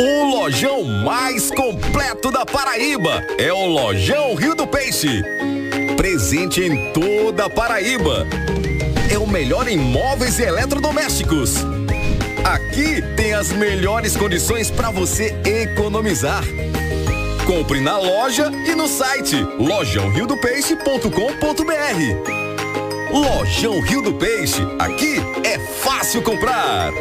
O lojão mais completo da Paraíba é o Lojão Rio do Peixe. Presente em toda a Paraíba. É o melhor em móveis e eletrodomésticos. Aqui tem as melhores condições para você economizar. Compre na loja e no site lojãoriodopeixe.com.br. Lojão Rio do Peixe, aqui é fácil comprar.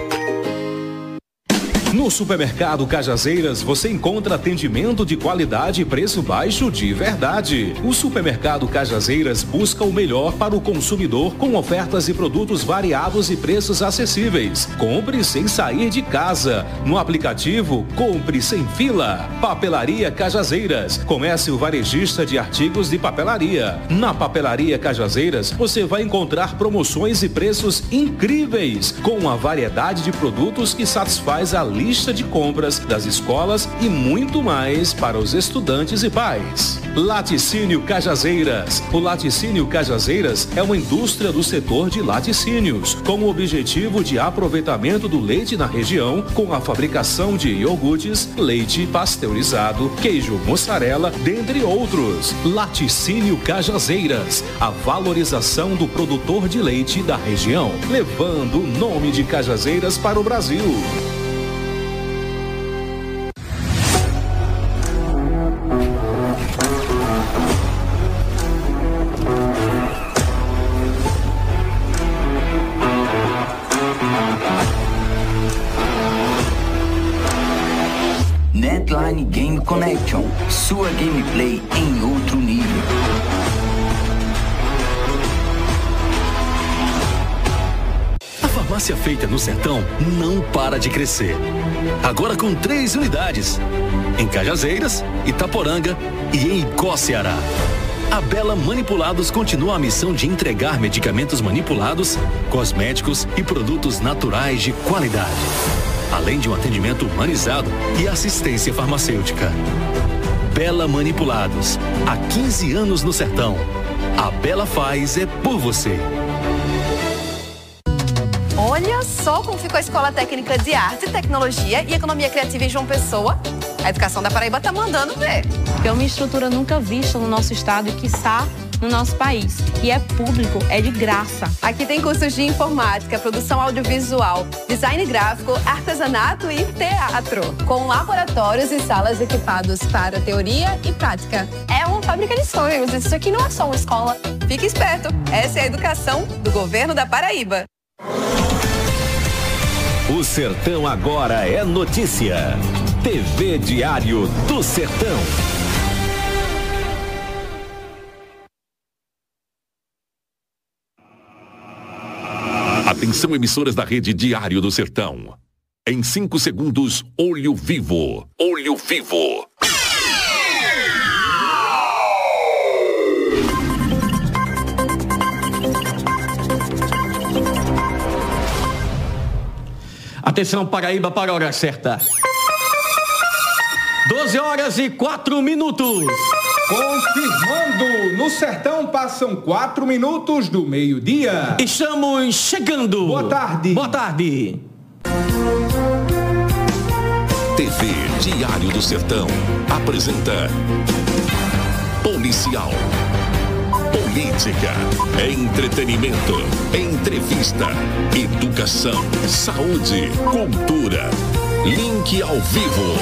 No supermercado Cajazeiras você encontra atendimento de qualidade e preço baixo de verdade. O supermercado Cajazeiras busca o melhor para o consumidor com ofertas e produtos variados e preços acessíveis. Compre sem sair de casa. No aplicativo, compre sem fila. Papelaria Cajazeiras, comércio varejista de artigos de papelaria. Na Papelaria Cajazeiras você vai encontrar promoções e preços incríveis com uma variedade de produtos que satisfaz a lista de compras das escolas e muito mais para os estudantes e pais. Laticínio Cajazeiras. O Laticínio Cajazeiras é uma indústria do setor de laticínios, com o objetivo de aproveitamento do leite na região, com a fabricação de iogurtes, leite pasteurizado, queijo mussarela, dentre outros. Laticínio Cajazeiras, a valorização do produtor de leite da região, levando o nome de Cajazeiras para o Brasil. No sertão não para de crescer. Agora com três unidades: em Cajazeiras, Itaporanga e em Icó, Ceará. A Bela Manipulados continua a missão de entregar medicamentos manipulados, cosméticos e produtos naturais de qualidade. Além de um atendimento humanizado e assistência farmacêutica. Bela Manipulados. Há 15 anos no sertão. A Bela faz é por você. Olha só como ficou a Escola Técnica de Arte, Tecnologia e Economia Criativa em João Pessoa. A educação da Paraíba tá mandando ver. É uma estrutura nunca vista no nosso estado e quiçá no nosso país. E é público, é de graça. Aqui tem cursos de informática, produção audiovisual, design gráfico, artesanato e teatro, com laboratórios e salas equipados para teoria e prática. É uma fábrica de sonhos. Isso aqui não é só uma escola. Fique esperto, essa é a educação do governo da Paraíba. O Sertão agora é notícia. TV Diário do Sertão. Atenção emissoras da rede Diário do Sertão. Em 5 segundos, olho vivo. Olho vivo. Atenção, Paraíba, para a hora certa. 12 horas e 4 minutos. Confirmando, no sertão passam 4 minutos do meio-dia. Estamos chegando. Boa tarde. Boa tarde. TV Diário do Sertão apresenta Policial. Política, entretenimento, entrevista, educação, saúde, cultura. Link ao vivo.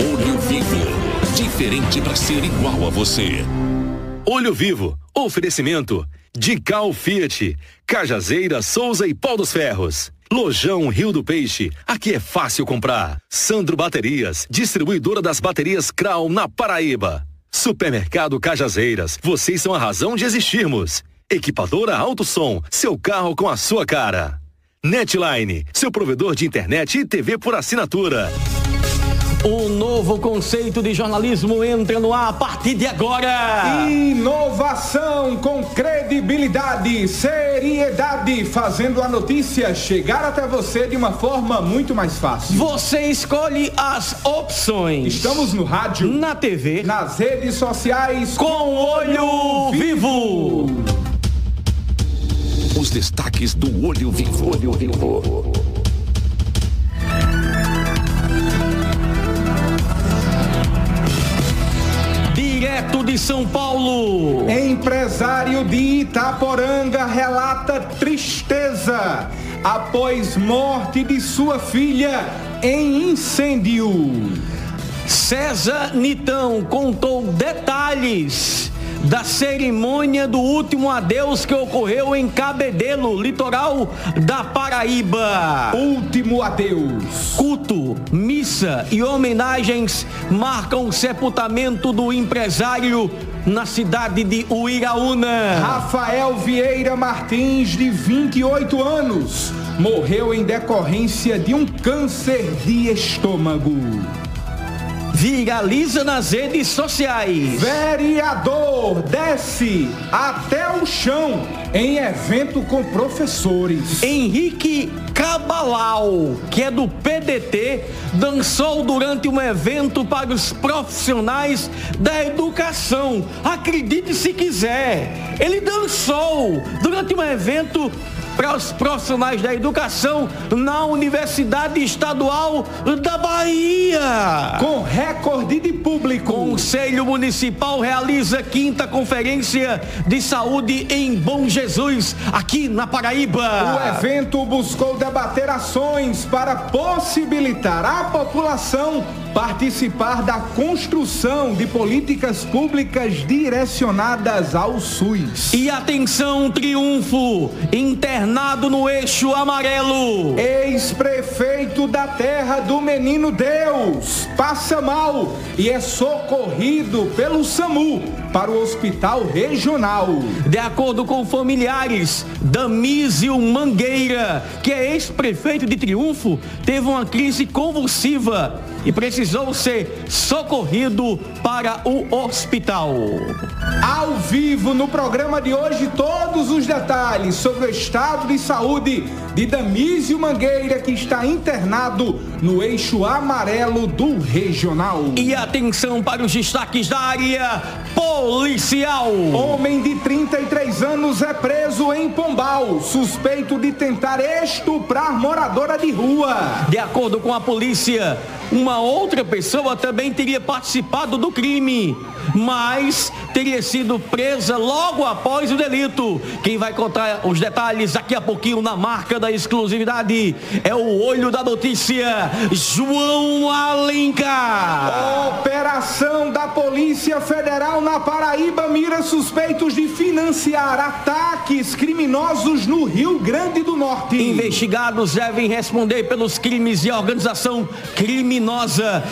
Olho vivo. Diferente para ser igual a você. Olho Vivo. Oferecimento. Dical Fiat. Cajazeira, Souza e Pau dos Ferros. Lojão Rio do Peixe. Aqui é fácil comprar. Sandro Baterias. Distribuidora das baterias Crown na Paraíba. Supermercado Cajazeiras. Vocês são a razão de existirmos. Equipadora Alto Som. Seu carro com a sua cara. Netline. Seu provedor de internet e TV por assinatura. O novo conceito de jornalismo entra no ar a partir de agora. Inovação com credibilidade, seriedade, fazendo a notícia chegar até você de uma forma muito mais fácil. Você escolhe as opções. Estamos no rádio, na TV, nas redes sociais, com olho vivo. Os destaques do Olho Vivo. Olho Vivo. De São Paulo. Empresário de Itaporanga relata tristeza após morte de sua filha em incêndio. César Nitão contou detalhes da cerimônia do último adeus que ocorreu em Cabedelo, litoral da Paraíba. Último adeus. Culto, missa e homenagens marcam o sepultamento do empresário na cidade de Uiraúna. Rafael Vieira Martins, de 28 anos, morreu em decorrência de um câncer de estômago viraliza nas redes sociais. Vereador desce até o chão em evento com professores. Henrique Cabalau, que é do PDT, dançou durante um evento para os profissionais da educação. Acredite se quiser, ele dançou durante um evento para os profissionais da educação na Universidade Estadual da Bahia. Com recorde de público. Conselho Municipal realiza quinta conferência de saúde em Bom Jesus, aqui na Paraíba. O evento buscou debater ações para possibilitar à população participar da construção de políticas públicas direcionadas ao SUS. E atenção, triunfo! Internado no eixo amarelo. Ex-prefeito da terra do Menino Deus passa mal e é socorrido pelo SAMU para o hospital regional. De acordo com familiares, Damísio Mangueira, que é ex-prefeito de Triunfo, teve uma crise convulsiva e precisou ser socorrido para o hospital. Ao vivo no programa de hoje, todos os detalhes sobre o estado de saúde de Damísio Mangueira, que está internado no eixo amarelo do regional. E atenção para os destaques da área policial. Homem de 33 anos é preso em Pombal, suspeito de tentar estuprar moradora de rua. De acordo com a polícia, uma outra pessoa também teria participado do crime, mas teria sido presa logo após o delito. Quem vai contar os detalhes daqui a pouquinho na marca da exclusividade é o olho da notícia, João Alencar. Operação da Polícia Federal na Paraíba mira suspeitos de financiar ataques criminosos no Rio Grande do Norte. Investigados devem responder pelos crimes de organização criminosa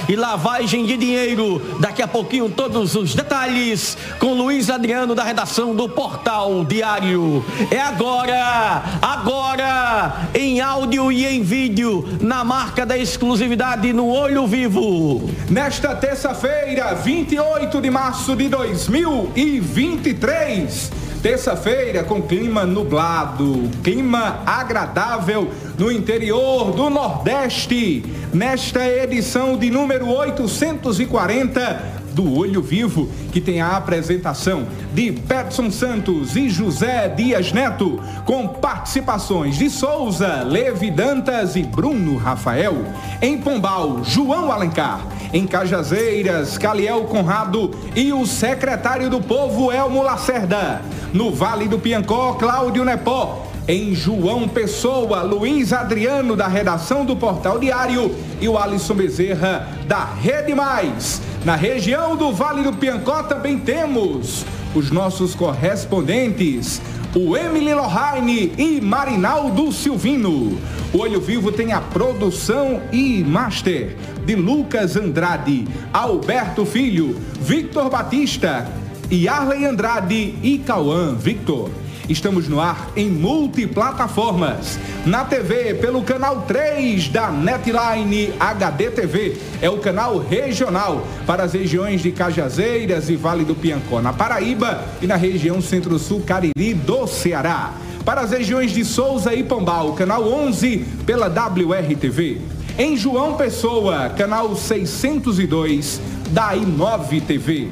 e lavagem de dinheiro. Daqui a pouquinho todos os detalhes com Luiz Adriano da redação do Portal Diário. É agora, agora, em áudio e em vídeo, na marca da exclusividade no Olho Vivo. Nesta terça-feira, 28 de março de 2023. Terça-feira com clima nublado, clima agradável no interior do Nordeste. Nesta edição de número 840 do Olho Vivo, que tem a apresentação de Petson Santos e José Dias Neto, com participações de Souza, Levi Dantas e Bruno Rafael. Em Pombal, João Alencar. Em Cajazeiras, Caliel Conrado e o secretário do Povo, Elmo Lacerda. No Vale do Piancó, Cláudio Nepó em João Pessoa, Luiz Adriano, da redação do Portal Diário, e o Alisson Bezerra, da Rede Mais. Na região do Vale do Piancó também temos os nossos correspondentes, o Emily Lohane e Marinaldo Silvino. O Olho Vivo tem a produção e master de Lucas Andrade, Alberto Filho, Victor Batista, Yarley Andrade e Cauã Victor. Estamos no ar em multiplataformas. Na TV, pelo canal 3 da Netline HD TV. É o canal regional para as regiões de Cajazeiras e Vale do Piancó, na Paraíba e na região Centro-Sul Cariri do Ceará. Para as regiões de Souza e Pombal, canal 11 pela WRTV. Em João Pessoa, canal 602 da I9 TV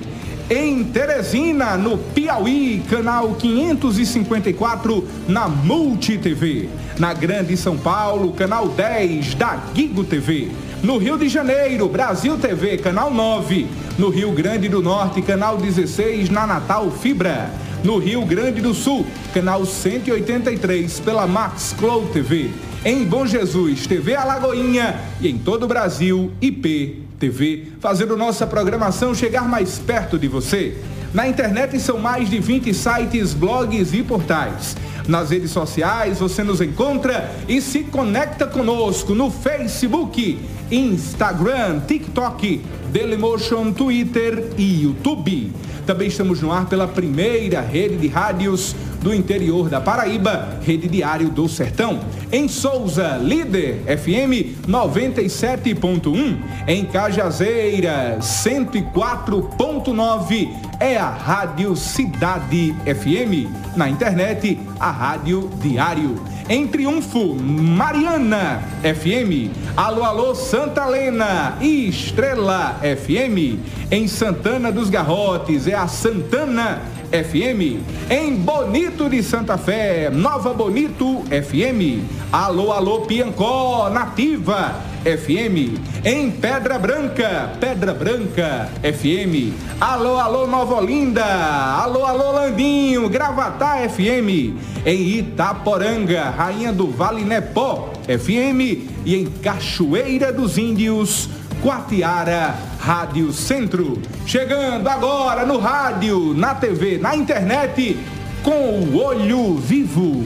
em Teresina, no Piauí, canal 554 na Multi TV. Na Grande São Paulo, canal 10 da Gigo TV. No Rio de Janeiro, Brasil TV, canal 9. No Rio Grande do Norte, canal 16, na Natal Fibra. No Rio Grande do Sul, canal 183, pela Max Cloud TV. Em Bom Jesus, TV Alagoinha e em todo o Brasil, IP TV, fazendo nossa programação chegar mais perto de você. Na internet são mais de 20 sites, blogs e portais. Nas redes sociais você nos encontra e se conecta conosco no Facebook, Instagram, TikTok, Dailymotion, Twitter e YouTube. Também estamos no ar pela primeira rede de rádios do interior da Paraíba, Rede Diário do Sertão. Em Souza, Líder FM 97.1. Em Cajazeiras, 104.9 é a Rádio Cidade FM. Na internet, a Rádio Diário. Em Triunfo, Mariana FM. Alô, alô, Santa Helena e Estrela FM. Em Santana dos Garrotes, é a Santana FM. Em Bonito de Santa Fé, Nova Bonito FM. Alô, alô, Piancó, Nativa FM. Em Pedra Branca, Pedra Branca FM. Alô, alô, Nova Olinda. Alô, alô, Landinho, Gravatá FM. Em Itaporanga, Rainha do Vale Nepó FM. E em Cachoeira dos Índios, Quatiara Rádio Centro. Chegando agora no rádio, na TV, na internet, com o Olho Vivo.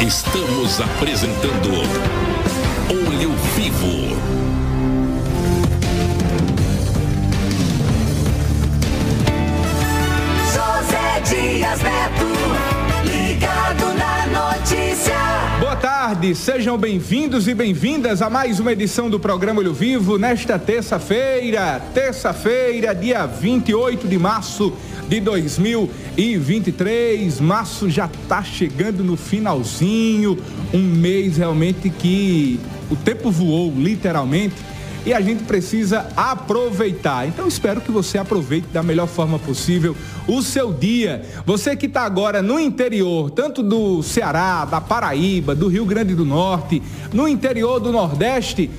Estamos apresentando Olho Vivo. José Dias Neto, ligado na notícia. Tarde, sejam bem-vindos e bem-vindas a mais uma edição do programa Olho Vivo nesta terça-feira, terça-feira, dia 28 de março de 2023. Março já está chegando no finalzinho, um mês realmente que o tempo voou, literalmente, e a gente precisa aproveitar. Então espero que você aproveite da melhor forma possível o seu dia. Você que está agora no interior, tanto do Ceará, da Paraíba, do Rio Grande do Norte, no interior do Nordeste,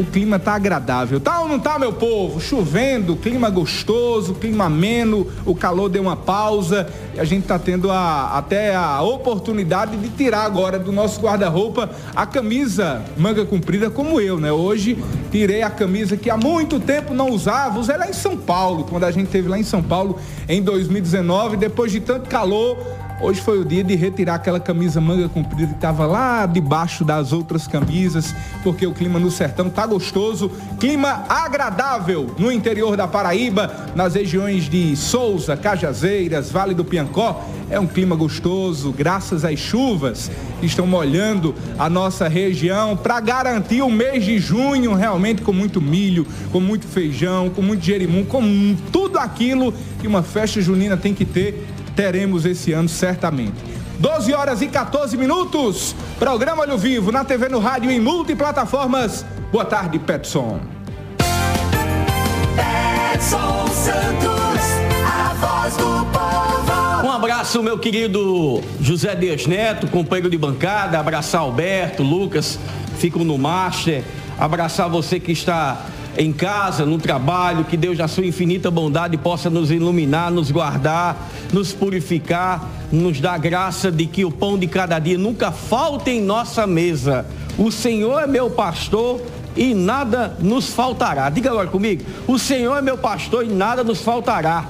o clima tá agradável. Tá ou não tá, meu povo? Chovendo, clima gostoso, clima ameno, o calor deu uma pausa e a gente tá tendo a, até a oportunidade de tirar agora do nosso guarda-roupa a camisa manga comprida como eu, né? Hoje tirei a camisa que há muito tempo não usava, usei lá em São Paulo, quando a gente teve lá em São Paulo em 2019, depois de tanto calor, Hoje foi o dia de retirar aquela camisa manga comprida que estava lá debaixo das outras camisas, porque o clima no sertão tá gostoso, clima agradável no interior da Paraíba, nas regiões de Souza, Cajazeiras, Vale do Piancó. É um clima gostoso, graças às chuvas que estão molhando a nossa região para garantir o mês de junho realmente com muito milho, com muito feijão, com muito jerimum, com tudo aquilo que uma festa junina tem que ter teremos esse ano certamente. 12 horas e 14 minutos. Programa Olho Vivo na TV, no rádio e em multiplataformas. Boa tarde, Petson. Petson Santos, a voz do povo. Um abraço, meu querido José Dias Neto, companheiro de bancada. Abraçar Alberto, Lucas, ficam no Master. Abraçar você que está em casa, no trabalho, que Deus, na sua infinita bondade, possa nos iluminar, nos guardar, nos purificar, nos dar graça de que o pão de cada dia nunca falte em nossa mesa. O Senhor é meu pastor e nada nos faltará. Diga agora comigo: o Senhor é meu pastor e nada nos faltará.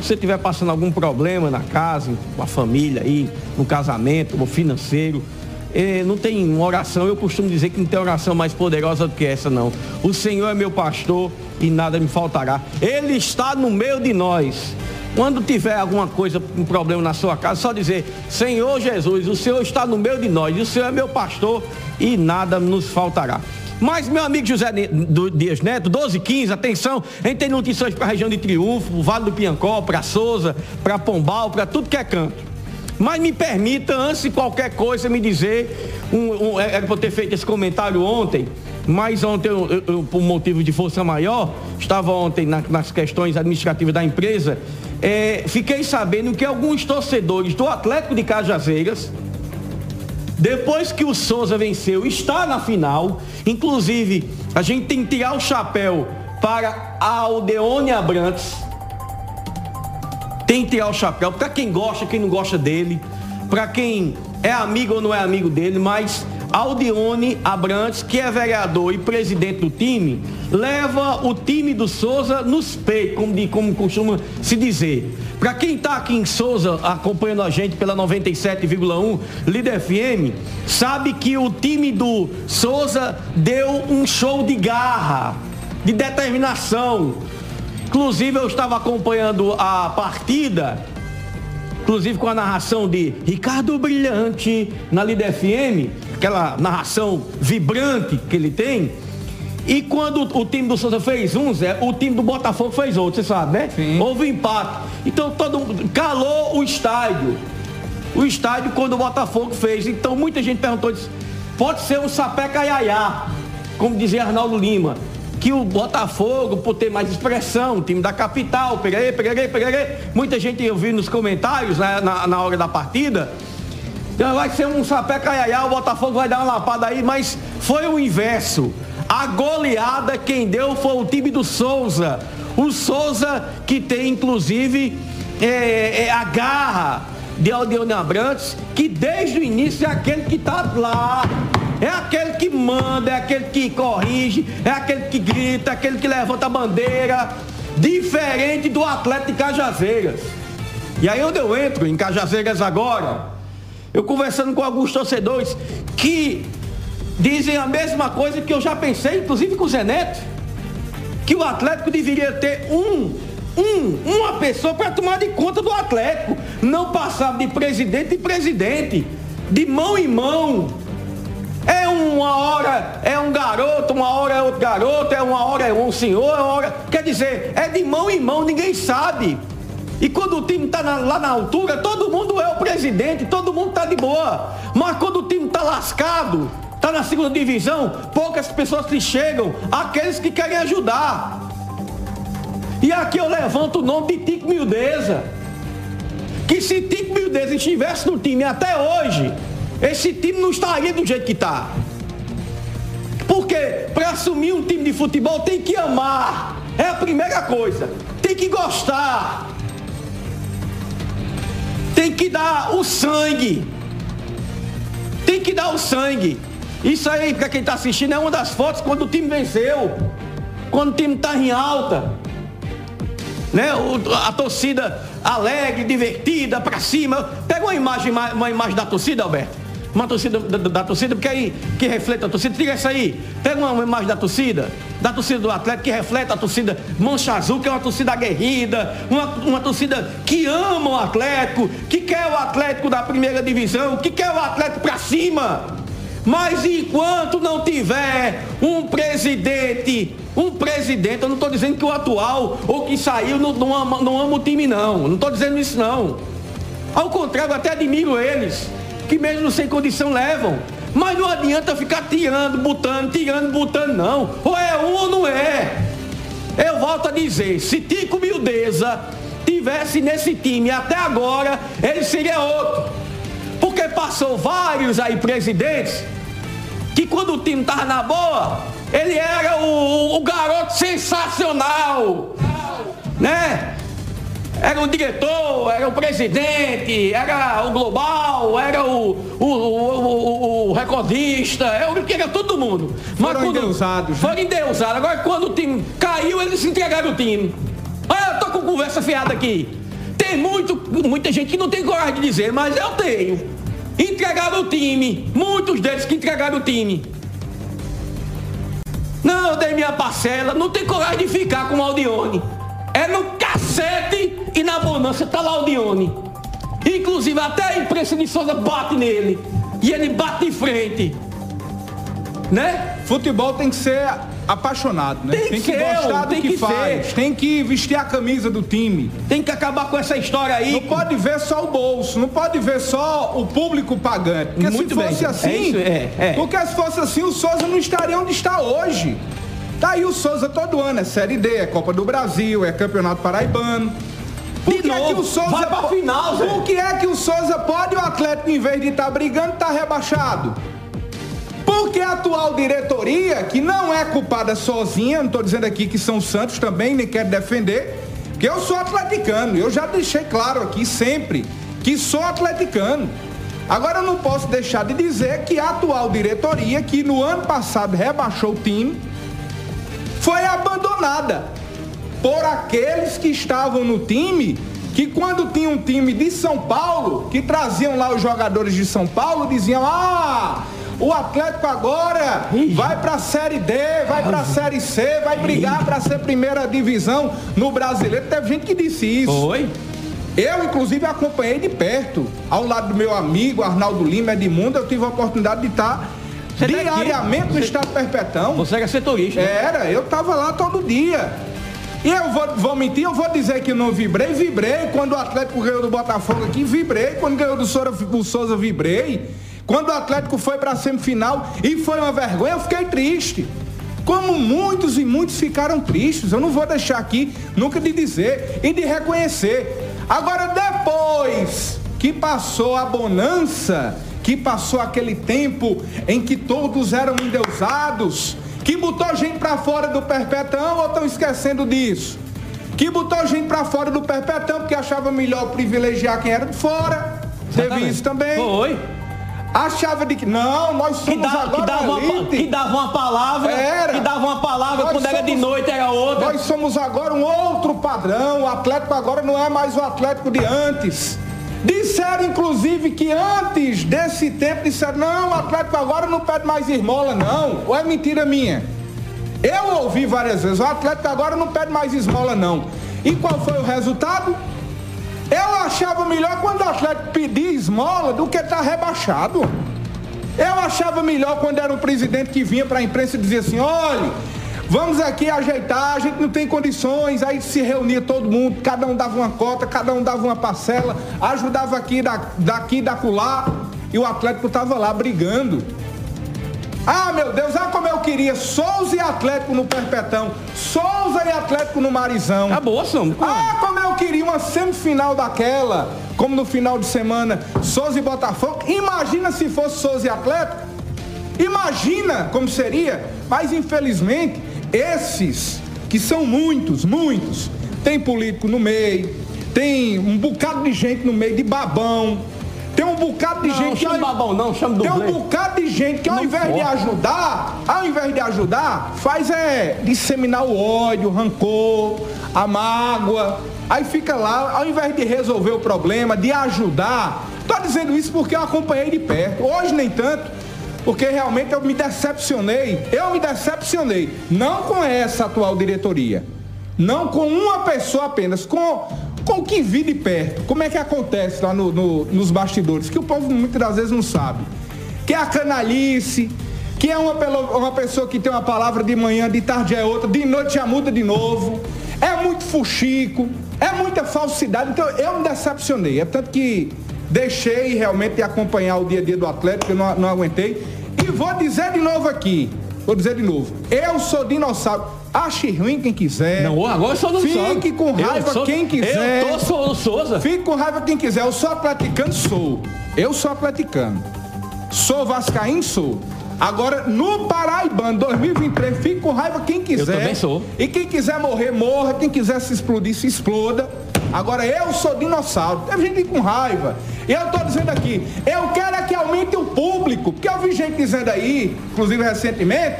Se você estiver passando algum problema na casa, com a família aí, no casamento, no financeiro, eh, não tem uma oração, eu costumo dizer que não tem oração mais poderosa do que essa, não. O Senhor é meu pastor e nada me faltará. Ele está no meio de nós. Quando tiver alguma coisa, um problema na sua casa, só dizer: Senhor Jesus, o Senhor está no meio de nós, o Senhor é meu pastor e nada nos faltará. Mas, meu amigo José Dias Neto, 12 15, atenção, a gente tem notícias para a região de Triunfo, Vale do Piancó, para Souza, para Pombal, para tudo que é canto. Mas me permita, antes de qualquer coisa, me dizer, um, um, era para ter feito esse comentário ontem, mas ontem, eu, eu, por motivo de força maior, estava ontem na, nas questões administrativas da empresa, é, fiquei sabendo que alguns torcedores do Atlético de Cajazeiras depois que o Souza venceu, está na final. Inclusive, a gente tem que tirar o chapéu para a Aldeone Abrantes. Tem que tirar o chapéu para quem gosta, quem não gosta dele, para quem é amigo ou não é amigo dele, mas Aldione Abrantes, que é vereador e presidente do time, leva o time do Souza nos peitos, como, de, como costuma se dizer. Para quem está aqui em Souza, acompanhando a gente pela 97,1 Líder FM, sabe que o time do Souza deu um show de garra, de determinação. Inclusive eu estava acompanhando a partida inclusive com a narração de Ricardo Brilhante na Líder FM, aquela narração vibrante que ele tem. E quando o time do Souza fez um, Zé, o time do Botafogo fez outro, você sabe, né? Sim. Houve um empate. Então todo mundo calou o estádio. O estádio quando o Botafogo fez. Então muita gente perguntou, disse, pode ser um sapé caiaiá, como dizia Arnaldo Lima que o Botafogo, por ter mais expressão, time da capital, peguei, peguei, peguei. Muita gente ouviu nos comentários né, na, na hora da partida. Então, vai ser um sapé caiaiá, o Botafogo vai dar uma lapada aí, mas foi o inverso. A goleada quem deu foi o time do Souza. O Souza que tem inclusive é, é a garra de Aldeone Abrantes, que desde o início é aquele que está lá é aquele que manda, é aquele que corrige, é aquele que grita, é aquele que levanta a bandeira. Diferente do atleta de Cajazeiras. E aí onde eu entro, em Cajazeiras agora, eu conversando com alguns torcedores que dizem a mesma coisa que eu já pensei, inclusive com o Zé Neto, que o Atlético deveria ter um, um, uma pessoa para tomar de conta do Atlético. Não passar de presidente em presidente, de mão em mão, uma hora é um garoto, uma hora é outro garoto, é uma hora é um senhor, é uma hora. Quer dizer, é de mão em mão, ninguém sabe. E quando o time está lá na altura, todo mundo é o presidente, todo mundo está de boa. Mas quando o time está lascado, está na segunda divisão, poucas pessoas se chegam, aqueles que querem ajudar. E aqui eu levanto o nome de Tico Mildeza. Que se Tico Mildeza estivesse no time até hoje, esse time não estaria do jeito que está. Porque para assumir um time de futebol tem que amar. É a primeira coisa. Tem que gostar. Tem que dar o sangue. Tem que dar o sangue. Isso aí, para quem está assistindo, é uma das fotos quando o time venceu. Quando o time está em alta. Né? O, a torcida alegre, divertida, para cima. Pega uma imagem, uma imagem da torcida, Alberto uma torcida da, da, torcida, porque aí que reflete a torcida, tira essa aí, pega uma, uma, imagem da torcida, da torcida do Atlético, que reflete a torcida Mancha Azul, que é uma torcida aguerrida, uma, uma torcida que ama o Atlético, que quer o Atlético da primeira divisão, que quer o Atlético para cima. Mas enquanto não tiver um presidente, um presidente, eu não estou dizendo que o atual ou que saiu não, não, ama, não ama o time, não. Não estou dizendo isso, não. Ao contrário, até admiro eles que mesmo sem condição levam. Mas não adianta ficar tirando, botando, tirando, botando, não. Ou é um ou não é. Eu volto a dizer, se Tico Mildeza tivesse nesse time até agora, ele seria outro. Porque passou vários aí presidentes que quando o time estava na boa, ele era o, o garoto sensacional. Né? Era o diretor, era o presidente, era o global, era o, o, o, o recordista, era, era todo mundo. Mas foram endeusados. Né? Foram endeusados. Agora quando o time caiu, eles entregaram o time. Ah, eu tô com conversa fiada aqui. Tem muito, muita gente que não tem coragem de dizer, mas eu tenho. Entregaram o time. Muitos deles que entregaram o time. Não, eu dei minha parcela, não tem coragem de ficar com o Aldione. É no cacete e na bonança tá lá o Dione. Inclusive até a imprensa de Souza bate nele. E ele bate de frente. Né? Futebol tem que ser apaixonado, né? Tem, tem que, que gostar do tem que, que faz. Ser. Tem que vestir a camisa do time. Tem que acabar com essa história aí. Não pode ver só o bolso, não pode ver só o público pagante. Porque Muito se fosse bem. assim, é isso, é, é. porque se fosse assim, o Souza não estaria onde está hoje. Tá aí o Souza todo ano, é Série D, é Copa do Brasil, é Campeonato Paraibano. Por que, é que o Souza vai pra final, Zé. Por que é que o Souza pode e o Atlético, em vez de estar tá brigando, tá rebaixado? Porque a atual diretoria, que não é culpada sozinha, não estou dizendo aqui que são santos também, nem quero defender, que eu sou atleticano, eu já deixei claro aqui sempre que sou atleticano. Agora eu não posso deixar de dizer que a atual diretoria, que no ano passado rebaixou o time, foi abandonada por aqueles que estavam no time, que quando tinha um time de São Paulo, que traziam lá os jogadores de São Paulo, diziam: "Ah, o Atlético agora vai para a Série D, vai para a Série C, vai brigar para ser primeira divisão no Brasileiro". Teve gente que disse isso. Foi. Eu, inclusive, acompanhei de perto, ao lado do meu amigo Arnaldo Lima Edmundo, eu tive a oportunidade de estar Você diariamente no Estado Perpetão. Você era setorista. Né? Era, eu estava lá todo dia. E eu vou, vou mentir, eu vou dizer que não vibrei, vibrei. Quando o Atlético ganhou do Botafogo aqui, vibrei. Quando ganhou do Souza, do Souza vibrei. Quando o Atlético foi para a semifinal e foi uma vergonha, eu fiquei triste. Como muitos e muitos ficaram tristes. Eu não vou deixar aqui nunca de dizer e de reconhecer. Agora, depois que passou a bonança, que passou aquele tempo em que todos eram endeusados, que botou gente para fora do perpetão ou estão esquecendo disso? Que botou gente para fora do perpetão porque achava melhor privilegiar quem era de fora. Exatamente. Teve isso também. Foi. Achava de que não, nós somos que dava, agora que dava, uma, que dava uma palavra, era. que dava uma palavra nós quando somos, era de noite era outra. Nós somos agora um outro padrão. O Atlético agora não é mais o Atlético de antes. Disseram inclusive que antes desse tempo disseram não, o Atlético agora não pede mais esmola não. Ou é mentira minha? Eu ouvi várias vezes, o Atlético agora não pede mais esmola não. E qual foi o resultado? Eu achava melhor quando o Atlético pedia esmola do que estar tá rebaixado. Eu achava melhor quando era um presidente que vinha para a imprensa e dizia assim: olha, vamos aqui ajeitar, a gente não tem condições. Aí se reunia todo mundo, cada um dava uma cota, cada um dava uma parcela, ajudava aqui, daqui, e dacular. E o Atlético estava lá brigando. Ah, meu Deus, ah, como eu queria Souza e Atlético no Perpetão, Souza e Atlético no Marizão. Acabou, São. Ah, como eu queria uma semifinal daquela, como no final de semana, Souza e Botafogo. Imagina se fosse Souza e Atlético. Imagina como seria, mas infelizmente, esses, que são muitos, muitos, tem político no meio, tem um bocado de gente no meio de babão, tem um bocado de não, gente chama que. babão, não, chama Tem um bocado de gente que ao não invés pode. de ajudar, ao invés de ajudar, faz é disseminar o ódio, o rancor, a mágoa. Aí fica lá, ao invés de resolver o problema, de ajudar. Tô dizendo isso porque eu acompanhei de perto. Hoje nem tanto, porque realmente eu me decepcionei. Eu me decepcionei. Não com essa atual diretoria. Não com uma pessoa apenas, com com o que vi de perto, como é que acontece lá no, no, nos bastidores, que o povo muitas das vezes não sabe. Que é a canalice, que é uma, uma pessoa que tem uma palavra de manhã, de tarde é outra, de noite já muda de novo. É muito fuxico, é muita falsidade. Então eu me decepcionei. É tanto que deixei realmente de acompanhar o dia a dia do Atlético, eu não, não aguentei. E vou dizer de novo aqui, vou dizer de novo, eu sou dinossauro. Ache ruim quem quiser. Não, agora eu sou do Fique com raiva sou, quem quiser. Eu tô sou, Souza. Fique com raiva quem quiser. Eu sou atleticano, sou. Eu sou atleticano. Sou vascaíno, sou. Agora, no Paraibano 2023, fique com raiva quem quiser. Eu também sou. E quem quiser morrer, morra. Quem quiser se explodir, se exploda. Agora, eu sou dinossauro. Tem gente com raiva. Eu estou dizendo aqui, eu quero é que aumente o público. Porque eu vi gente dizendo aí, inclusive recentemente,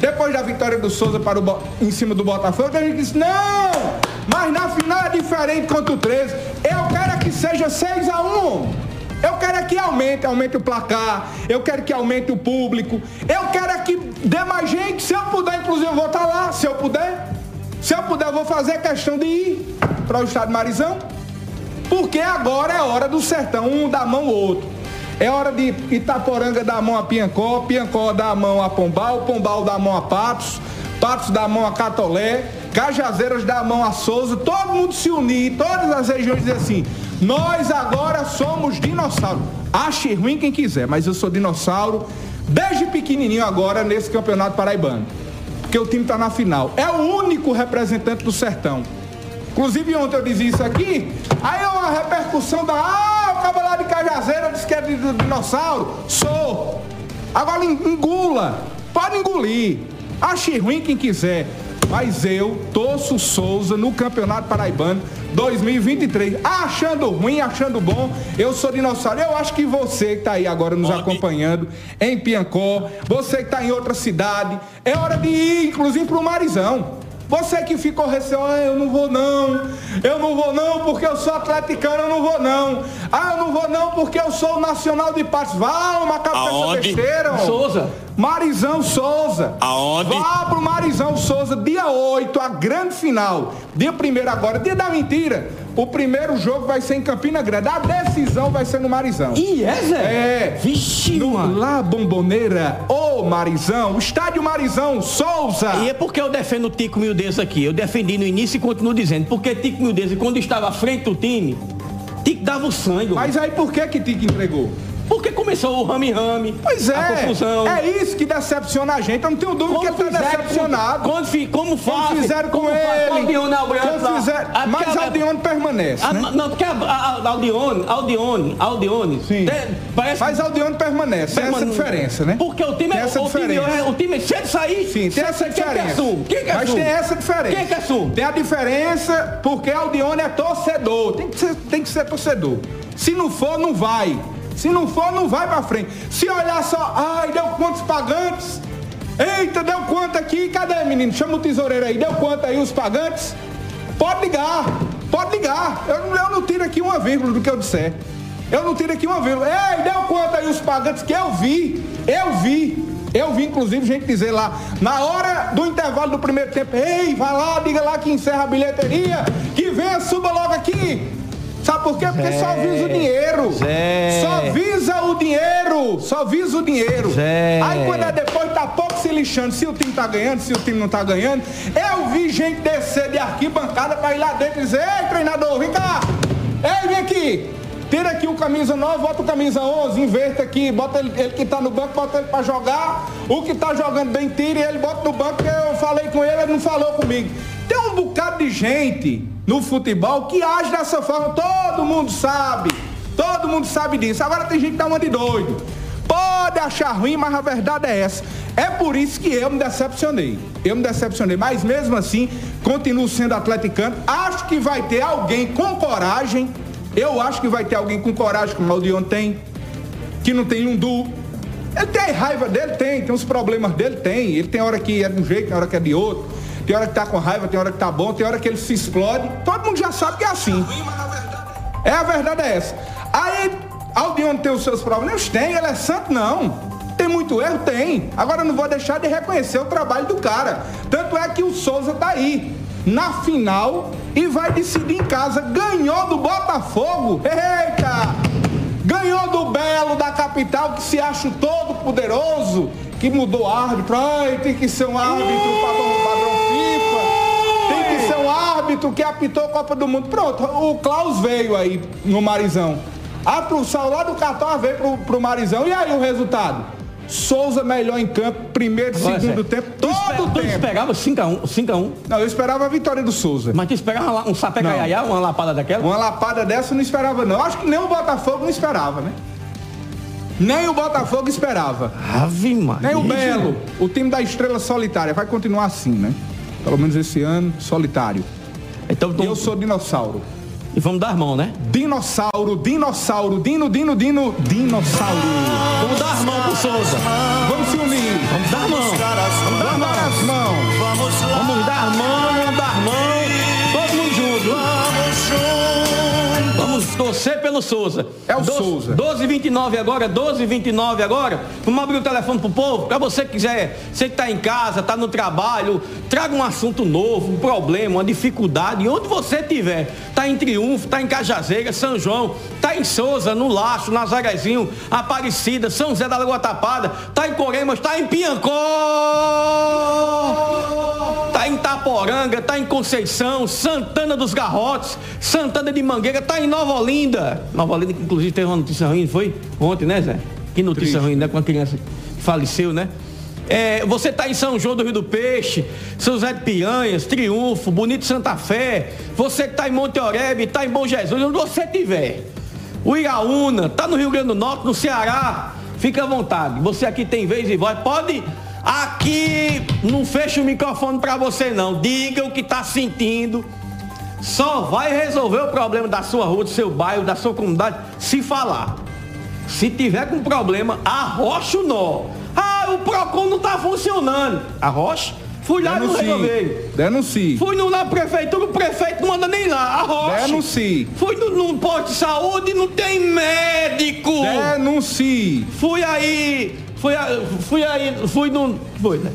depois da vitória do Souza para o, em cima do Botafogo, a gente disse, não, mas na final é diferente contra o 13. Eu quero é que seja 6 a 1 eu quero é que aumente, aumente o placar. Eu quero que aumente o público. Eu quero é que dê mais gente. Se eu puder, inclusive, eu vou estar lá. Se eu puder. Se eu puder, eu vou fazer questão de ir para o estado de Marizão. Porque agora é hora do sertão, um da mão o outro. É hora de Itaporanga dar a mão a Piancó, Piancó dar a mão a Pombal, Pombal dar a mão a Patos, Patos dar a mão a Catolé, Cajazeiras dar a mão a Souza, todo mundo se unir, todas as regiões dizer assim, nós agora somos dinossauro. Ache ruim quem quiser, mas eu sou dinossauro desde pequenininho agora nesse campeonato paraibano. Porque o time está na final. É o único representante do sertão. Inclusive ontem eu dizia isso aqui, aí é uma repercussão da. Ah, o cabo lá de Cajazeira disse que é de, de dinossauro. Sou. Agora engula. Pode engolir. Ache ruim quem quiser. Mas eu torço Souza no Campeonato Paraibano 2023. Achando ruim, achando bom, eu sou dinossauro. Eu acho que você que está aí agora nos acompanhando em Piancó, você que está em outra cidade, é hora de ir, inclusive, para o Marizão. Você que ficou receoso, ah, eu não vou não, eu não vou não porque eu sou atleticano, eu não vou não. Ah, eu não vou não porque eu sou o nacional de Patos. Vá, uma cabeça besteira. Souza. Marizão Souza. Aonde? Vá pro Marizão Souza, dia 8, a grande final. Dia 1 agora, dia da mentira. O primeiro jogo vai ser em Campina Grande. A decisão vai ser no Marizão. E é, Zé? É. Vixe, no mano. La Bomboneira, ô Marizão, o estádio Marizão Souza. E é porque eu defendo o Tico Mildez aqui. Eu defendi no início e continuo dizendo. Porque Tico Mildez, quando estava à frente do time, Tico dava o sangue. Mas aí por que que Tico entregou? Porque começou o rame-rame, Pois é, a confusão. é isso que decepciona a gente. Eu não tenho dúvida que ele está decepcionado. Quando, fi- como faz? Quando fizeram com como faz ele. com Aldione Albrante Quando lá? fizeram- Ah, mas a- Aldione permanece, Ah, né? Não, porque a, a, a Aldione, Aldione, Aldione, Sim. tem- parece Mas Aldione permanece, tem essa Permane- diferença, né? Porque o time é essa o time, diferença. é, o time se ele sair. Sim, tem essa quem que diferença. assume? Quem que Mas assume? tem essa diferença. Quem que assume? Tem a diferença porque Aldione é torcedor. Tem que ser, tem que ser torcedor. Se não for, não vai. Se não for, não vai pra frente. Se olhar só, ai, deu quantos pagantes? Eita, deu quanto aqui? Cadê, menino? Chama o tesoureiro aí. Deu quanto aí os pagantes? Pode ligar. Pode ligar. Eu, eu não tiro aqui uma vírgula do que eu disser. Eu não tiro aqui uma vírgula. Ei, deu quanto aí os pagantes que eu vi? Eu vi. Eu vi, inclusive, gente dizer lá, na hora do intervalo do primeiro tempo, ei, vai lá, diga lá que encerra a bilheteria, que venha, suba logo aqui. Sabe por quê? Porque só visa o dinheiro. Zé. Só visa o dinheiro. Só visa o dinheiro. Zé. Aí quando é depois tá pouco se lixando se o time tá ganhando, se o time não tá ganhando. Eu vi gente descer de arquibancada pra ir lá dentro e dizer, ei, treinador, vem cá. Ei, vem aqui. Tira aqui o camisa 9, bota o camisa 11, inverta aqui, bota ele, ele que tá no banco, bota ele pra jogar. O que tá jogando bem, tira e ele bota no banco, porque eu falei com ele, ele não falou comigo. Tem um bocado de gente no futebol que age dessa forma, todo mundo sabe. Todo mundo sabe disso. Agora tem gente que dá uma de doido. Pode achar ruim, mas a verdade é essa. É por isso que eu me decepcionei. Eu me decepcionei, mas mesmo assim, continuo sendo atleticano. Acho que vai ter alguém com coragem. Eu acho que vai ter alguém com coragem, como o Aldion tem, que não tem um du. Ele tem raiva dele? Tem. Tem os problemas dele? Tem. Ele tem hora que é de um jeito, tem hora que é de outro. Tem hora que tá com raiva, tem hora que tá bom, tem hora que ele se explode. Todo mundo já sabe que é assim. É a verdade é essa. Aí, Aldione tem os seus problemas? Tem, ele é santo? Não. Tem muito erro? Tem. Agora não vou deixar de reconhecer o trabalho do cara. Tanto é que o Souza tá aí, na final, e vai decidir em casa. Ganhou do Botafogo. Eita! Ganhou do Belo, da capital, que se acha todo poderoso, que mudou árbitro. Ai, tem que ser um árbitro padrão, padrão. Um árbitro que apitou a Copa do Mundo. Pronto, o Klaus veio aí no Marizão. A produção lá do Catar veio pro, pro Marizão. E aí o resultado? Souza melhor em campo, primeiro, Agora, segundo Zé, tempo, Tu, todo tu tempo. esperava 5x1, 5x1. Não, eu esperava a vitória do Souza. Mas tu esperava uma- um sapé caiaiá, uma lapada daquela? Uma lapada dessa eu não esperava, não. Acho que nem o Botafogo não esperava, né? Nem o Botafogo esperava. Ave Maria. Nem o Belo. O time da estrela solitária. Vai continuar assim, né? Pelo menos esse ano, solitário. Então, eu sou dinossauro. E vamos dar as mãos, né? Dinossauro, dinossauro, dino, dino, dino, dinossauro. Vamos dar as mãos pro Souza. Vamos se unir. Vamos dar as mãos. Vamos dar mãos. Vamos dar as mãos, vamos dar as torcer pelo Souza. É o Souza. 12 29 agora, 12 29 agora. Vamos abrir o telefone pro povo. Pra você que quiser, você que tá em casa, tá no trabalho, traga um assunto novo, um problema, uma dificuldade. Onde você tiver, tá em Triunfo, tá em Cajazeira, São João, tá em Souza, no Laço, Nazarezinho, Aparecida, São José da Lagoa Tapada, tá em Coremas, tá em Piancó. Tá Itaporanga, tá em Conceição, Santana dos Garrotes, Santana de Mangueira, tá em Nova Olinda. Nova Olinda, que inclusive teve uma notícia ruim, foi? Ontem, né, Zé? Que notícia Triste. ruim, né? Com a criança que faleceu, né? É, você está em São João do Rio do Peixe, São José de Piranhas, Triunfo, Bonito Santa Fé. Você que está em Monte Oreb, está em Bom Jesus, onde você estiver. O Iraúna, está no Rio Grande do Norte, no Ceará. Fica à vontade. Você aqui tem vez e voz. Pode. Aqui não fecha o microfone para você não. Diga o que está sentindo. Só vai resolver o problema da sua rua, do seu bairro, da sua comunidade, se falar. Se tiver com problema, arrocha o nó. Ah, o PROCON não está funcionando. Arrocha. Fui lá e não resolveu. Denuncie. Fui no, na prefeitura, o prefeito não manda nem lá. Arrocha. Denuncie. Fui no, no posto de saúde, não tem médico. Denuncie. Fui aí, fui, fui aí, fui no, foi, né?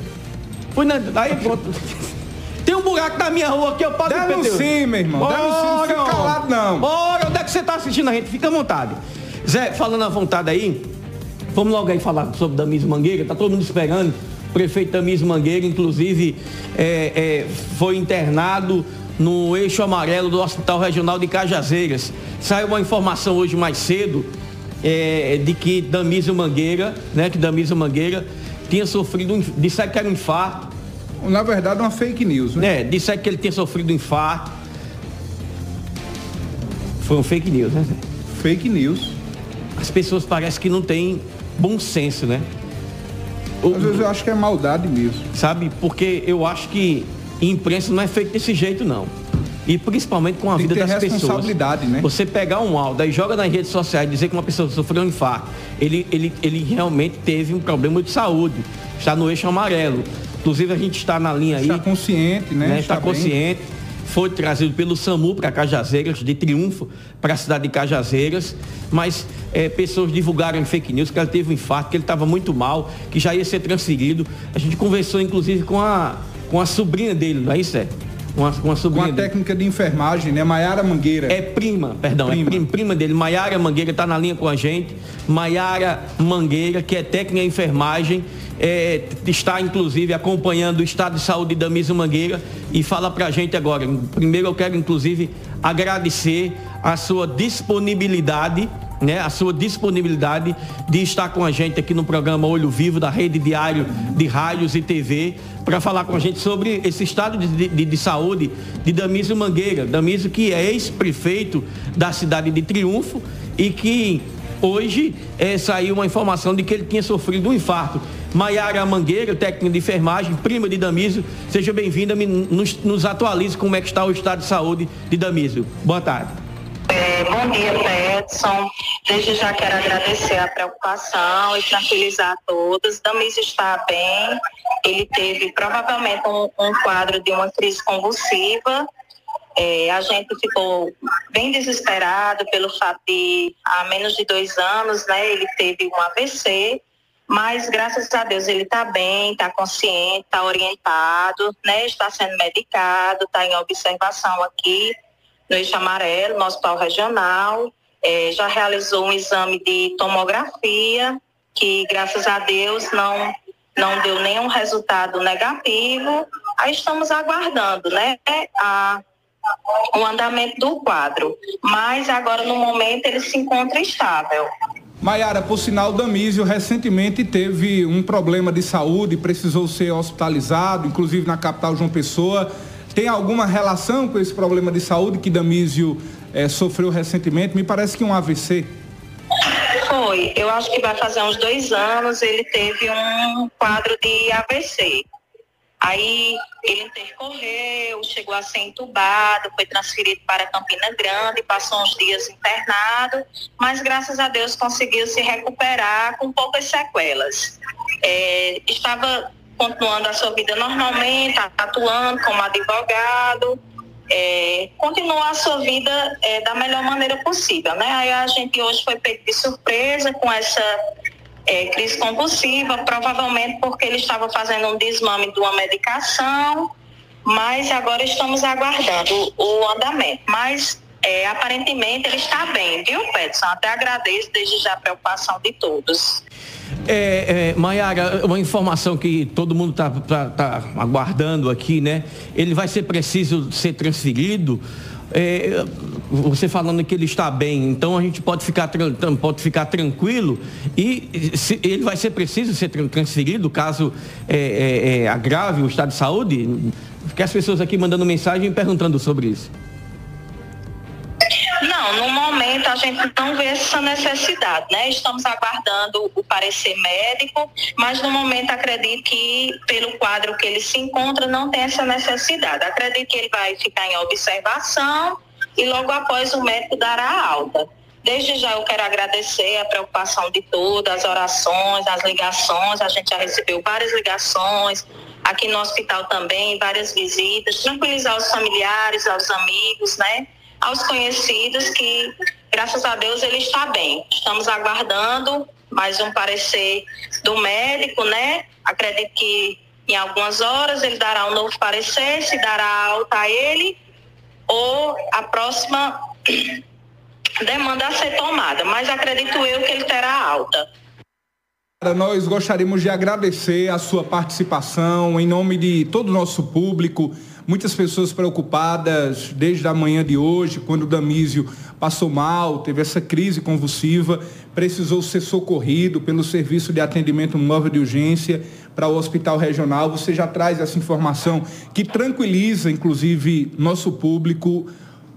Fui na, aí pronto. Tem um buraco na minha rua aqui, eu pago Denuncie, pneu. meu irmão. Denuncie, não fica Ora, calado, não. Ora, onde é que você tá assistindo a gente? Fica à vontade. Zé, falando à vontade aí, vamos logo aí falar sobre Damiso Mangueira, tá todo mundo esperando. O prefeito Damiso Mangueira, inclusive, é, é, foi internado no eixo amarelo do Hospital Regional de Cajazeiras. Saiu uma informação hoje mais cedo é, de que Damiso Mangueira, né, que Damiso Mangueira tinha sofrido, um, disseram que era um infarto, Na verdade, uma fake news, né? Disseram que ele tinha sofrido um infarto. Foi um fake news, né? Fake news. As pessoas parecem que não têm bom senso, né? O- Às vezes eu acho que é maldade mesmo. sabe? Porque eu acho que imprensa não é feito desse jeito, não. E principalmente com a Tem vida das pessoas. né? Você pegar um áudio e joga nas redes sociais e dizer que uma pessoa sofreu um infarto, ele, ele, ele realmente teve um problema de saúde. Está no eixo amarelo. Inclusive a gente está na linha aí. Está consciente, né? né? Está bem. consciente. Foi trazido pelo SAMU para Cajazeiras, de triunfo para a cidade de Cajazeiras, mas eh, pessoas divulgaram fake news que ele teve um infarto, que ele estava muito mal, que já ia ser transferido. A gente conversou inclusive com a, com a sobrinha dele, não é isso? É? Com a, com a Com sobrinha a dele. técnica de enfermagem, né? Maiara Mangueira. É prima, perdão, Prima. é prima, prima dele. Maiara Mangueira está na linha com a gente. Maiara Mangueira, que é técnica em enfermagem, é, está inclusive acompanhando o estado de saúde da Misa Mangueira e fala pra gente agora. Primeiro eu quero inclusive agradecer a sua disponibilidade, né? A sua disponibilidade de estar com a gente aqui no programa Olho Vivo da Rede Diário de Rádios e TV para falar com a gente sobre esse estado de, de- de saúde de Damiso Mangueira. Damiso que é ex-prefeito da cidade de Triunfo e que hoje eh, saiu uma informação de que ele tinha sofrido um infarto. Maiara Mangueira, técnica de enfermagem, prima de Damiso, seja bem-vinda, nos, nos atualize como é que está o estado de saúde de Damiso. Boa tarde. É, bom dia, Petson. Desde já quero agradecer a preocupação e tranquilizar a todos. Damis está bem. Ele teve provavelmente um, um quadro de uma crise convulsiva. É, a gente ficou bem desesperado pelo fato de, há menos de dois anos, né, ele teve um AVC, mas graças a Deus ele está bem, está consciente, está orientado, né, está sendo medicado, está em observação aqui no Eixo Amarelo, no Hospital Regional, eh, já realizou um exame de tomografia, que graças a Deus não, não deu nenhum resultado negativo. Aí estamos aguardando, né, a, o andamento do quadro. Mas agora, no momento, ele se encontra estável. Maiara, por sinal, Damísio recentemente teve um problema de saúde, precisou ser hospitalizado, inclusive na capital João Pessoa. Tem alguma relação com esse problema de saúde que Damísio eh, sofreu recentemente? Me parece que um AVC. Foi, eu acho que vai fazer uns dois anos, ele teve um quadro de AVC. Aí ele intercorreu, chegou a ser entubado, foi transferido para Campina Grande, passou uns dias internado, mas graças a Deus conseguiu se recuperar com poucas sequelas. É, estava continuando a sua vida normalmente, atuando como advogado, é, continuar a sua vida é, da melhor maneira possível, né? Aí a gente hoje foi pego de surpresa com essa é, crise convulsiva, provavelmente porque ele estava fazendo um desmame de uma medicação, mas agora estamos aguardando o, o andamento. Mas é, aparentemente ele está bem, viu, Petson? Até agradeço desde já a preocupação de todos. É, é, Maiara, uma informação que todo mundo está aguardando aqui, né? Ele vai ser preciso ser transferido. É, você falando que ele está bem, então a gente pode ficar, pode ficar tranquilo e se, ele vai ser preciso ser transferido caso é, é, é, agrave o estado de saúde? Porque as pessoas aqui mandando mensagem perguntando sobre isso. Não, no momento a gente não vê essa necessidade, né? Estamos aguardando o parecer médico, mas no momento acredito que, pelo quadro que ele se encontra, não tem essa necessidade. Acredito que ele vai ficar em observação e logo após o médico dará a alta. Desde já eu quero agradecer a preocupação de todas, as orações, as ligações. A gente já recebeu várias ligações, aqui no hospital também, várias visitas, tranquilizar os familiares, aos amigos, né? Aos conhecidos que, graças a Deus, ele está bem. Estamos aguardando mais um parecer do médico, né? Acredito que em algumas horas ele dará um novo parecer, se dará alta a ele ou a próxima demanda a ser tomada, mas acredito eu que ele terá alta. Nós gostaríamos de agradecer a sua participação em nome de todo o nosso público. Muitas pessoas preocupadas desde a manhã de hoje, quando o Damísio passou mal, teve essa crise convulsiva, precisou ser socorrido pelo Serviço de Atendimento Móvel de Urgência para o Hospital Regional. Você já traz essa informação que tranquiliza, inclusive, nosso público,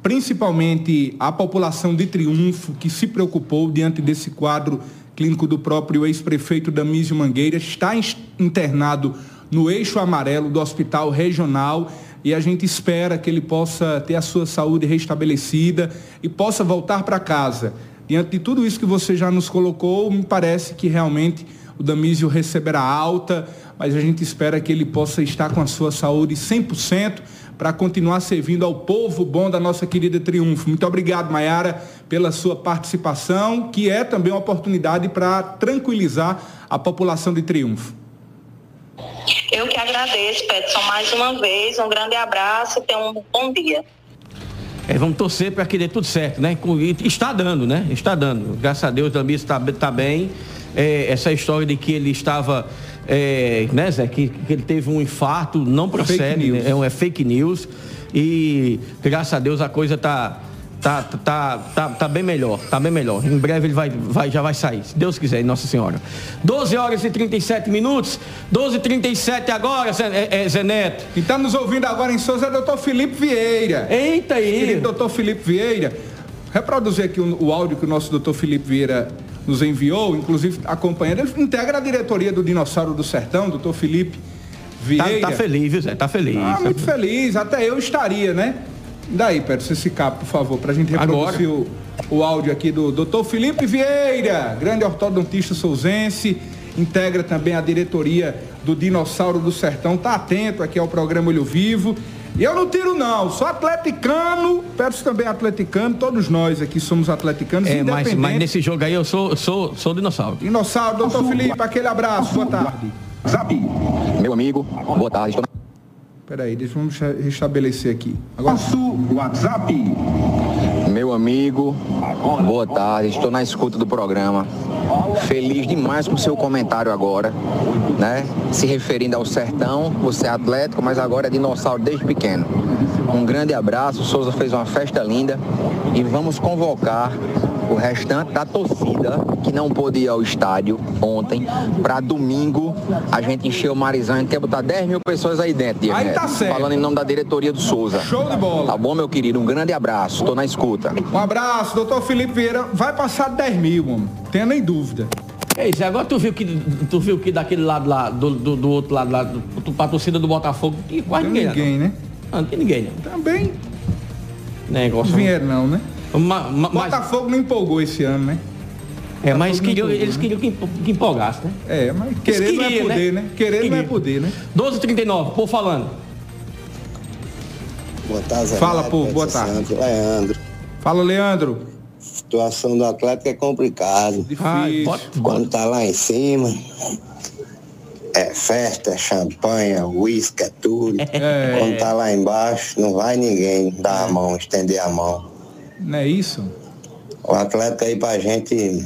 principalmente a população de Triunfo, que se preocupou diante desse quadro clínico do próprio ex-prefeito Damísio Mangueira, está internado no eixo amarelo do Hospital Regional e a gente espera que ele possa ter a sua saúde restabelecida e possa voltar para casa. Diante de tudo isso que você já nos colocou, me parece que realmente o Damísio receberá alta, mas a gente espera que ele possa estar com a sua saúde 100% para continuar servindo ao povo bom da nossa querida Triunfo. Muito obrigado, Maiara, pela sua participação, que é também uma oportunidade para tranquilizar a população de Triunfo. Eu que agradeço, Petson, mais uma vez. Um grande abraço e tenha um bom dia. É, vamos torcer para que dê tudo certo, né? Está dando, né? Está dando. Graças a Deus, o Damir está, está bem. É, essa história de que ele estava é, né, Zé, que, que, ele teve um infarto, não procede, né? é, um, é fake news. E graças a Deus a coisa tá, tá, tá, tá, tá bem melhor, tá bem melhor. Em breve ele vai, vai, já vai sair, se Deus quiser, Nossa Senhora. 12 horas e 37 minutos, 12 e 37 agora, Zé, é, é, Zé Neto. Quem está nos ouvindo agora em Souza é doutor Felipe Vieira. Eita aí. Querido doutor Felipe Vieira, reproduzir aqui o, o áudio que o nosso doutor Felipe Vieira nos enviou, inclusive acompanhando. Ele integra a diretoria do Dinossauro do Sertão, doutor Felipe Vieira. Tá, tá feliz, viu, Zé? Tá feliz. Ah, muito feliz. Até eu estaria, né? Daí, Pedro, esse cabo, por favor, para a gente reproduzir o, o, áudio aqui do doutor Felipe Vieira, grande ortodontista souzense, integra também a diretoria do Dinossauro do Sertão. Tá atento aqui ao programa Olho Vivo e eu não tiro não, sou atleticano, peço também atleticano, todos nós aqui somos atleticanos é, mas, mas, nesse jogo aí eu sou, sou, sou dinossauro. Dinossauro, doutor Felipe, aquele abraço, boa tarde. Zap. Meu amigo, boa tarde. Peraí, deixa eu restabelecer aqui. Agora... Nosso WhatsApp. Meu amigo, boa tarde, estou na escuta do programa. Feliz demais com o seu comentário agora, né? Se referindo ao sertão, você é atlético, mas agora é dinossauro desde pequeno. Um grande abraço, o Souza fez uma festa linda e vamos convocar o restante da torcida que não pôde ir ao estádio ontem, para domingo a gente encher o Marizão, a gente quer botar 10 mil pessoas aí dentro, Diego Aí tá certo. Falando em nome da diretoria do Souza. Show de bola. Tá bom, meu querido? Um grande abraço, estou na escuta. Um abraço, doutor Felipe Vieira. Vai passar 10 mil, mano. Tenha nem dúvida. É isso, agora tu viu que tu viu que daquele lado lá, do, do, do outro lado lá, do, pra torcida do Botafogo, tinha quase ninguém. Ninguém, né? Não, não tinha ninguém, não. Também. Negócio. Não vieram não, né? Ma, ma, Botafogo não empolgou esse ano, né? É, mas queriam, eles queriam que, que empolgasse, né? É, mas querer queriam, não é poder, né? né? Querer não é poder, né? 12h39, por falando. Boa tarde, Fala, pô, boa tarde. Leandro. Fala, Leandro. A situação do Atlético é complicado. Difícil. Quando tá lá em cima, é festa, é champanhe, uísque, é tudo. É. Quando tá lá embaixo, não vai ninguém dar a mão, estender a mão. Não é isso? O atleta aí pra gente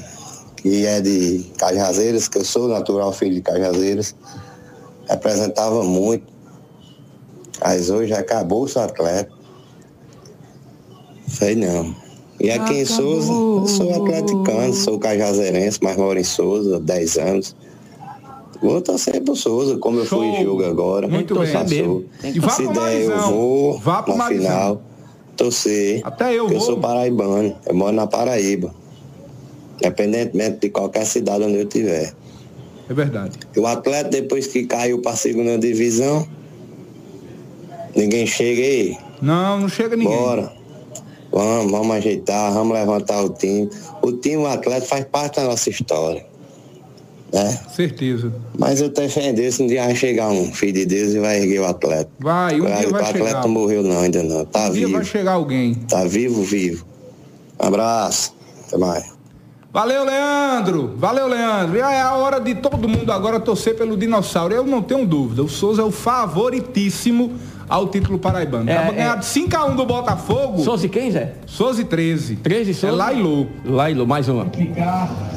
que é de Cajazeiras, que eu sou natural filho de Cajazeiras, representava muito. Mas hoje acabou o seu atleta. Sei não. E aqui em Souza, eu sou atleticano, sou cajazeirense, mas moro em Souza há 10 anos. Vou torcer pro Souza, como eu fui em jogo agora. Muito bem. E vá Se der, eu vou Vá pro na Marizão. final torcer. Até eu porque Eu vou. sou paraibano, eu moro na Paraíba. Independentemente de qualquer cidade onde eu estiver. É verdade. O atleta, depois que caiu para a segunda divisão, ninguém chega aí. Não, não chega ninguém. Bora. Vamos, vamos ajeitar, vamos levantar o time. O time, o atleta faz parte da nossa história. Né? Certeza. Mas eu tenho fé em Deus, um dia vai chegar um filho de Deus e vai erguer o atleta. Vai, um o dia vai atleta chegar. não morreu não, ainda não. Tá Um dia vivo. vai chegar alguém. Tá vivo, vivo. Abraço. Até mais. Valeu, Leandro! Valeu, Leandro! E é a hora de todo mundo agora torcer pelo dinossauro. Eu não tenho dúvida. O Souza é o favoritíssimo ao título paraibano. É, Acaba é. ganhar de 5x1 do Botafogo. Souza e quem, Zé? Souza e 13. 13 Souza? É Lailô. Lailô, mais uma.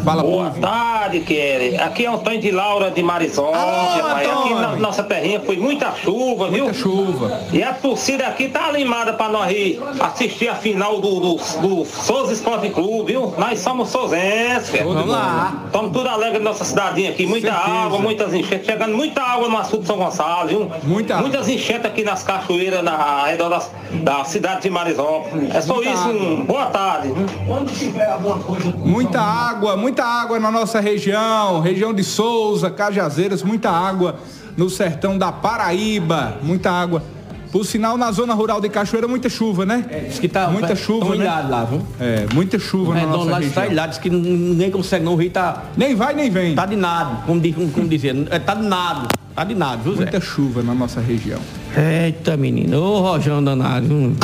Fala, Boa povo. tarde, Kelly. Aqui é Antônio de Laura de Marisol. rapaz. Aqui na nossa terrinha foi muita chuva, viu? Muita chuva. E a torcida aqui tá animada pra nós ir assistir a final do, do, do Souza Esporte Clube, viu? Nós somos souzenses, Kelly. Vamos lá. Estamos tudo alegre na nossa cidadinha aqui. Muita Certeza. água, muitas enchentes. Chegando muita água no açude de São Gonçalo, viu? Muita água. Muitas enchentes aqui nas cachoeiras, na, redor das, da cidade de Marisol. É só Muita isso. Um, boa tarde. Quando tiver alguma coisa... Muita água, muita água na nossa região, região de Souza, Cajazeiras, muita água no sertão da Paraíba, muita água. Por sinal, na zona rural de Cachoeira, muita chuva, né? Diz que tá muita chuva, tão né? ilhado lá, viu? É, muita chuva O na nossa lá região. está ilhado, diz que ninguém consegue não, o rio tá... Nem vai, nem vem. Tá de nada, como, diz, como, como dizia. É, Tá de nada, tá de nada, viu, Zé? Muita chuva na nossa região. Eita, menino. Ô, Rojão danado. viu?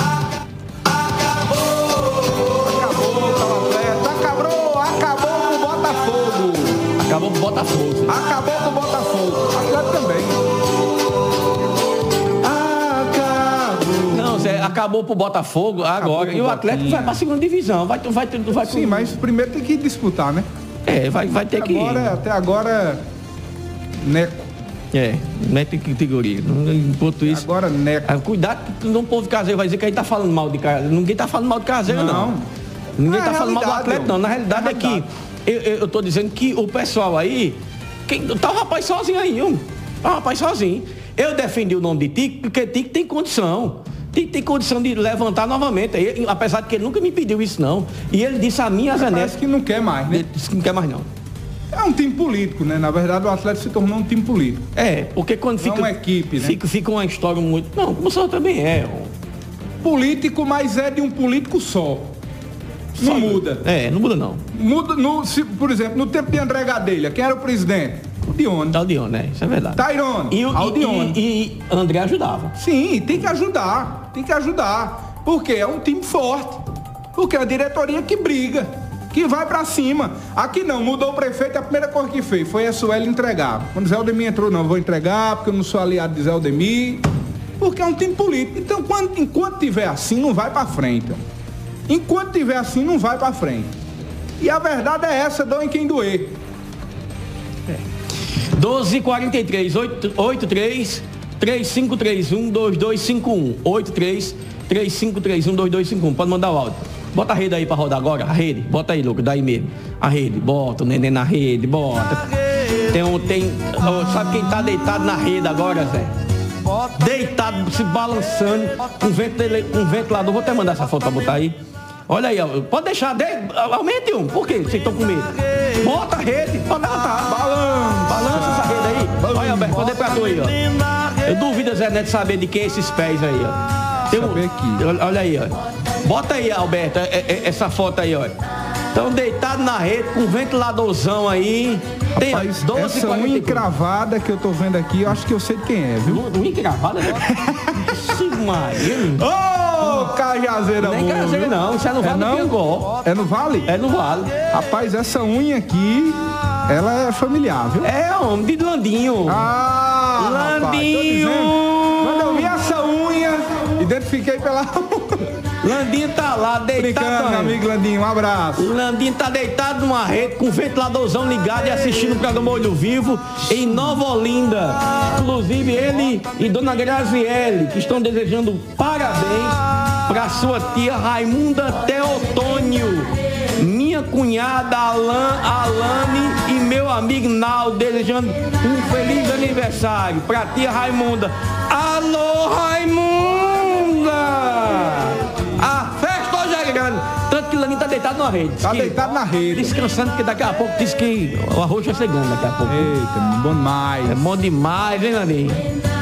Acabou, acabou com o Botafogo. Acabou com o Botafogo. Acabou com o Botafogo. Acabou pro Botafogo agora. pro E o Atlético vai pra segunda divisão. Vai, vai, vai, vai Sim, mas primeiro tem que disputar, né? É, vai, vai ter que. Agora, até agora, Neco. É, mete categoria. Enquanto isso. Agora, Neco. Ah, Cuidado que não povo caseiro vai dizer que a gente tá falando mal de caseiro. Ninguém tá falando mal de caseiro, não. Não. Ninguém É tá falando mal do atleta, não. Na realidade É é que eu, eu, eu tô dizendo que o pessoal aí. Quem, tá o rapaz sozinho aí, um. Tá o rapaz sozinho. Eu defendi o nome de Tico porque Tico tem condição. Tico tem condição de levantar novamente. Ele- apesar de que ele nunca me pediu isso, não. E ele disse a minha Zé Parece Neto. que não quer mais, né? Ele disse que não quer mais, não. É um time político, né? Na verdade, o Atlético se tornou um time político. É, porque quando fica. uma equipe, né? Fica, fica uma história muito. Não, como o senhor também é. Político, mas é de um político só. Não muda. É, não muda não. Muda, no, se, por exemplo, no tempo de André Gadelha, quem era o presidente? O Dione. Aldione, né? Isso é verdade. Tairone. E, Aldione. e, e, e André ajudava. Sim, tem que ajudar. Tem que ajudar. Porque é um time forte. Porque é a diretoria que briga. Que vai pra cima. Aqui não, mudou o prefeito, a primeira coisa que fez foi a Sueli entregar. Quando Zé Aldemir entrou, não, vou entregar, porque eu não sou aliado de Zé Aldemir. Porque é um time político. Então, quando, enquanto tiver assim, não vai pra frente. Enquanto tiver assim, não vai pra frente. E a verdade é essa, doem quem doer. 1243 83 3531 2251 83 3531 2251 Pode mandar o áudio. Bota a rede aí pra rodar agora. A rede. Bota aí, louco. Daí mesmo. A rede. Bota o neném na rede. Bota. Tem um. Tem, sabe quem tá deitado na rede agora, Zé? Deitado, se balançando. Com ventile- com ventilador. Vou até mandar essa foto pra botar aí. Olha aí. Pode deixar. De, aumente um. Por quê? Vocês estão com medo? Bota a rede. Pode levantar. Balança. Balança essa rede aí. Olha, Alberto. Pode pra tu aí, ó. Eu duvido, Zé Neto, saber de quem é esses pés aí, ó. Tem um- Olha- Olha aí, ó. Bota aí, Alberto, é- é- essa foto aí, ó. Estão deitados na rede com um ventiladorzão aí. Tem Rapaz, 12 essa unha encravada que eu tô vendo aqui, eu acho que eu sei de quem é, viu? Unha encravada? Sim, Maria. Ô, Cajazeira Nem boa, Cajazeira viu? não, isso é no Vale do Piangó. É no Vale? É no Vale. Rapaz, essa unha aqui, ela é familiar, viu? É, homem, de Landinho. Ah, rapaz, Landinho. dizendo. Quando eu vi essa unha, identifiquei pela... Landinho tá lá, deitado. Meu amigo Landinho, um abraço. Landinho tá deitado numa rede com o ventiladorzão ligado e assistindo o programa Olho Vivo em Nova Olinda. Inclusive ele e Dona Graziele, que estão desejando parabéns pra sua tia Raimunda Teotônio, minha cunhada Alan, Alane e meu amigo Naldo, desejando um feliz aniversário pra tia Raimunda. Alô, Raimunda! Deitado na rede. Tá deitado na rede. Descansando, porque daqui a pouco diz que o arroz vai chegando daqui a pouco. Eita, bom demais. É bom demais, hein, Landim?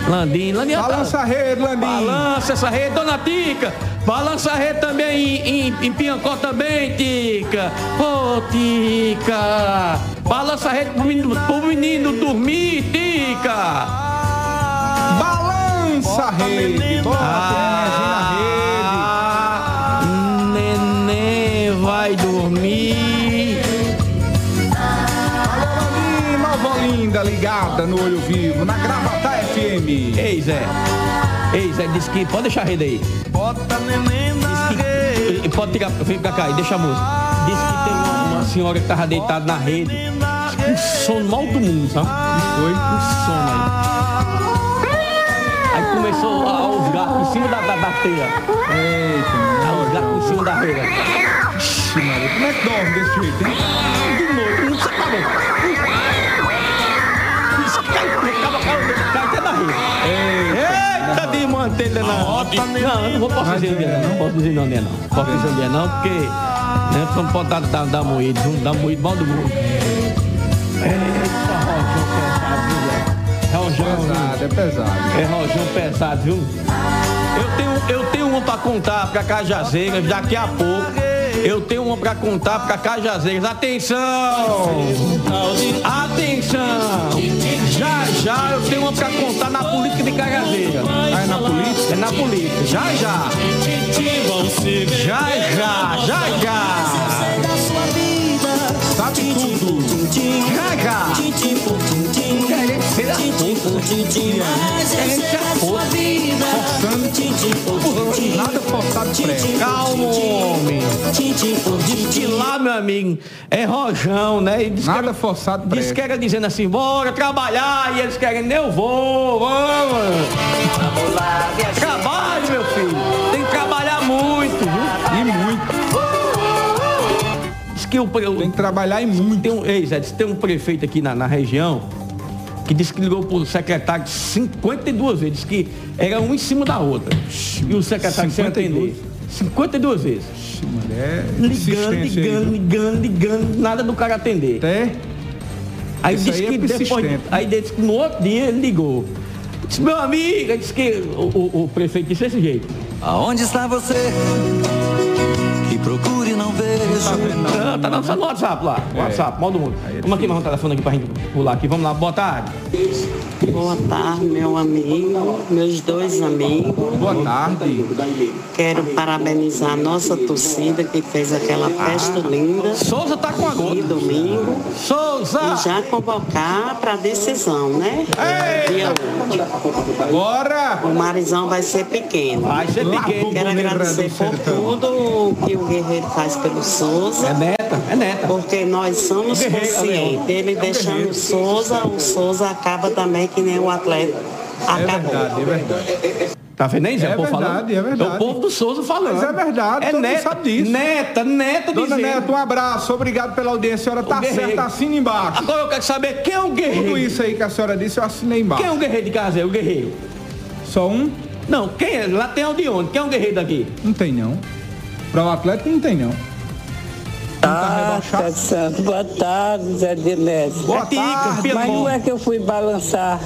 Landim, Landim. Balança a rede, Landim. Balança essa rede, dona Tica. Balança a rede também em, em, em Piancó também, Tica. Ô, Tica. Balança a rede pro menino, pro menino dormir, Tica. Balança a rede. Bota ah, Ligada no Olho Vivo, na Gravata FM. Ei, Zé. Ei, Zé, disse que. Pode deixar a rede aí. Bota neném na rede. Pode tirar, vem pra cá e deixa a música. Disse que tem uma, uma senhora que tava deitada na rede. Um sono mal do mundo, sabe? Foi um sono aí. Aí começou a os gatos em cima da, da, da teia. Eita, Aí os gatos em cima da teia. Ixi, Maria, como é que dorme desse jeito, hein? De noite, não sei tá bom. Cai até da rede. Eita de mantelha na Não, eu não vou posso dizer é, não. Não posso dizer é, não. Posso dizer é, não, porque né, não pode dar, dar moído, viu? dar moído mal do mundo. Eita, rojão pesado, é pesado. é rojão pesado, viu? Eu tenho, eu tenho uma pra contar pra Cajazeiras daqui a pouco. Eu tenho uma pra contar pra Cajazeiras. Atenção! Atenção! Já eu tenho uma pra contar na política de Cajazeiras. Ah, é na política? É na política. Já já. Já já, já já. Sabe tudo. Já já. A força. Forçando. Nada forçado. Calma, homem. Diz que lá, meu amigo, é rojão, né? E diz que Nada forçado Diz pré. que era dizendo assim, bora trabalhar, e eles querem, eu vou, vamos. Trabalhe, meu filho. Tem que trabalhar muito, viu? E muito. Diz que o, pre- Tem que trabalhar e muito. tem um, ei, Zé, diz que tem um prefeito aqui na, na região que disse que ligou pro secretário 52 vezes, diz que era um em cima da outra. E o secretário sem 52? atender. 52 vezes. Mulher. Ligando, aí, ligando, viu? ligando, ligando, nada do cara atender. Até Aí Isso disse aí é que depois, persistente. aí disse que no outro dia ele ligou. Disse, meu amigo, disse que o, o- o prefeito disse desse jeito. Aonde está você? Procure não vejo. Não, tá não, só no WhatsApp lá. WhatsApp, mal do mundo. Vamos aqui mais um telefone aqui pra gente pular aqui. Vamos lá, boa tarde. Boa tarde, meu amigo, meus dois amigos. Boa tarde. Quero parabenizar a nossa torcida que fez aquela festa linda. Souza tá com a E gota. domingo. Souza! E já convocar para decisão, né? Dia 8. Bora! O Marizão vai ser pequeno. Vai ser pequeno. Quero agradecer por tudo que o Guerreiro faz pelo É Souza. neta, é neta. Porque nós somos conscientes. Ele É deixando guerreiro. o Souza, o Souza acaba também que nem o atleta. É Acabou. verdade, é verdade. Tá vendo aí, Zé? É o povo verdade, falando? é verdade. o povo do Souza falando. Mas é verdade, É neta, sabe disso. neta, neta Dona dizendo. Neto, um abraço. Obrigado pela audiência. A senhora tá guerreiro. certa, assina embaixo. Agora eu quero saber quem é o guerreiro. Tudo isso aí que a senhora disse, eu assinei embaixo. Quem é o guerreiro de casa? O guerreiro. Só um? Não, quem é? Lá tem o de onde? Quem é o guerreiro daqui? Não tem não. Para o Atlético não tem não. Ah, tá santo. Boa tarde, Zé de Neto. Boa É tarde. Mas não é que eu fui balançar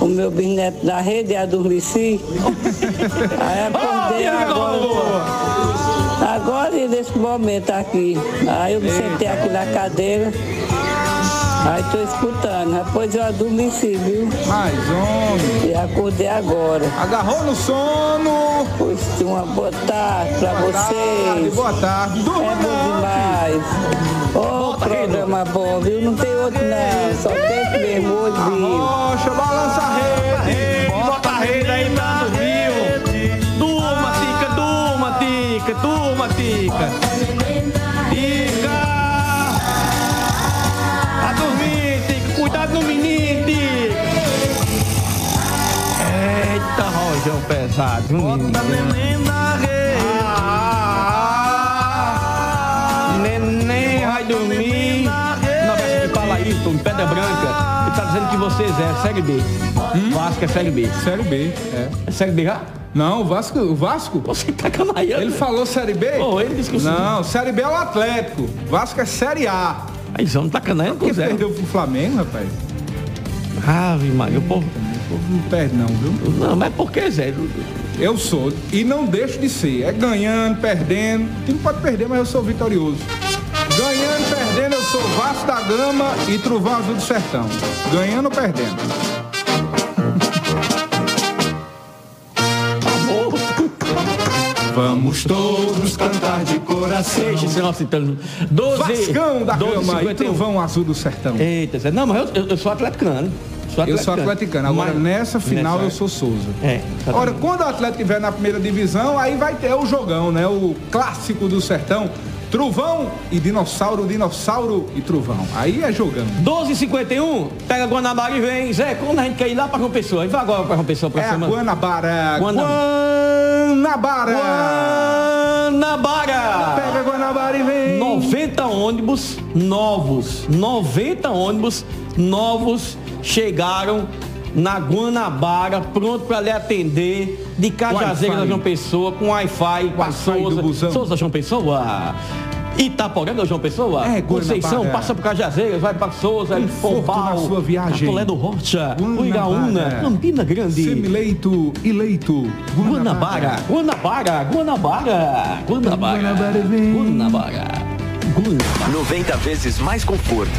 o meu bisneto da rede e adormeci? Aí acordei agora. Agora e nesse momento aqui. Aí eu me sentei aqui na cadeira. Aí tô escutando. Depois eu adormeci, viu? Mais homem. E acordei agora. Agarrou no sono. Pois uma boa tarde pra Boa tarde, vocês. boa tarde. Durma É bom demais. Ô, programa bom, viu? Não tem outro não. Só tem esse mesmo hoje, viu? Rocha, balança a rede. Bota a rede aí pra dormir. Durma, tica, durma, tica, durma, tica. Tica! feijão pesado. Bota neném na rede. Ah, ah, neném vai dormir. Na versão de Palaíton, Pedra Branca. Ele tá dizendo que vocês é Série B. Hum? Vasco é Série B. Série B, é. É Série B já? Não, o Vasco, o Vasco. Você tá camaiando. Ele falou Série B? Ou ele disse que Não, Série B é o Atlético. Vasco é Série A. Mas não tá canaiando com o Zé. perdeu pro Flamengo, rapaz? Ave Maria, o povo... O povo não perde não, viu? Não, mas por que, Zé? Eu sou. E não deixo de ser. É ganhando, perdendo. O time pode perder, mas eu sou vitorioso. Ganhando, perdendo, eu sou Vasco da Gama e Truvão Azul do Sertão. Ganhando ou perdendo. Vamos todos cantar de coração. Deixa esse nosso. 12, Vascão da 12, Gama e 51. Truvão Azul do Sertão. Eita. Não, mas eu, eu, sou atleticano. Sou Eu sou atleticano. Agora, Mas- nessa final, Nessa- eu sou Souza. É. Ora, quando o Atlético estiver na primeira divisão, aí vai ter o jogão, né? O clássico do sertão. Truvão e dinossauro, dinossauro e trovão. Aí é jogão. 12h51, pega Guanabara e vem. Zé, quando a gente quer ir lá pra João Pessoa? E vai agora pra João Pessoa pra É semana. Guanabara. Guana- Guanabara. Guanabara. Pega Guanabara e vem. 90 ônibus novos. 90 ônibus novos chegaram na Guanabara, pronto para lhe atender de Cajazeiras Wi-Fi. da João Pessoa, com Wi-Fi, com a Souza. Souza João Pessoa. Itaporanga João Pessoa. É, Conceição, Guanabara. passa por Cajazeiras, vai para Souza, vai Conforto Pombal, sua viagem. Catolé do Rocha, Guanabara. Campina Grande. Semileito, eleito. Guanabara, Guanabara, Guanabara, Guanabara, Guanabara vem. Guanabara. 90 vezes mais conforto,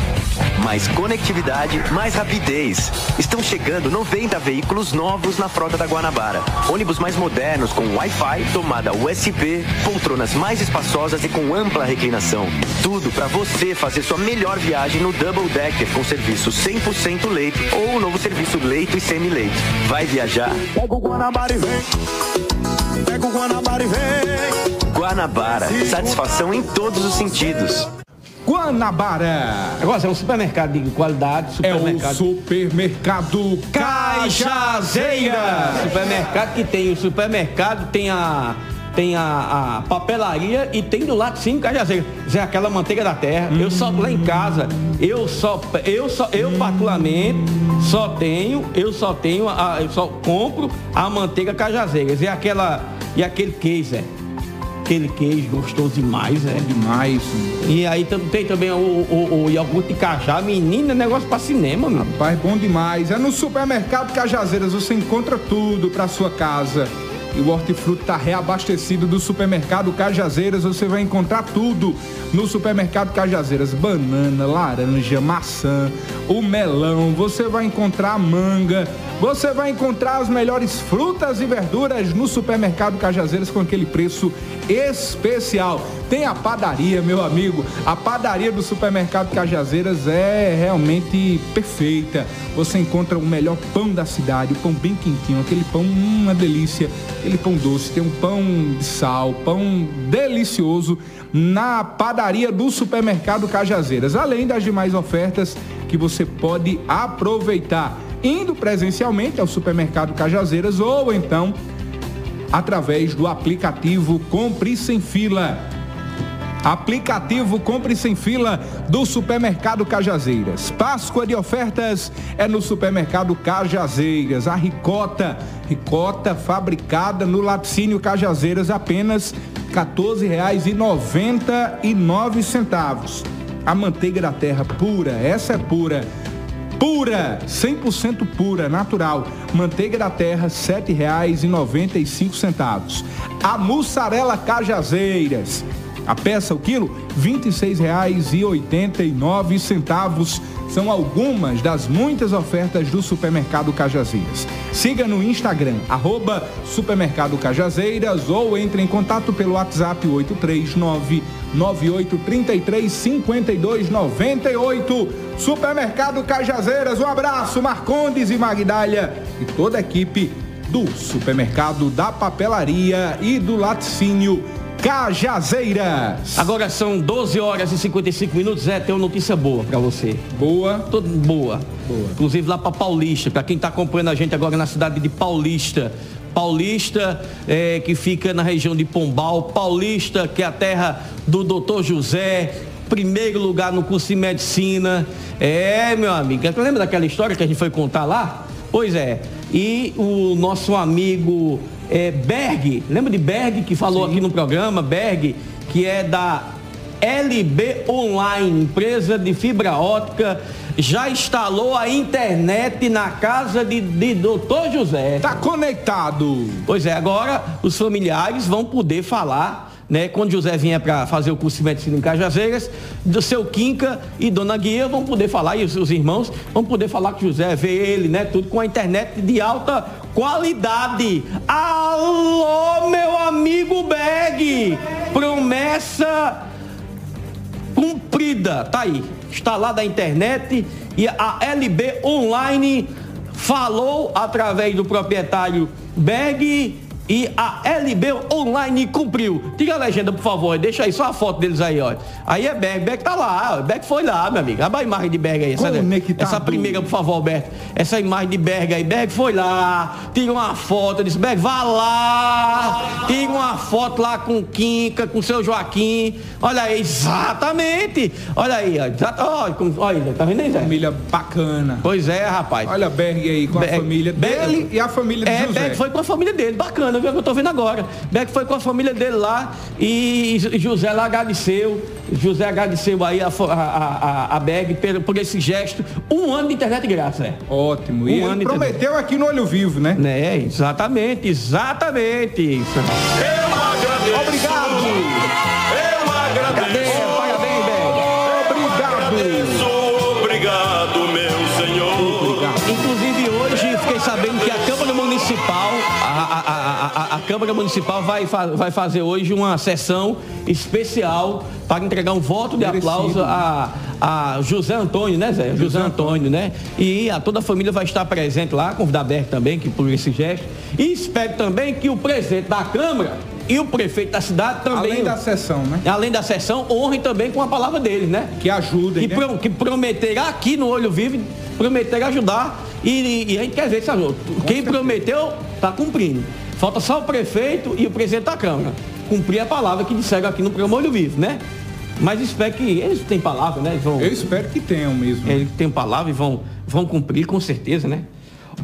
mais conectividade, mais rapidez. Estão chegando 90 veículos novos na frota da Guanabara. Ônibus mais modernos com Wi-Fi, tomada USB, poltronas mais espaçosas e com ampla reclinação. Tudo para você fazer sua melhor viagem no Double Decker com serviço 100% leito ou o novo serviço leito e semi-leito. Vai viajar? Pega o Guanabara e vem. Pega o Guanabara e vem. Guanabara, satisfação em todos os sentidos. Guanabara. Agora, é um supermercado de qualidade, É o supermercado. supermercado Cajazeira. Supermercado que tem o supermercado, tem a tem a, a papelaria e tem do lado sim Cajazeira. Zé, aquela manteiga da terra. Eu só lá em casa, eu só eu só eu particularmente só tenho, eu só tenho a, eu só compro a manteiga Cajazeiras e aquela e aquele queijo. Aquele queijo gostoso demais, é. Demais. E aí tem também o, o, o iogurte cajá, menina, negócio pra cinema, meu. Rapaz, bom demais. É no supermercado Cajazeiras, você encontra tudo para sua casa. E o hortifruti está reabastecido do supermercado Cajazeiras. Você vai encontrar tudo no supermercado Cajazeiras: banana, laranja, maçã, o melão. Você vai encontrar manga. Você vai encontrar as melhores frutas e verduras no supermercado Cajazeiras com aquele preço especial. Tem a padaria, meu amigo. A padaria do supermercado Cajazeiras é realmente perfeita. Você encontra o melhor pão da cidade, o pão bem quentinho, aquele pão, hum, uma delícia. Aquele pão doce, tem um pão de sal, pão delicioso na padaria do supermercado Cajazeiras. Além das demais ofertas que você pode aproveitar indo presencialmente ao supermercado Cajazeiras ou então através do aplicativo Compre Sem Fila. Aplicativo Compre Sem Fila do Supermercado Cajazeiras. Páscoa de ofertas é no Supermercado Cajazeiras. A ricota, ricota fabricada no laticínio Cajazeiras, apenas R$ 14,99. A manteiga da terra pura, essa é pura. Pura, 100% pura, natural. Manteiga da terra, R$ 7,95. A mussarela Cajazeiras. A peça, o quilo, R$ 26,89. São algumas das muitas ofertas do Supermercado Cajazeiras. Siga no Instagram, arroba Supermercado Cajazeiras ou entre em contato pelo WhatsApp 839 9833 5298. Supermercado Cajazeiras, um abraço, Marcondes e Magdália e toda a equipe do Supermercado da Papelaria e do Laticínio Cajazeiras. Agora são 12 horas e 55 minutos. Zé, tem uma notícia boa pra você. Boa. Todo, boa. Boa. Inclusive lá pra Paulista, pra quem tá acompanhando a gente agora na cidade de Paulista. Paulista, eh, que fica na região de Pombal. Paulista, que é a terra do doutor José. primeiro lugar no curso de medicina. É, meu amigo. Você lembra daquela história que a gente foi contar lá? Pois é. E o nosso amigo é, Berg, lembra de Berg que falou Sim. aqui no programa? Berg, que é da LB Online, empresa de fibra ótica, já instalou a internet na casa de, de Doutor José. Tá conectado. Pois é, agora os familiares vão poder falar né, quando José vinha para fazer o curso de medicina em Cajazeiras, do seu Quinca e Dona Guia vão poder falar, e os, os irmãos vão poder falar com José, ver ele, né, tudo com a internet de alta qualidade. Alô, meu amigo Beg! Promessa cumprida, tá aí. Está lá da internet e a LB Online falou através do proprietário Beg e a LB Online cumpriu. Tira a legenda, por favor. Deixa aí só a foto deles aí, ó. Aí é Berg. Berg tá lá. Berg foi lá, meu amigo. Abra a imagem de Berg aí. Essa, essa primeira, por favor, Alberto. Essa imagem de Berg aí. Berg foi lá. Tira uma foto. Disse, Berg, vá lá. Tira uma foto lá com Quinca, com seu Joaquim. Olha aí, exatamente. Olha aí, ó. Olha, tá vendo aí, Zé? Família bacana. Pois é, rapaz. Olha Berg aí com Berg, a família dele Berg, e a família de é, José. Berg foi com a família dele. Bacana eu que eu tô vendo agora. Beck foi com a família dele lá e José lá agradeceu. José agradeceu aí a, a, a, a Berg por, por esse gesto. Um ano de internet grátis, é. Ótimo. Um e ano ele prometeu aqui no Olho Vivo, né? É, exatamente, exatamente. Isso. Eu agradeço. Obrigado. Eu agradeço. Cadê? Parabéns, Berg. Obrigado. Obrigado, meu Senhor. Obrigado. Inclusive hoje fiquei sabendo que a Câmara Municipal a, a, Câmara Municipal vai, vai fazer hoje uma sessão especial para entregar um voto de Merecido. aplauso a, a José Antônio, né, Zé? José, José Antônio, né? E a toda a família vai estar presente lá, convidar aberto também, que por esse gesto. E espero também que o presidente da Câmara e o prefeito da cidade também. Além da sessão, né? Além da sessão, honrem também com a palavra deles, né? Que ajudem. Que, né? pro, que prometerá aqui no Olho Vivo, prometerá ajudar. E, e, a gente quer ver, sabe? Quem certeza. prometeu, está cumprindo. Falta só o prefeito e o presidente da Câmara. Cumprir a palavra que disseram aqui no programa Olho Vivo, né? Mas espero que eles têm palavra, né? Vão, Eu espero que tenham mesmo. Eles têm palavra e vão, vão cumprir com certeza, né?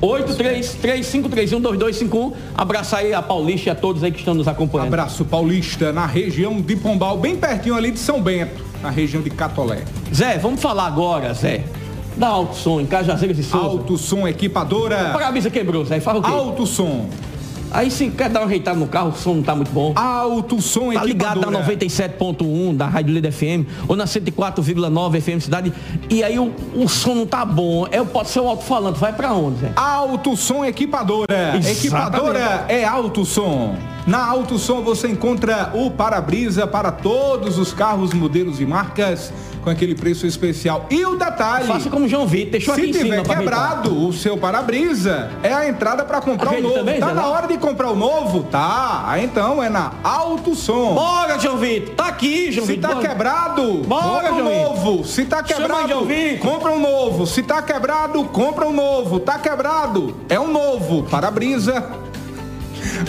8335312251. Abraço aí a Paulista e a todos aí que estão nos acompanhando. Abraço Paulista, na região de Pombal, bem pertinho ali de São Bento, na região de Catolé. Zé, vamos falar agora, Zé. Da Alto Som, em Cajazeiras e Souza. Alto Som Equipadora. A camisa quebrou, Zé. Fala o quê? Alto Som. Aí sim, quer dar uma ajeitada no carro, o som não tá muito bom. Alto som Tá ligado na 97.1 da Rádio Líder FM ou na 104,9 FM Cidade. E aí o, o som não tá bom. É, pode ser o alto-falante. Vai para onde, Zé? Alto som equipadora. Exatamente. Equipadora é alto som. Na Alto Som você encontra o para-brisa para todos os carros, modelos e marcas com aquele preço especial. E o detalhe. Faça como João Vitor, deixou aqui Se tiver quebrado o seu para-brisa, é a entrada para comprar o novo. Também, tá na hora de comprar o novo? Tá. Então é na Alto Som. Bora, João Vitor. Tá aqui, João Vitor. Se tá quebrado, bora, compra um novo. Se tá quebrado, compra um novo. Se tá quebrado, compra um novo. Tá quebrado, é um novo. Para-brisa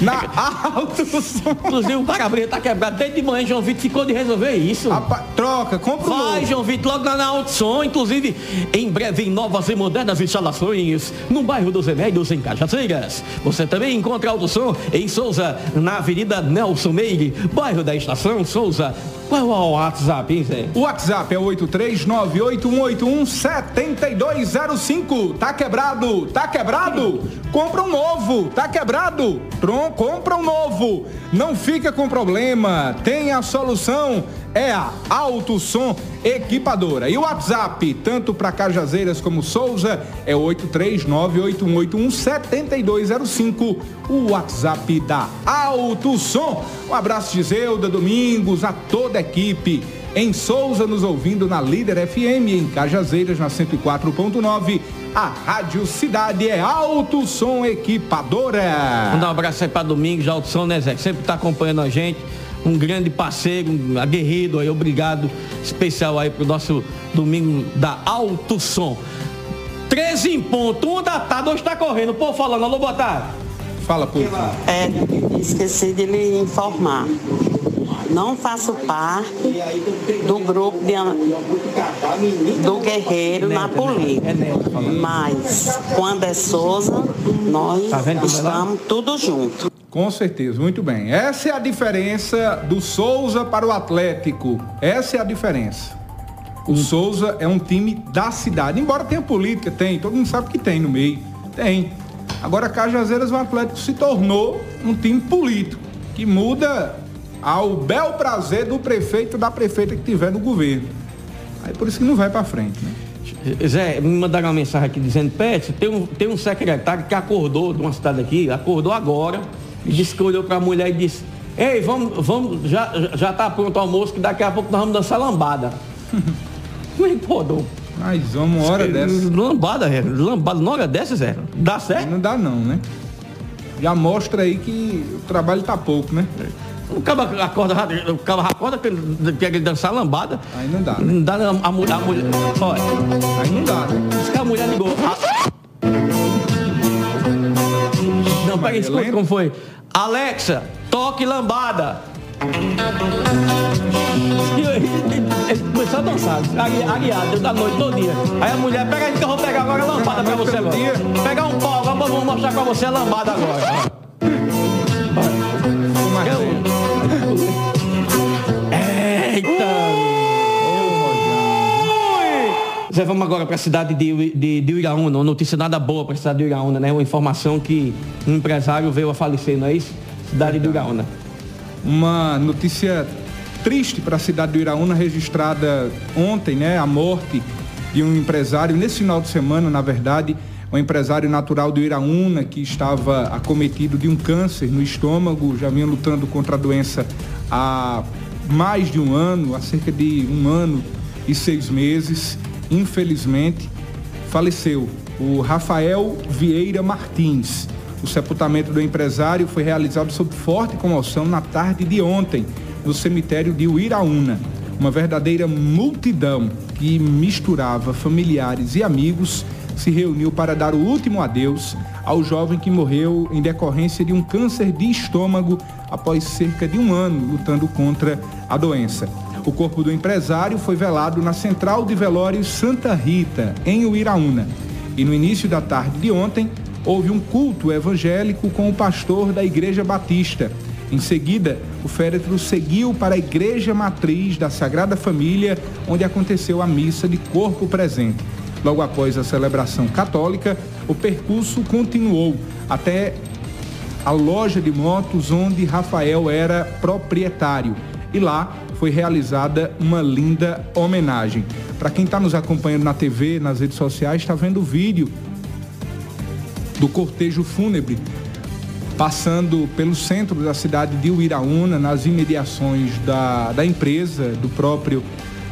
na Alto Som. Inclusive o para-brisa tá quebrado. Desde de manhã, João Vitor ficou de resolver isso. troca, compra Vai, novo. João Vitor, logo na Alto Som. Inclusive, em breve, em novas e modernas instalações no bairro dos Remédios, em Cajazeiras. Você também encontra Alto Som em Souza, na Avenida Nelson Meire, bairro da Estação Souza. Qual é o WhatsApp, hein, Zé? O WhatsApp é 83981817205. Tá quebrado? Tá quebrado? Compra um novo. Tá quebrado? Tron, compra um novo. Não fica com problema. Tem a solução. É a Alto Som Equipadora. E o WhatsApp, tanto para Cajazeiras como Souza, é 83981817205. O WhatsApp da Alto Som. Um abraço de Zeuda, Domingos, a toda a equipe. Em Souza, nos ouvindo na Líder FM, em Cajazeiras, na 104.9. A Rádio Cidade é Alto Som Equipadora. Mandar um abraço aí para Domingos, Alto Som, né, Zé? Sempre está acompanhando a gente um grande parceiro, um aguerrido aí, obrigado especial aí pro nosso domingo da Alto Som. 13 em ponto, uma da tarde, hoje tá correndo, pô, falando, alô, boa tarde. Fala, público. É, esqueci de lhe informar. Não faço parte do grupo de, do Guerreiro na política. Mas quando é Souza, nós Tá é estamos tudo junto. Com certeza, muito bem. Essa é a diferença do Souza para o Atlético. Essa é a diferença. O Souza é um time da cidade. Embora tenha política, tem. Todo mundo sabe que tem no meio. Tem. Agora, Cajazeiras, o Atlético se tornou um time político, que muda ao bel prazer do prefeito da prefeita que tiver no governo. Aí por isso que não vai para frente, né? Zé, me mandaram uma mensagem aqui dizendo, Pet, tem um, tem um secretário que acordou de uma cidade aqui, acordou agora, e disse que olhou para a mulher e disse, ei, vamos, vamos, já, já tá pronto o almoço, que daqui a pouco nós vamos dançar lambada. É que acordou? Mas vamos uma hora dessa. Lambada, Zé, lambada, na hora dessa, Zé. Dá certo? Não dá não, né? Já mostra aí que o trabalho tá pouco, né? O cara acorda, o cara acorda quer ele dançar lambada. Aí não dá. né? Não dá, a, mulher, a mulher. Olha. Aí não dá, né? Diz que a mulher ligou. Ah. Não, pega escuta como foi. Alexa, toque lambada. Ele começou a dançar, agui- aguiado, da noite todo dia. Aí a mulher, pega aí que eu vou pegar agora a lambada pra você agora. Pegar um pau, agora vamos mostrar pra você a lambada agora. Eita! Zé, vamos agora para a cidade de, de, de Iraúna, uma notícia nada boa para a cidade de Iraúna, né? Uma informação que um empresário veio a falecer, não é isso? Cidade de Iraúna. Uma notícia triste para a cidade do Iraúna, registrada ontem, né? A morte de um empresário, nesse final de semana, na verdade, um empresário natural do Iraúna que estava acometido de um câncer no estômago, já vinha lutando contra a doença há mais de um ano, há cerca de um ano e seis meses. Infelizmente, faleceu o Rafael Vieira Martins. O sepultamento do empresário foi realizado sob forte comoção na tarde de ontem, no cemitério de Uiraúna. Uma verdadeira multidão que misturava familiares e amigos se reuniu para dar o último adeus ao jovem que morreu em decorrência de um câncer de estômago após cerca de um ano lutando contra a doença. O corpo do empresário foi velado na Central de Velórios Santa Rita, em Uiraúna. E no início da tarde de ontem, houve um culto evangélico com o pastor da Igreja Batista. Em seguida, o féretro seguiu para a Igreja Matriz da Sagrada Família, onde aconteceu a missa de corpo presente. Logo após a celebração católica, o percurso continuou até a loja de motos onde Rafael era proprietário. E lá foi realizada uma linda homenagem. Para quem está nos acompanhando na TV, nas redes sociais, está vendo o vídeo do cortejo fúnebre passando pelo centro da cidade de Uiraúna, nas imediações da, da empresa do próprio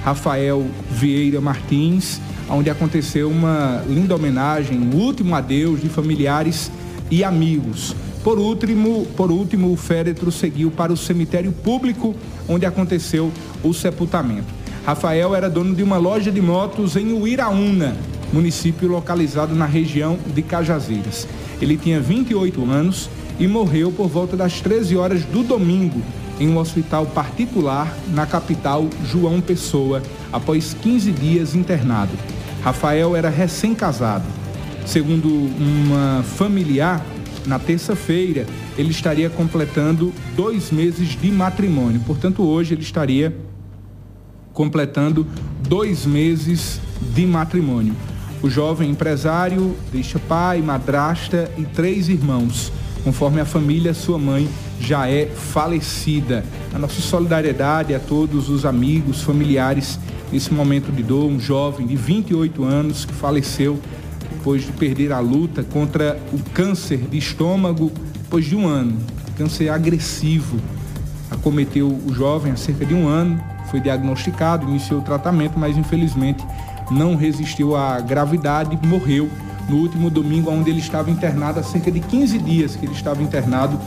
Rafael Vieira Martins, onde aconteceu uma linda homenagem, um último adeus de familiares e amigos. Por último, por último, o féretro seguiu para o cemitério público, onde aconteceu o sepultamento. Rafael era dono de uma loja de motos em Uiraúna, município localizado na região de Cajazeiras. Ele tinha 28 anos e morreu por volta das 13 horas do domingo em um hospital particular na capital João Pessoa, após 15 dias internado. Rafael era recém-casado. Segundo uma familiar, na terça-feira ele estaria completando dois meses de matrimônio. Portanto, hoje ele estaria completando dois meses de matrimônio. O jovem empresário deixa pai, madrasta e três irmãos. Conforme a família, sua mãe já é falecida. A nossa solidariedade a todos os amigos, familiares nesse momento de dor. Um jovem de 28 anos que faleceu depois de perder a luta contra o câncer de estômago depois de um ano. Câncer agressivo. Acometeu o jovem há cerca de um ano, foi diagnosticado, iniciou o tratamento, mas infelizmente não resistiu à gravidade e morreu no último domingo, onde ele estava internado há cerca de 15 dias que ele estava internado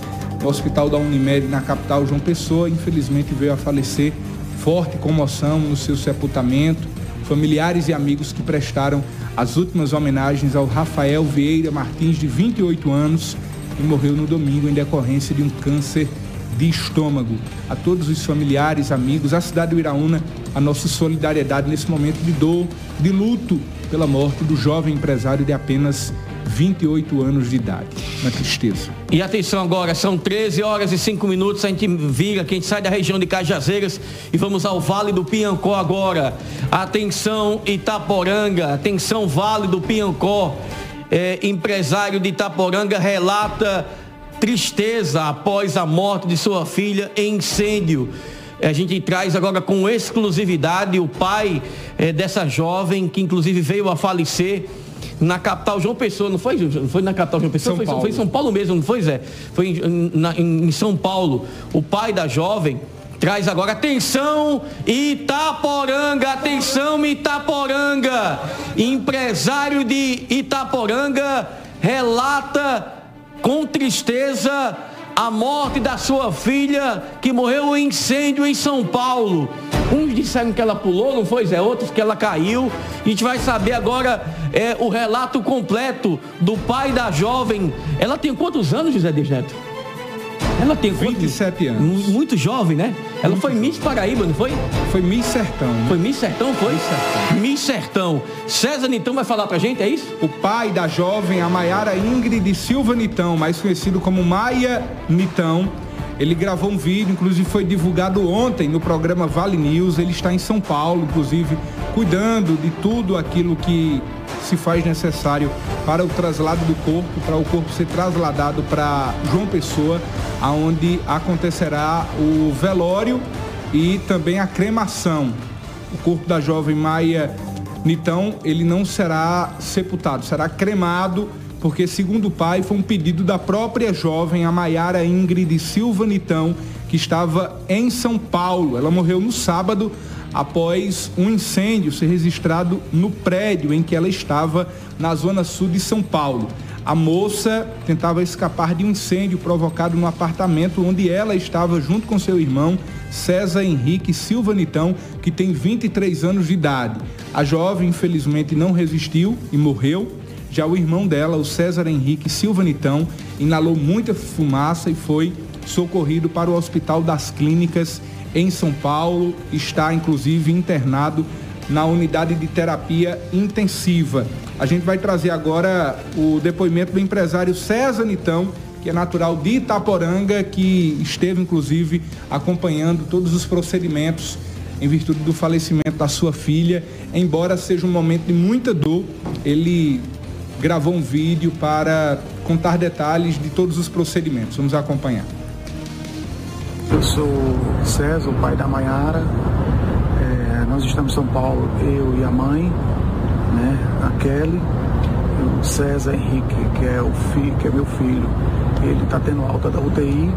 no hospital da Unimed na capital João Pessoa. Infelizmente veio a falecer, forte comoção no seu sepultamento. Familiares e amigos que prestaram as últimas homenagens ao Rafael Vieira Martins, de 28 anos, e morreu no domingo em decorrência de um câncer de estômago. A todos os familiares, amigos, a cidade do Iraúna, a nossa solidariedade nesse momento de dor, de luto pela morte do jovem empresário de apenas 28 anos de idade. Uma tristeza. E atenção agora, são 13 horas e 5 minutos, a gente vira, a gente sai da região de Cajazeiras e vamos ao Vale do Piancó agora. Atenção Itaporanga, atenção Vale do Piancó. É, empresário de Itaporanga relata tristeza após a morte de sua filha em incêndio. A gente traz agora com exclusividade o pai é, dessa jovem que inclusive veio a falecer na capital João Pessoa, não foi? Foi na capital João Pessoa? Foi, foi, em São Paulo mesmo, não foi, Zé? Foi em, na, em São Paulo. O pai da jovem traz agora atenção Itaporanga, atenção Itaporanga. Empresário de Itaporanga relata com tristeza a morte da sua filha que morreu em incêndio em São Paulo. Uns disseram que ela pulou, não foi, Zé? Outros que ela caiu. A gente vai saber agora é, o relato completo do pai da jovem. Ela tem quantos anos, José Dejeto? Ela tem 27 anos. Muito jovem, né? Ela muito foi Miss Paraíba, não foi? Foi Miss Sertão. Né? Foi Miss Sertão, foi? Miss Sertão. Miss Sertão. César Nitão vai falar pra gente, é isso? O pai da jovem, a Maiara Ingrid Silva Nitão, mais conhecido como Maia Nitão, ele gravou um vídeo, inclusive foi divulgado ontem no programa Vale News. Ele está em São Paulo, inclusive, cuidando de tudo aquilo que se faz necessário para o traslado do corpo, para o corpo ser trasladado para João Pessoa, aonde acontecerá o velório e também a cremação. O corpo da jovem Maia Nitão, ele não será sepultado, será cremado porque, segundo o pai, foi um pedido da própria jovem, a Maiara Ingrid Silva Nitão, que estava em São Paulo. Ela morreu no sábado após um incêndio ser registrado no prédio em que ela estava, na zona sul de São Paulo. A moça tentava escapar de um incêndio provocado no apartamento onde ela estava junto com seu irmão, César Henrique Silva Nitão, que tem 23 anos de idade. A jovem, infelizmente, não resistiu e morreu. Já o irmão dela, o César Henrique Silva Nitão, inalou muita fumaça e foi socorrido para o Hospital das Clínicas em São Paulo. Está, inclusive, internado na unidade de terapia intensiva. A gente vai trazer agora o depoimento do empresário César Nitão, que é natural de Itaporanga, que esteve, inclusive, acompanhando todos os procedimentos em virtude do falecimento da sua filha. Embora seja um momento de muita dor, ele gravou um vídeo para contar detalhes de todos os procedimentos. Vamos acompanhar. Eu sou César, o pai da Maiara. É, nós estamos em São Paulo, eu e a mãe, né, a Kelly. O César Henrique, que é, o filho, que é meu filho, ele está tendo alta da UTI.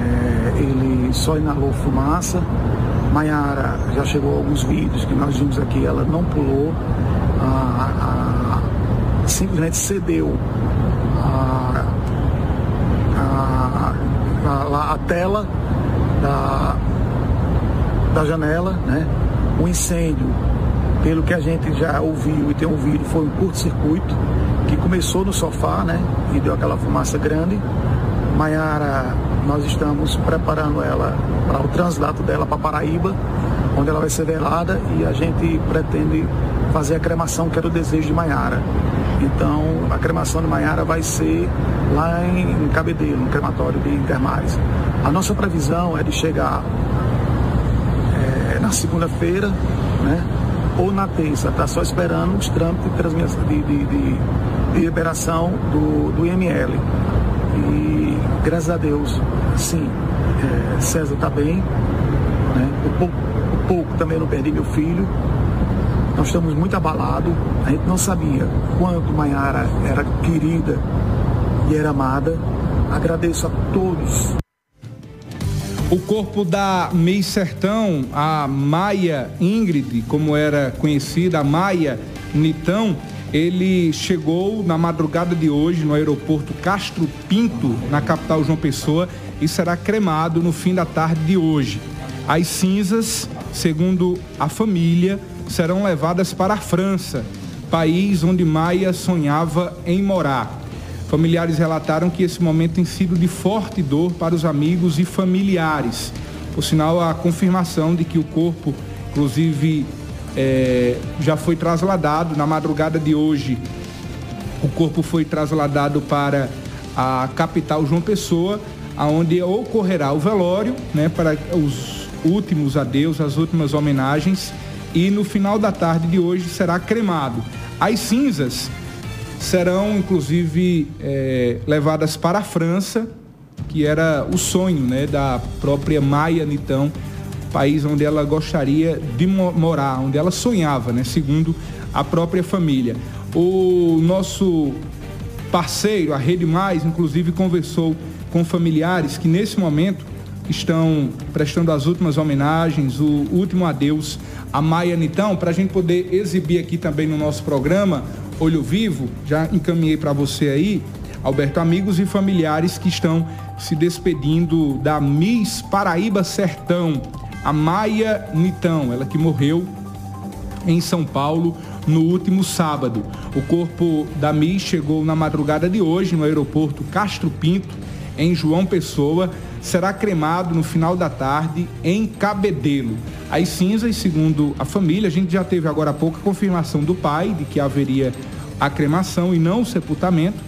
É, ele só inalou fumaça. Maiara já chegou alguns vídeos que nós vimos aqui, ela não pulou. A, a simplesmente cedeu a, a, a, a tela da, da janela, né? O incêndio, pelo que a gente já ouviu e tem ouvido, foi um curto-circuito que começou no sofá, né? E deu aquela fumaça grande. Maiara, nós estamos preparando ela para o translado dela para Paraíba, onde ela vai ser velada e a gente pretende fazer a cremação, que era o desejo de Maiara. Então, a cremação de Maiara vai ser lá em, Cabedelo, no crematório de Intermares. A nossa previsão é de chegar é, na segunda-feira, né? Ou na terça, está só esperando os trâmites de, de, de, de liberação do, do IML. E graças a Deus, sim, é, César está bem. Né? O pouco, pouco também não perdi meu filho. Nós estamos muito abalados. A gente não sabia quanto Maiara era querida e era amada. Agradeço a todos. O corpo da Mei Sertão, a Maia Ingrid, como era conhecida, a Maia Nitão, ele chegou na madrugada de hoje no aeroporto Castro Pinto, na capital João Pessoa, e será cremado no fim da tarde de hoje. As cinzas, segundo a família, serão levadas para a França, país onde Maia sonhava em morar. Familiares relataram que esse momento tem sido de forte dor para os amigos e familiares. Por sinal, a confirmação de que o corpo, inclusive, é, já foi trasladado na madrugada de hoje. O corpo foi trasladado para a capital João Pessoa, aonde ocorrerá o velório, né, para os últimos adeus, as últimas homenagens, e no final da tarde de hoje será cremado. As cinzas serão, inclusive, é, levadas para a França, que era o sonho né, da própria Maia Nitão, país onde ela gostaria de morar, onde ela sonhava, né, segundo a própria família. O nosso parceiro, a Rede Mais, inclusive conversou com familiares que nesse momento estão prestando as últimas homenagens, o último adeus a Maia Nitão, para a gente poder exibir aqui também no nosso programa Olho Vivo, já encaminhei para você aí, Alberto, amigos e familiares que estão se despedindo da Miss Paraíba Sertão, a Maia Nitão, ela que morreu em São Paulo no último sábado. O corpo da Miss chegou na madrugada de hoje no aeroporto Castro Pinto, em João Pessoa, será cremado no final da tarde em Cabedelo. As cinzas, segundo a família, a gente já teve agora há pouco a confirmação do pai de que haveria a cremação e não o sepultamento.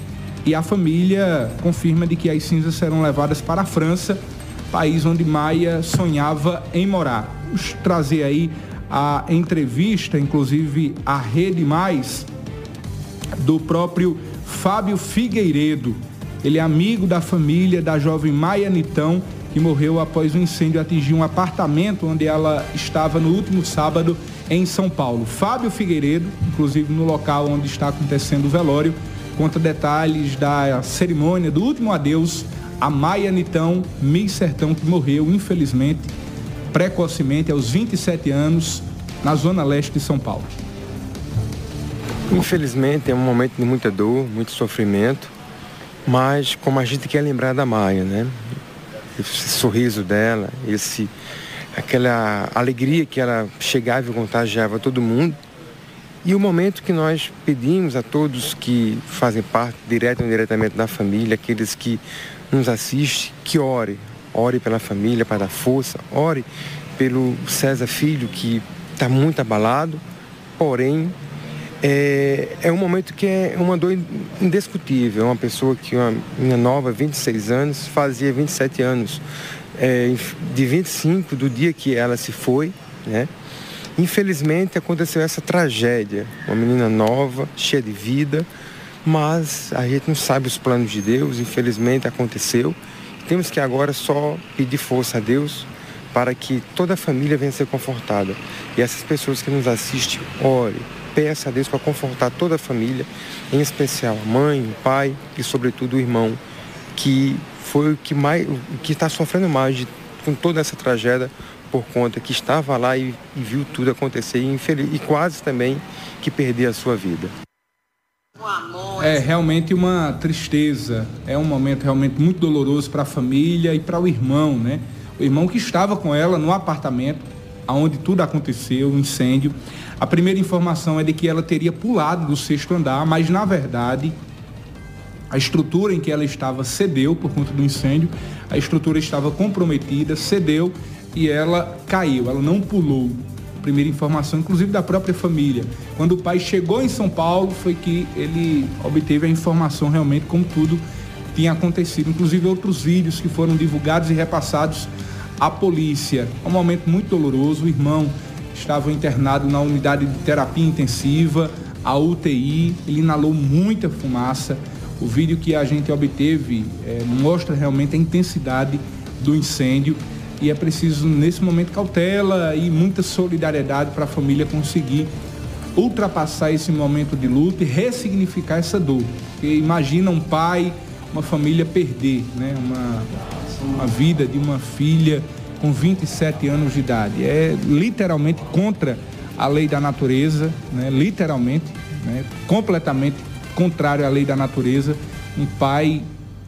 E a família confirma de que as cinzas serão levadas para a França, país onde Maia sonhava em morar. Vamos trazer aí a entrevista, inclusive a Rede Mais, do próprio Fábio Figueiredo. Ele é amigo da família da jovem Maia Nitão, que morreu após um incêndio atingir um apartamento onde ela estava no último sábado em São Paulo. Fábio Figueiredo, inclusive no local onde está acontecendo o velório, conta detalhes da cerimônia do último adeus a Maia Nitão, Miss Sertão, que morreu, infelizmente, precocemente, aos 27 anos, na zona leste de São Paulo. Infelizmente é um momento de muita dor, muito sofrimento, mas como a gente quer lembrar da Maia, né? Esse sorriso dela, esse aquela alegria que ela chegava e contagiava todo mundo. E o momento que nós pedimos a todos que fazem parte, direto ou indiretamente da família, aqueles que nos assistem, que ore. Ore pela família para dar força, ore pelo César Filho, que está muito abalado, porém é, é, um momento que é uma dor indiscutível. É uma pessoa que, uma menina nova, 26 anos, fazia 27 anos, é, de 25 do dia que ela se foi, né? Infelizmente aconteceu essa tragédia. Uma menina nova, cheia de vida, mas a gente não sabe os planos de Deus, infelizmente aconteceu. Temos que agora só pedir força a Deus para que toda a família venha ser confortada. E essas pessoas que nos assistem, ore, peça a Deus para confortar toda a família, em especial a mãe, o pai e sobretudo o irmão, que foi o que mais, o que está sofrendo mais de, com toda essa tragédia por conta que estava lá e, e viu tudo acontecer e, infeliz, e quase também que perdeu a sua vida. É realmente uma tristeza, é um momento realmente muito doloroso para a família e para o irmão, né? O irmão que estava com ela no apartamento, onde tudo aconteceu, o um incêndio. A primeira informação é de que ela teria pulado do sexto andar, mas na verdade a estrutura em que ela estava cedeu por conta do incêndio, a estrutura estava comprometida, cedeu e ela caiu, ela não pulou primeira informação, inclusive da própria família. Quando o pai chegou em São Paulo, foi que ele obteve a informação realmente como tudo tinha acontecido, inclusive outros vídeos que foram divulgados e repassados à polícia. É um momento muito doloroso. O irmão estava internado na unidade de terapia intensiva, a UTI, ele inalou muita fumaça. O vídeo que a gente obteve é, mostra realmente a intensidade do incêndio e é preciso, nesse momento, cautela e muita solidariedade para a família conseguir ultrapassar esse momento de luta e ressignificar essa dor. Porque imagina um pai, uma família perder né? uma, uma vida de uma filha com 27 anos de idade. É literalmente contra a lei da natureza, né? literalmente, né? completamente contrário à lei da natureza, um pai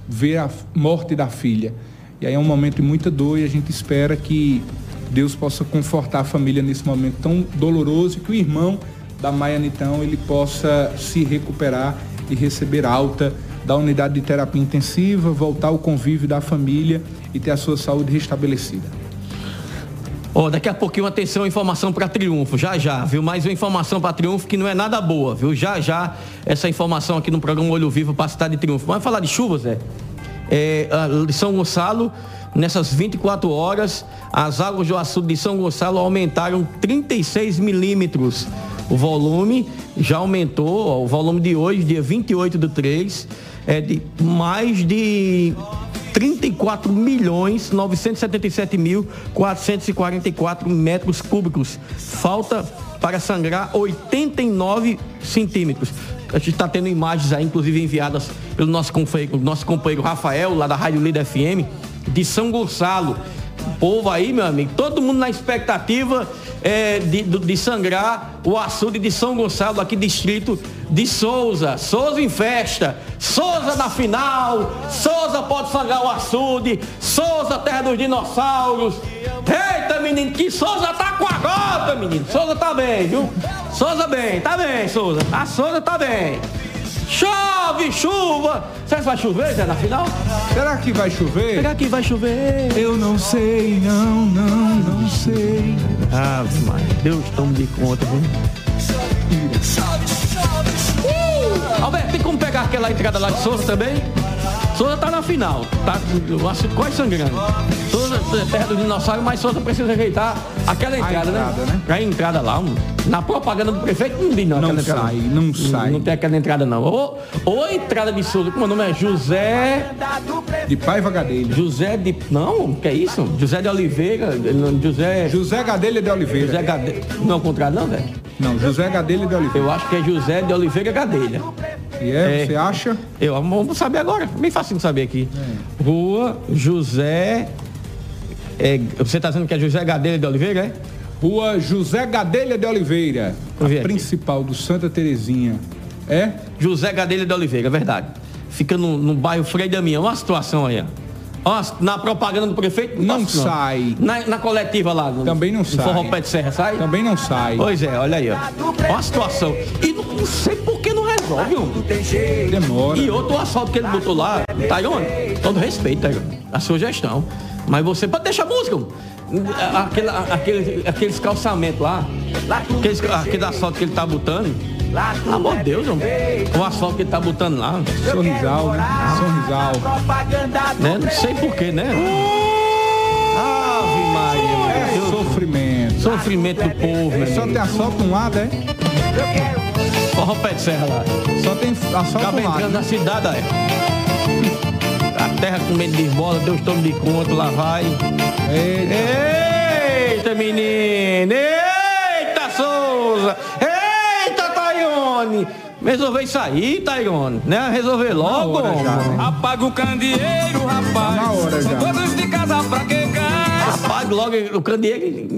ver a morte da filha. E aí é um momento de muita dor e a gente espera que Deus possa confortar a família nesse momento tão doloroso e que o irmão da Maia Nitão ele possa se recuperar e receber alta da unidade de terapia intensiva, voltar ao convívio da família e ter a sua saúde restabelecida. Ó, daqui a pouquinho, atenção, informação para Triunfo, já já, viu? Mais uma informação para Triunfo que não é nada boa, viu? Já já, essa informação aqui no programa Olho Vivo para a cidade de Triunfo. Vamos falar de chuvas, Zé? É, São Gonçalo, nessas 24 horas, as águas do açude de São Gonçalo aumentaram 36 milímetros. O volume já aumentou, ó, o volume de hoje, dia 28 do 3, é de mais de 34 milhões 977 mil 444 metros cúbicos. Falta para sangrar 89 centímetros. A gente está tendo imagens aí, inclusive enviadas pelo nosso companheiro, nosso companheiro Rafael, lá da Rádio Líder FM, de São Gonçalo. Povo aí, meu amigo, todo mundo na expectativa é, de, de sangrar o açude de São Gonçalo, aqui distrito de Souza. Souza em festa. Souza na final. Souza pode sangrar o açude. Souza, terra dos dinossauros. Eita, menino, que Souza tá com a gota, menino. Souza tá bem, viu? Souza bem, tá bem, Souza. A Souza tá bem. Chove, chuva. Será que vai chover, Zé, na final? Será que vai chover? Será que vai chover? Eu não sei, não, não, não sei. Ave Maria, Deus tome de conta, viu? Uh! Alberto, tem como pegar aquela entrada lá de Souza também? Souza tá na final, tá açude quase sangrando. Souza terra do dinossauro, mas Souza precisa ajeitar aquela entrada, entrada, né? A entrada lá, um- na propaganda do prefeito não diz não. Não sai, não sai. Não tem aquela entrada não. Ou, ou a entrada de Souza, como o nome é José... De Paiva Gadelha. José de... Não, que é isso? José de Oliveira, José... José Gadelha de Oliveira. José Gadelha. Não é o contrário não, velho? Não, José Gadelha de Oliveira. Eu acho que é José de Oliveira Gadelha. E é, você acha? Eu vamos saber agora. Bem fácil de saber aqui. Rua José. É, você está dizendo que é José Gadelha de Oliveira, é? Rua José Gadelha de Oliveira. A principal do Santa Terezinha. É? José Gadelha de Oliveira, é verdade. Fica no, no bairro Frei Damião. Olha a situação aí, ó. Ó, na propaganda do prefeito Não sai. Na, na coletiva lá. No, Também não sai. Forró Pé de Serra, sai? Também não sai. Pois é, olha aí, ó. Olha a situação. E não, não sei por que não resolve, homem. Demora. E outro asfalto que ele botou lá, Tairone, todo respeito, Tairone, a sua gestão. Mas você pode deixar a música. Aquele, aquele, aqueles calçamentos lá, aqueles, aquele asfalto que ele tá botando. Pelo amor de Deus, homem. O asfalto que ele tá botando lá. Sorrisal, né? Sorrisal. Né? Não sei porquê, né? Ave Maria. É sofrimento. Sofrimento do povo, meu Só tem asfalto um lado, é? Forró Pé de Serra lá. Só tem asfalto Acaba um lado. entrando na cidade, é. Terra com medo de bola, Deus tome de conta, lá vai. Eita, menino! Eita, Souza! Eita, Taione! Resolver isso aí, Taione, né? Resolver logo, hora já, né? Apaga o candeeiro, rapaz. Na hora já. Todos de casa pra que cá? Apague logo o candeeiro.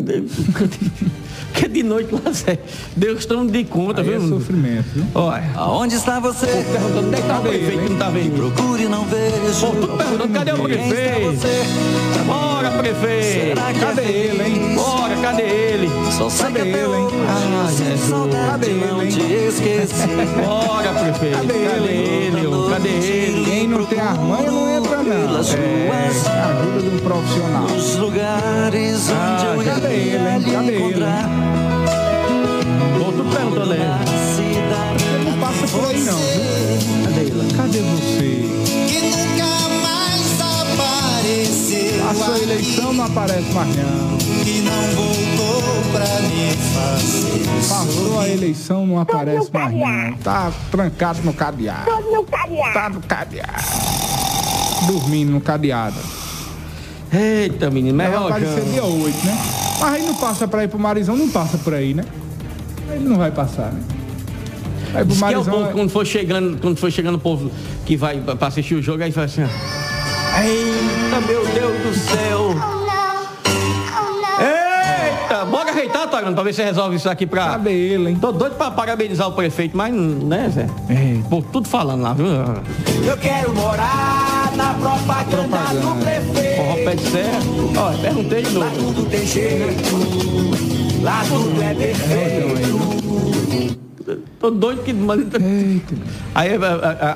Que é de noite lá, Zé. Deus tome de conta, Aí é viu? sofrimento, viu? Olha. Aonde está você? Perguntando onde é que tá o prefeito que não tá vendo. Procure, não vejo. Pô, tudo perguntando, cadê o prefeito? Bora, prefeito! Será que Cadê é ele, hein? Bora, cadê ele? Só até ele, hein? Ah, eu Jesus. Cadê não ele, te esqueci. Bora, prefeito! Cadê ele? ô? Cadê ele? Quem não tem as manhas não entra, não. É, ajuda de um profissional. Nos lugares onde Ah, eu cadê ele, hein? Cadê ele. Tô tudo perguntando Ele não passa por aí, não, viu? A eleição, não aparece mais, não. que não voltou pra me fazer Passou a eleição, não aparece mais, não. Tá trancado no cadeado. no cadeado. Tá no cadeado. Dormindo no cadeado. Eita, menino, mas Vai aparecer dia 8, né? Mas aí não passa pra ir pro Marizão, não passa por aí, né? Ele não vai passar, né? Aí pro Diz que é o Marizão. povo, quando for chegando, quando for chegando o povo que vai pra assistir o jogo, aí fala assim, ó. Eita, meu Deus do céu! Eita! Bora ajeitar, Tagano, pra ver se resolve isso aqui pra. Cadê ele, hein? Tô doido pra parabenizar o prefeito, mas, né, Zé? É. Pô, tudo falando lá, viu? Eu quero morar na propaganda, do prefeito. Forró pé de serra. Ó, perguntei de Lá novo. tudo tem jeito, lá tudo é perfeito. Tô doido que. Aí,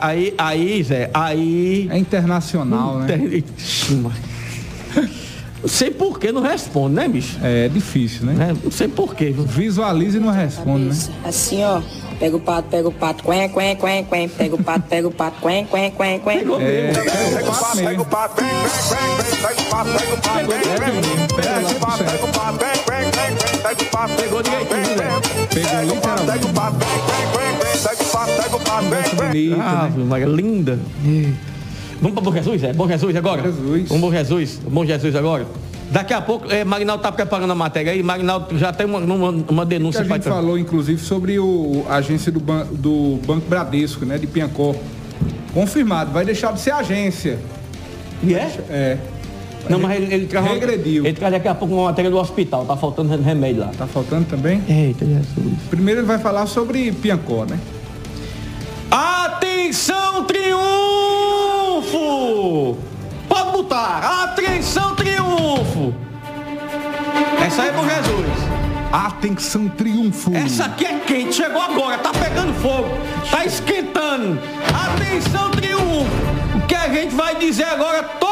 aí, aí, Zé, aí. É internacional, né? Não sei por que não responde, né, bicho? É difícil, né? É, não sei por que. Visualiza e não responde, né? Assim, ó. Pega o pato, pega o pato, quen, quen, quen, quen. Pega o pato, pega o pato, quen, quen, quen, quen. Pegou É, mesmo. pega o pato, pega o pato, vem, vem, vem, vem, pega o pato, pega o pato, o o o né? O pega o pato, pega o pato, vem, vem. Bonito, Ah, né? Maria, linda. Vamos para Bom Jesus, é? Bom Jesus agora? Jesus. Vamos Bom Jesus, Bom Jesus agora. Daqui a pouco, é, Marinaldo tá preparando a matéria aí, Marinaldo já tem uma, uma, uma Que denúncia a gente pra- falou, inclusive, sobre o, a agência do, ban, do Banco Bradesco, né? De Piancó. Confirmado, vai deixar de ser agência. E é? É. Não, mas ele, ele traz Regrediu. Ele traz daqui a pouco uma matéria do hospital, tá faltando remédio lá. Tá faltando também? Eita, Jesus. Primeiro ele vai falar sobre Piancó, né? Atenção, triunfo! Pode botar! Atenção, triunfo! Essa aí é Bom Jesus. Atenção, triunfo! Essa aqui é quente, chegou agora, tá pegando fogo, tá esquentando. Atenção, triunfo! O que a gente vai dizer agora, todo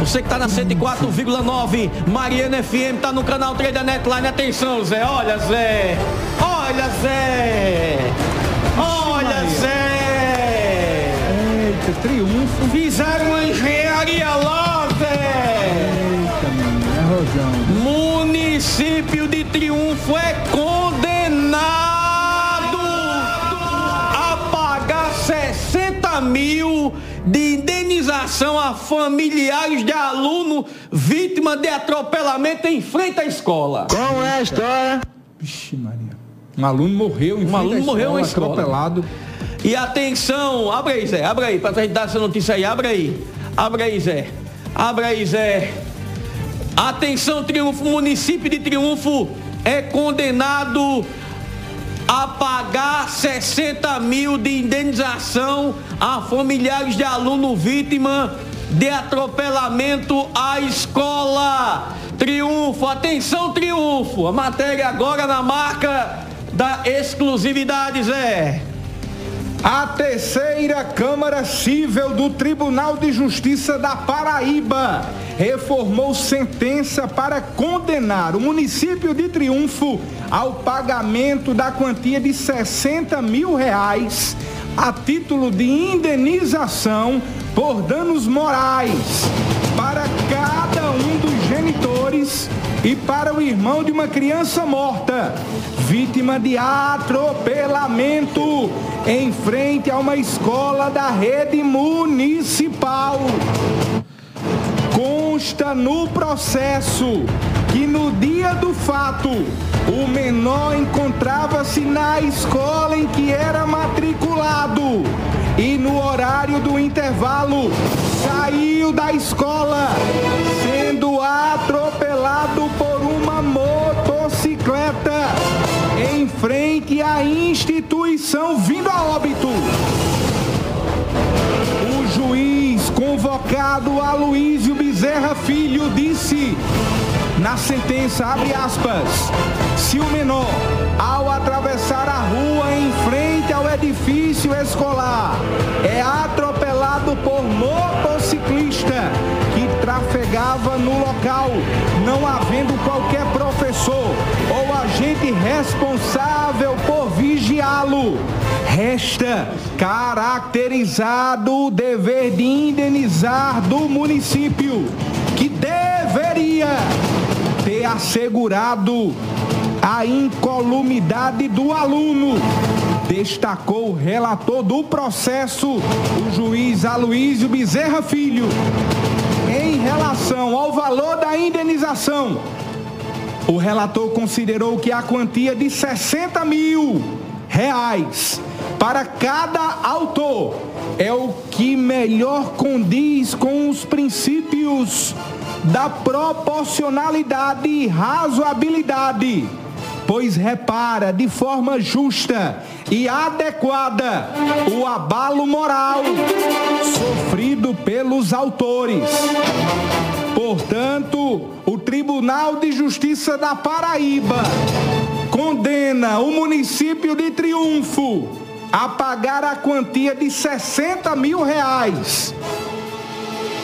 Você que tá na 104,9, Mariana FM, tá no canal 3 da Netline. Atenção, Zé. Olha, Zé. Olha, Zé. Olha, Zé. Eita, triunfo. Fizeram uma engenharia lá, Zé. Eita, é rojão. Município de Triunfo é condenado a pagar 60 mil de indenização a familiares de aluno vítima de atropelamento em frente à escola. Como é a história? Vixe, Maria. Um aluno morreu em Um frente à aluno morreu na escola. atropelado. E atenção, abre aí, Zé, abre aí, pra gente dar essa notícia aí, abre aí. Abre aí, Zé. Abre aí, Zé. Atenção, Triunfo, município de Triunfo é condenado a pagar 60 mil de indenização a familiares de aluno vítima de atropelamento à escola. Triunfo, atenção, Triunfo. A matéria agora na marca da exclusividade, Zé. A terceira Câmara Cível do Tribunal de Justiça da Paraíba reformou sentença para condenar o município de Triunfo ao pagamento da quantia de 60 mil reais a título de indenização por danos morais para cada um dos genitores e para o irmão de uma criança morta, vítima de atropelamento em frente a uma escola da rede municipal. Consta no processo que no dia do fato o menor encontrava-se na escola em que era matriculado e no horário do intervalo saiu da escola sendo atropelado por uma motocicleta em frente à instituição vindo a óbito. O juiz convocado Aloísio Bezerra Filho disse na sentença, abre aspas, se o menor, ao atravessar a rua em frente ao edifício escolar, é atropelado por motociclista que trafegava no local, não havendo qualquer professor ou agente responsável por vigiá-lo, resta caracterizado o dever de indenizar do município, que deveria ter assegurado a incolumidade do aluno, destacou o relator do processo, o juiz Aloísio Bezerra Filho. Em relação ao valor da indenização, o relator considerou que a quantia de 60 mil reais para cada autor é o que melhor condiz com os princípios da proporcionalidade e razoabilidade, pois repara de forma justa e adequada o abalo moral sofrido pelos autores. Portanto, o Tribunal de Justiça da Paraíba condena o município de Triunfo a pagar a quantia de 60 mil reais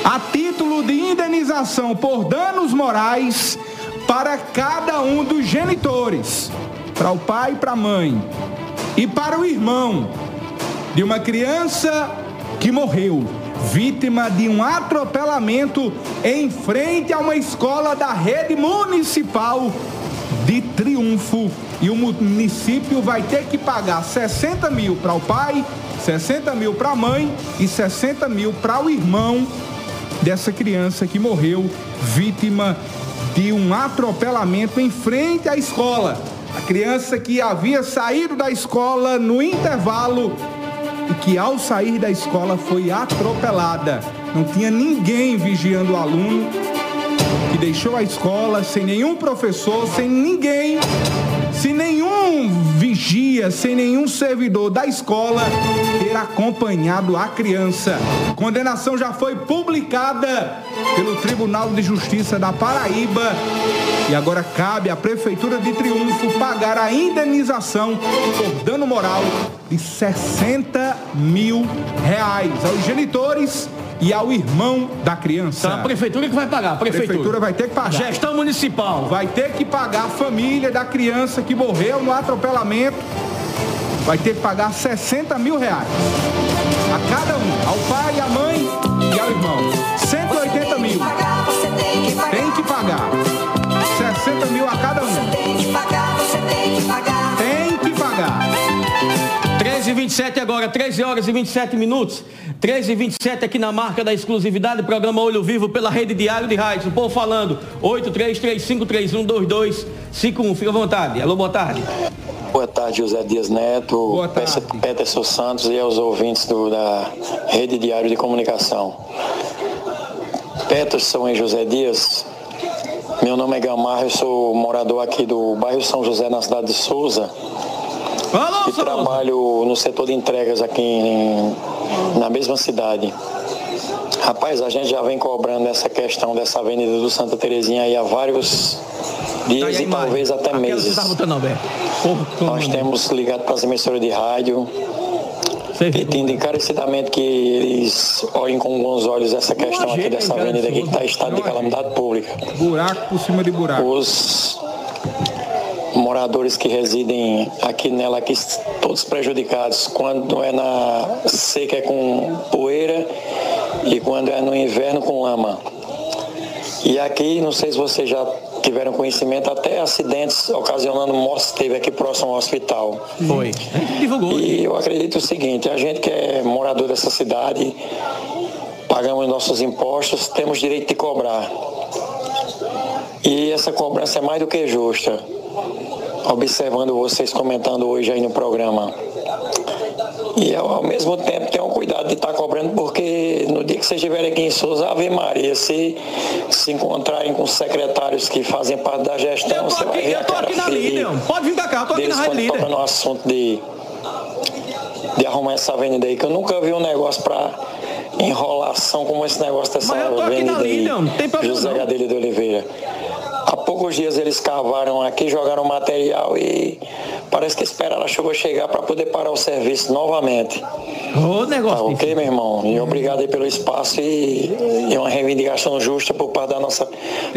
a título de indenização por danos morais para cada um dos genitores, para o pai e para a mãe, e para o irmão de uma criança que morreu, vítima de um atropelamento em frente a uma escola da rede municipal de Triunfo. E o município vai ter que pagar 60 mil para o pai, 60 mil para a mãe e 60 mil para o irmão dessa criança que morreu vítima de um atropelamento em frente à escola. A criança que havia saído da escola no intervalo e que ao sair da escola foi atropelada. Não tinha ninguém vigiando o aluno, que deixou a escola sem nenhum professor, sem ninguém, sem nenhum vigia, sem nenhum servidor da escola ter acompanhado a criança. Condenação já foi publicada pelo Tribunal de Justiça da Paraíba e agora cabe à Prefeitura de Triunfo pagar a indenização por dano moral de 60 mil reais aos genitores e ao irmão da criança. Então a prefeitura que vai pagar, a prefeitura. prefeitura vai ter que pagar. Gestão municipal. Vai ter que pagar a família da criança que morreu no atropelamento. Vai ter que pagar 60 mil reais. A cada um, ao pai, à mãe e ao irmão. 180 mil. Tem que pagar. 60 mil a cada um. 27 agora, 13 horas e 27 minutos. 13 e 27 aqui na marca da exclusividade, programa Olho Vivo pela Rede Diário de Rádio. O povo falando, 8335312251. Fica à vontade. Alô, boa tarde. Boa tarde, José Dias Neto, Boa tarde. Peterson Santos e aos ouvintes do, da Rede Diário de Comunicação. Peterson e José Dias, meu nome é Gamarra, eu sou morador aqui do bairro São José, na cidade de Souza. Alô, e trabalho no setor de entregas aqui em, na mesma cidade. Rapaz, a gente já vem cobrando essa questão dessa avenida do Santa Terezinha aí há vários dias e talvez até meses. Nós temos ligado para as emissoras de rádio, pedindo encarecidamente que eles olhem com bons olhos essa questão aqui dessa avenida aqui que está em estado de calamidade pública. Buraco por cima de buraco. Os moradores que residem aqui nela, aqui, todos prejudicados. Quando é na seca é com poeira e quando é no inverno com lama. E aqui, não sei se vocês já tiveram conhecimento, até acidentes ocasionando mortes teve aqui próximo ao hospital. Foi. Divulgou. E eu acredito o seguinte, a gente que é morador dessa cidade, pagamos nossos impostos, temos direito de cobrar. E essa cobrança é mais do que justa. Observando vocês comentando hoje aí no programa. E ao, ao mesmo tempo tenham cuidado de estar cobrando, porque no dia que vocês estiverem aqui em Souza, Ave Maria, se se encontrarem com secretários que fazem parte da gestão, você vai ver a cara feia Pode vir pra cá, eu tô aqui na Rádio Líder. no assunto de, de arrumar essa avenida aí, que eu nunca vi um negócio pra enrolação como esse negócio dessa Mas eu tô aqui avenida na aí, Líder, não tem problema José não. Gadelha de Oliveira. Há poucos dias eles cavaram aqui, jogaram material e parece que esperaram a chuva chegar para poder parar o serviço novamente. Ô, negócio. Tá ok, meu irmão? E obrigado aí pelo espaço e, e uma reivindicação justa por parte da nossa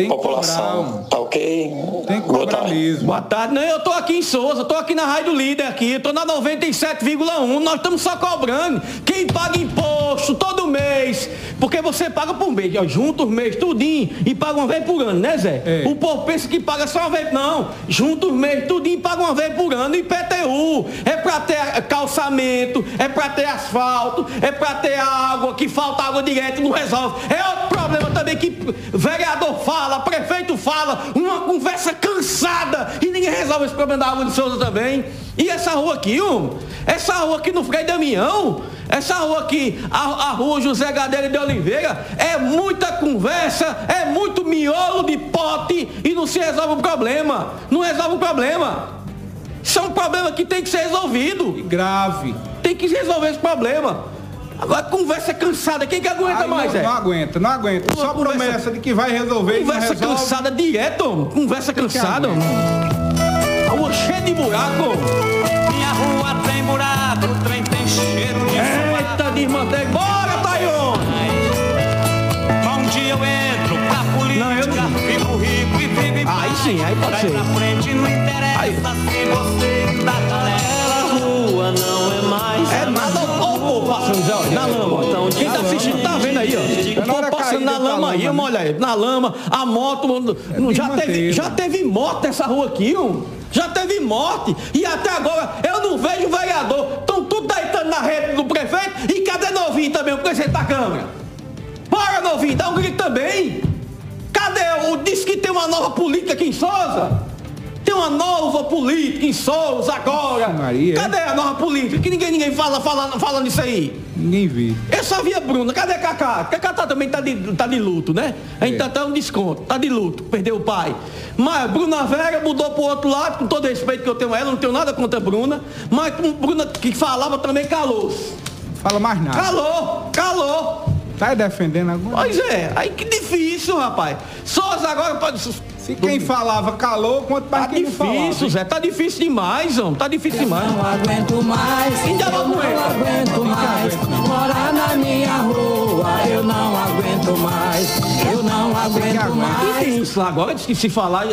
população. Tá ok? Tem que Boa tarde. mesmo. Boa tarde. Não, eu tô aqui em Souza, tô aqui na Rádio Líder aqui, tô na 97,1, nós estamos só cobrando. Quem paga imposto todo mês, porque você paga por mês, ó, junta os meses tudinho e paga uma vez por ano, né Zé? O povo pensa que paga só uma vez, não. Junta os meses tudinho e paga uma vez por ano. IPTU, é pra ter calçamento, é pra ter asfalto asfalto, é para ter água, que falta água direto, não resolve. É outro problema também que vereador fala, prefeito fala, uma conversa cansada e ninguém resolve esse problema da água de Souza também. E essa rua aqui, um, essa rua aqui no Frei Damião, essa rua aqui, a, a rua José Gadelha de Oliveira, é muita conversa, é muito miolo de pote e não se resolve o problema. Não resolve o problema. Isso é um problema que tem que ser resolvido. E grave. Tem que resolver esse problema. Agora conversa cansada, quem que aguenta Aí mais, não, é? não aguenta, não aguenta. Uma Só conversa- promessa de que vai resolver e não Conversa cansada direto, conversa cansada. homem. A rua cheia de buraco. Minha rua tem buraco, tem Desmantega. Bora, Tayon! Mas um dia eu entro pra política, fico rico e vivo em Aí sim, aí pode ser. pra frente não interessa Aí. se você tá galera. rua não é mais. É nada, ó o povo passando, Zé, olha, na lama. Quem tá assistindo tá vendo aí, ó. O povo passando na lama aí, uma olha aí, na lama, a moto, não- já, teve, já teve morte nessa rua aqui, ó. Já teve morte. E até agora eu não vejo vereador. Estão tudo deitando na rede do prefeito. E cadê novinho também, o presidente da Câmara? Bora, novinho, dá um grito também. Cadê o. Diz que tem uma nova política aqui em Souza? Tem uma nova política em Souza agora. Cadê a nova política? Que ninguém, ninguém fala, fala, fala nisso aí. Ninguém vê. Eu só vi a Bruna. Cadê a Cacá? Cacá tá, também tá de, tá de luto, né? A gente tá, tá um desconto. Tá de luto. Perdeu o pai. Mas Bruna Vera mudou pro outro lado, com todo respeito que eu tenho a ela, não tenho nada contra a Bruna. Mas com Bruna que falava também calou. Fala mais nada. Calou, calou. Tá defendendo agora? Pois é, aí que difícil, rapaz. Souza agora pode. Se quem falava calou, quanto mais Tá quem não falava. difícil, Zé. Tá difícil demais, homem. Tá difícil demais. Não aguento mais, Ainda eu não aguento mais morar na minha rua. Eu não aguento mais, eu não aguento E mais. tem isso lá agora, diz que se falar,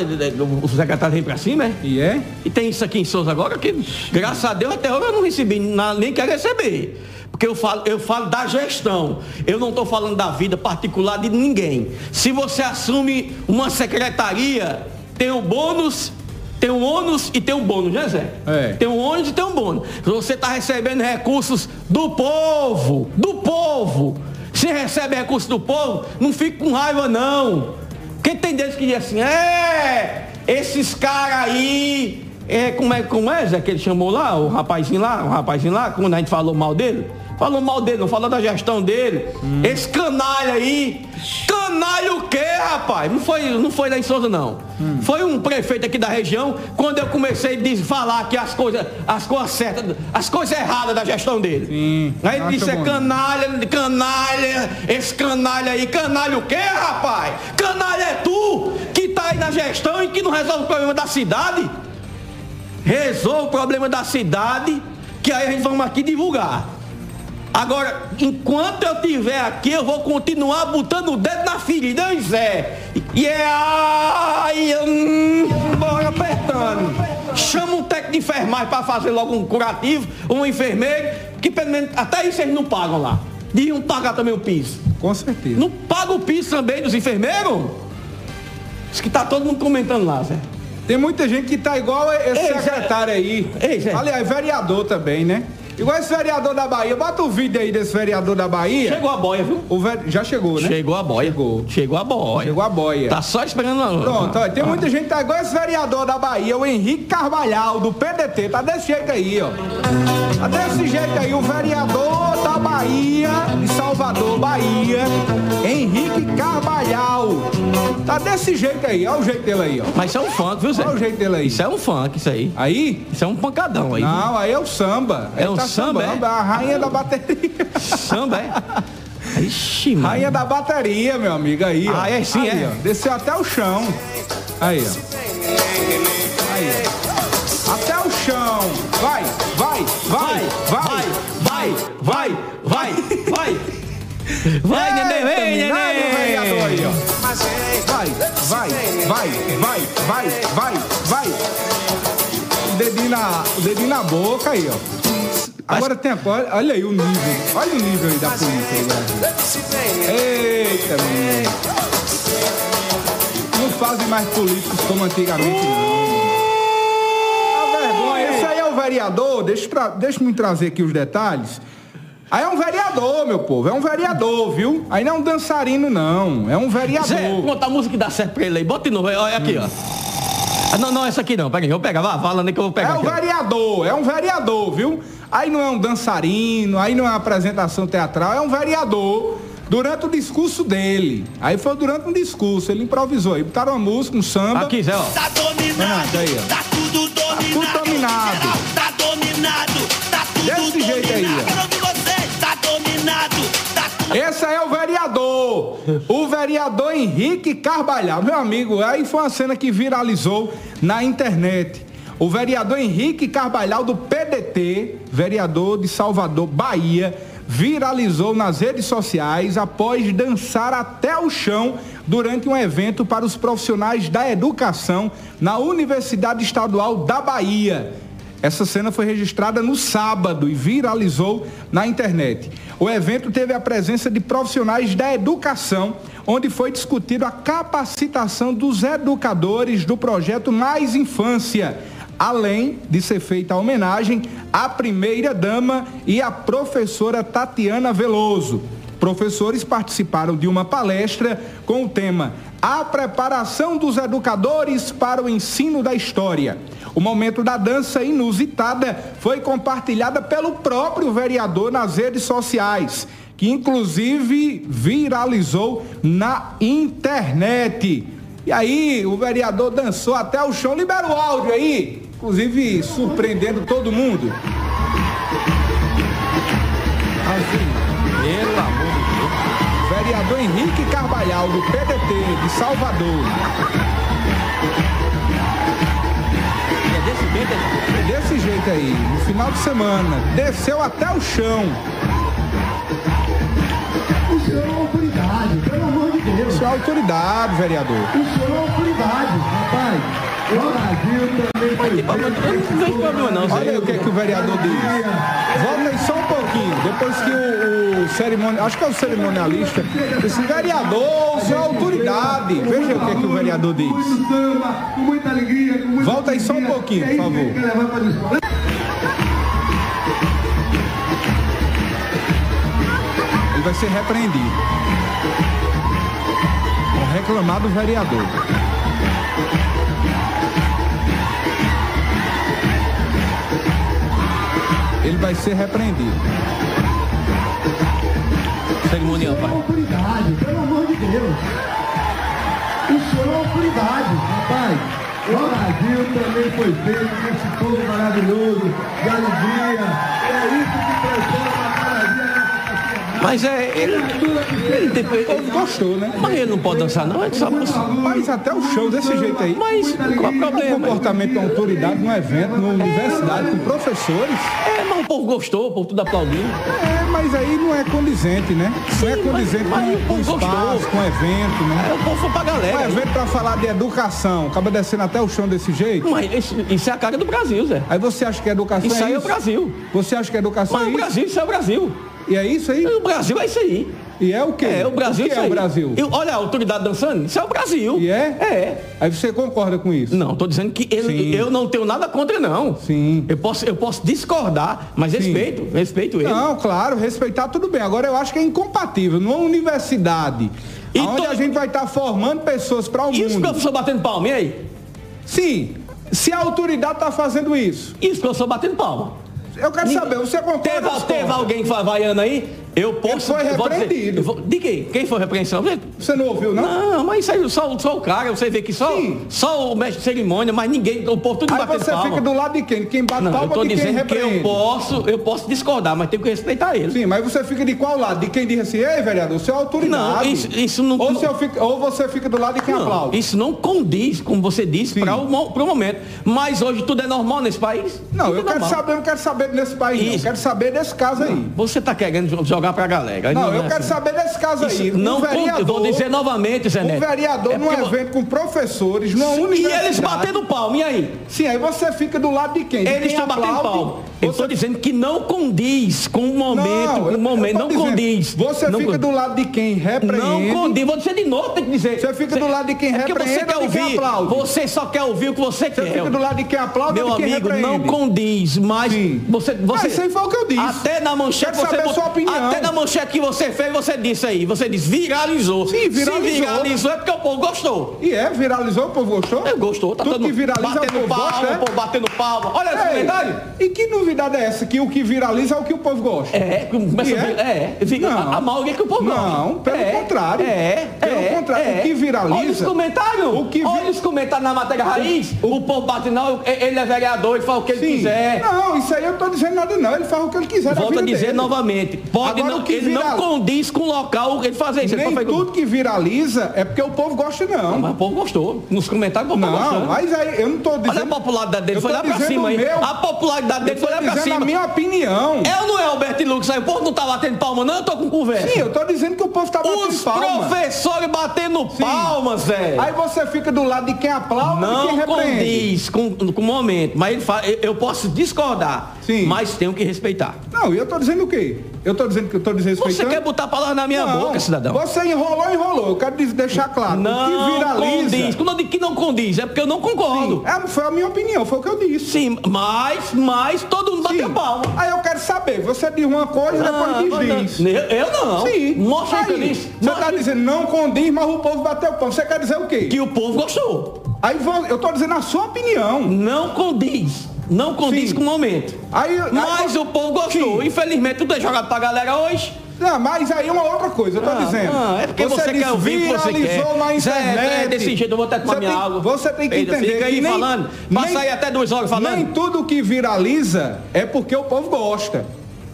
o secretário vem pra cima, é? E é? E tem isso aqui em Souza agora que, graças a Deus, até agora eu não recebi, nem quero receber. Porque eu falo, eu falo da gestão. Eu não estou falando da vida particular de ninguém. Se você assume uma secretaria, tem o bônus, tem um ônus e tem um bônus, né, Zé? É. Tem um ônus e tem um bônus. Você está recebendo recursos do povo, do povo. Se recebe recursos do povo, não fique com raiva, não. Quem tem deles que diz assim, é, esses caras aí, é, como é, como é, Zé, que ele chamou lá, o rapazinho lá, o rapazinho lá, quando a gente falou mal dele? Falou mal dele, não falou da gestão dele. Esse canalha aí. Canalha o quê, rapaz? Não foi, não foi lá em Souza, não. Foi um prefeito aqui da região, quando eu comecei a falar que as coisas, as coisas certas, as coisas erradas da gestão dele. Aí ele disse, é bom. canalha, canalha, esse canalha aí, canalha o quê, rapaz? Canalha é tu, que tá aí na gestão e que não resolve o problema da cidade. Resolve o problema da cidade, que aí a gente vamos aqui divulgar. Agora, enquanto eu estiver aqui, eu vou continuar botando o dedo na ferida, hein, Zé? E é ai, hum, bora apertando. Chama um técnico de enfermagem para fazer logo um curativo, um enfermeiro, que pelo menos até isso eles não pagam lá. Deviam pagar também o piso. Com certeza. Não paga o piso também dos enfermeiros? Isso que tá todo mundo comentando lá, Zé. Tem muita gente que tá igual esse Ei, secretário aí. Ei, Zé. Aliás, vereador também, né? Igual esse vereador da Bahia. Bota o vídeo aí desse vereador da Bahia. Chegou a boia, viu? O ve- Já chegou, né? Chegou a boia. Chegou. Chegou a boia. Chegou a boia. Tá só esperando a... Pronto, olha, tem muita gente que tá igual esse vereador da Bahia, o Henrique Carvalhal, do PDT, tá desse jeito aí, ó. Tá desse jeito aí, o vereador da Bahia, de Salvador, Bahia, Henrique Carvalhal. Tá desse jeito aí, olha o jeito dele aí, ó. Mas isso é um funk, viu, Zé? Olha o jeito dele aí. Isso é um funk, isso aí. Aí? Isso é um pancadão aí. Não, aí é o samba. É Ele um tá samba, sambando, é? a rainha da bateria. Samba, é? Ixi, mano. Rainha da bateria, meu amigo, aí, ó. Ah, é sim, Aí, é? ó, Desceu até o chão. Aí, ó. Aí, ó. Até o chão. Vai, vai, vai, vai, vai, vai, vai, vai. Vai, neném, vem, neném. Vai, vai, vai, vai, vai, vai, vai. Dedinho na, dedinho na boca aí, ó. Agora tem, olha, olha aí o nível, olha o nível aí da polícia aí, Brasil. Eita, menino. Não fazem mais políticos como antigamente, não. Vereador, deixa, tra- deixa me trazer aqui os detalhes. Aí é um vereador, meu povo, é um vereador, viu? Aí não é um dançarino, não, é um vereador. Zé, conta a música que dá certo pra ele aí. Bota de novo, olha aqui, ó. Ah, não, não, essa aqui não, pega aí, eu vou pegar, vá, fala nem que eu vou pegar. É um aqui, ó. vereador, é um vereador, viu? Aí não é um dançarino, aí não é uma apresentação teatral, é um vereador. Durante o discurso dele. Aí foi durante um discurso, ele improvisou. Aí botaram uma música, um samba. Aqui, Zé, ó. Tá dominado, aí, ó. Tá tudo dominado. Tá tudo dominado. geral, Tá dominado. Tá tudo Desse jeito aí, dominado. ó. Tá dominado. Tá Esse aí é o vereador, o vereador Henrique Carvalhal. Meu amigo, aí foi uma cena que viralizou na internet. O vereador Henrique Carvalhal do PDT, vereador de Salvador, Bahia, viralizou nas redes sociais após dançar até o chão durante um evento para os profissionais da educação na Universidade Estadual da Bahia. Essa cena foi registrada no sábado e viralizou na internet. O evento teve a presença de profissionais da educação, onde foi discutido a capacitação dos educadores do projeto Mais Infância, além de ser feita a homenagem à primeira dama e à professora Tatiana Veloso. Professores participaram de uma palestra com o tema A preparação dos educadores para o ensino da história. O momento da dança inusitada foi compartilhada pelo próprio vereador nas redes sociais, que inclusive viralizou na internet. E aí, o vereador dançou até o chão. Libera o áudio aí, inclusive surpreendendo todo mundo. Assim, pelo amor de Deus. Vereador Henrique Carvalhal, do PDT de Salvador. É desse jeito aí. É desse jeito aí, no final de semana. Desceu até o chão. O senhor é uma autoridade, pelo amor de Deus. Isso é autoridade, vereador. O senhor é uma autoridade, rapaz. O. Olha o que, é que o vereador diz. Volta aí só um pouquinho. Depois que o, o acho que é o cerimonialista, esse vereador, isso é autoridade. Veja o que, é que o vereador diz. Volta aí só um pouquinho, por favor. Ele vai ser repreendido. Reclamar do vereador. Ele vai ser repreendido. Cerimonial, pai. autoridade, pelo amor de Deus. O senhor é autoridade, rapaz. O Brasil também foi feito nesse povo maravilhoso, de alegria. É isso que nessa Mas é, ele, ele tem, ele gostou, né? Mas ele não pode dançar não, é só Mas até o show desse jeito aí. Mas qual é o problema? O comportamento da autoridade num evento, numa universidade, com professores. É, mas o povo gostou, o povo tudo aplaudindo. É, mas aí não é condizente, né? não é condizente com, com o espaço, com o evento, né? É, o povo foi pra galera. Um evento pra falar de educação, acaba descendo até o chão desse jeito. Mas isso, isso é a cara do Brasil, Zé. Aí você acha que educação Isso é aí é o isso? Brasil. Você acha que educação Mas é o isso? Brasil, isso é o Brasil. E é isso aí? O Brasil é isso aí. E é o quê? É, o Brasil o que isso é aí. o Brasil? Eu- olha a autoridade dançando, isso é o Brasil. E é? É. Aí você concorda com isso? Não, tô dizendo que eu, Sim. eu não tenho nada contra, não. Sim. Eu posso, eu posso discordar, mas Sim. respeito, respeito ele. Não, claro, respeitar tudo bem. Agora eu acho que é incompatível. Numa universidade, E onde to- a gente vai estar formando pessoas para o E os mundo. professores batendo palma, e aí? Sim, se a autoridade está fazendo isso. E os professores batendo palma? Eu quero saber, você concorda? Teve, teve alguém vaiando aí? Eu posso. Ele foi eu dizer- repreendido. eu vou- de quem? Quem foi repreensão? Você não ouviu, não? Não, mas isso aí só, só o cara, você vê que só, Sim. só o mestre de cerimônia, mas ninguém, o tudo Aí batendo você palma. fica do lado de quem? Quem bate Não, eu palma tô ou de quem dizendo que eu posso, eu posso discordar, mas tenho que respeitar ele. Sim, mas você fica de qual lado? De quem diz assim, ei, vereador, você é autoridade. Não, isso, isso não. Ou, não- você fica, ou você fica do lado de quem não, aplaude. isso não condiz, como você disse, para o, pro momento. Mas hoje tudo é normal nesse país? Não, Tudo eu é quero normal. saber, eu não quero saber desse país, não. Eu quero saber desse caso aí. Você tá querendo jo- jogar pra galera. Não, é eu quero assim. saber desse caso Isso aí. não um vereador, eu vou dizer novamente, Zé um Neto. vereador É num evento com professores, numa E universidade. eles batendo palma, e aí? Sim, aí você fica do lado de quem? De Eles quem estão batendo palma. Eu estou dizendo que não condiz com o momento, com o momento, não dizendo, condiz. Você não fica con- do lado de quem repreende. Não condiz, vou dizer de novo, tem que dizer. Você fica do lado de quem é repreende você quer ou de quem ouvir, aplaude? Você só quer ouvir o que você, quer. Você fica do lado de quem aplaude Meu ou de quem amigo, repreende? não condiz, mas você, você isso aí foi o que eu disse. Até na manchete Quero você saber bot- sua opinião. Até na manchete que você fez, você disse aí, você disse viralizou. Sim, viralizou. Se viralizou é porque o povo gostou. E é, viralizou, o povo gostou? É, gostou, tá Tudo todo que viraliza, batendo o povo palma, gosta, é? o povo batendo palma. Olha Ei, comentário. E que novidade é essa? Que o que viraliza é o que o povo gosta. É, começa a é, Não. a, a maioria que o povo gosta. Não, pelo É, contrário. É, Pelo é, contrário, é. o que viraliza- Olha os comentários. O que vi- Olha os comentários na matéria raiz. O, povo bate, não, ele é vereador, ele faz o que ele Sim. quiser. Não, isso aí eu tô dizendo nada não. Ele faz o que ele quiser da Volto a dizer dele. novamente, pode não, que ele não condiz com o local ele fazer isso. Ele Nem fazer- tudo que viraliza é porque o povo gosta, não. Mas o povo gostou. Nos comentários o povo tá Não, gostando. mas aí eu não tô dizendo... Olha a popularidade dele, foi lá pra cima, meu. A popularidade dele foi lá pra cima. a minha opinião. É ou não é, Alberto Lucas? Aí o povo não tá batendo palma, não? Eu tô com conversa. Sim, eu tô dizendo que o povo tá batendo Os palma. professores batendo palmas, Zé. Aí você fica do lado de quem aplaude e Não quem repreende. condiz com, com o momento, mas ele fala, eu, eu posso discordar, mas tenho que respeitar. Não, e eu tô dizendo o quê? Eu tô dizendo que eu tô desrespeitando. Você quer botar palavras na minha Não, boca, cidadão? Você enrolou, enrolou. Eu quero deixar claro. o Não que viraliza. condiz. Quando eu digo que não condiz, é porque eu não concordo. Sim, é, foi a minha opinião, foi o que eu disse. Sim, mas, mas todo mundo bateu palma. Aí eu quero saber, você diz uma coisa e Ah, depois diz. não. Eu- não. Sim. Mostra aí que eu disse. Você tá dizendo não condiz, mas o povo bateu palma. Você quer dizer o quê? Que o povo gostou. Aí eu tô dizendo a sua opinião. Não condiz. Não condiz com o momento. Aí, aí- Mas o povo gostou. Infelizmente, tudo é jogado pra galera hoje. Não, mas aí é uma outra coisa, eu tô Ah, dizendo. ah, é porque você, diz, quer ouvir o que você quer. na Zé, internet. é desse jeito, eu vou até tomar Você minha tem- água. Você tem que entender Fica aí nem- falando. Passa nem- aí até duas horas falando. Nem tudo que viraliza é porque o povo gosta.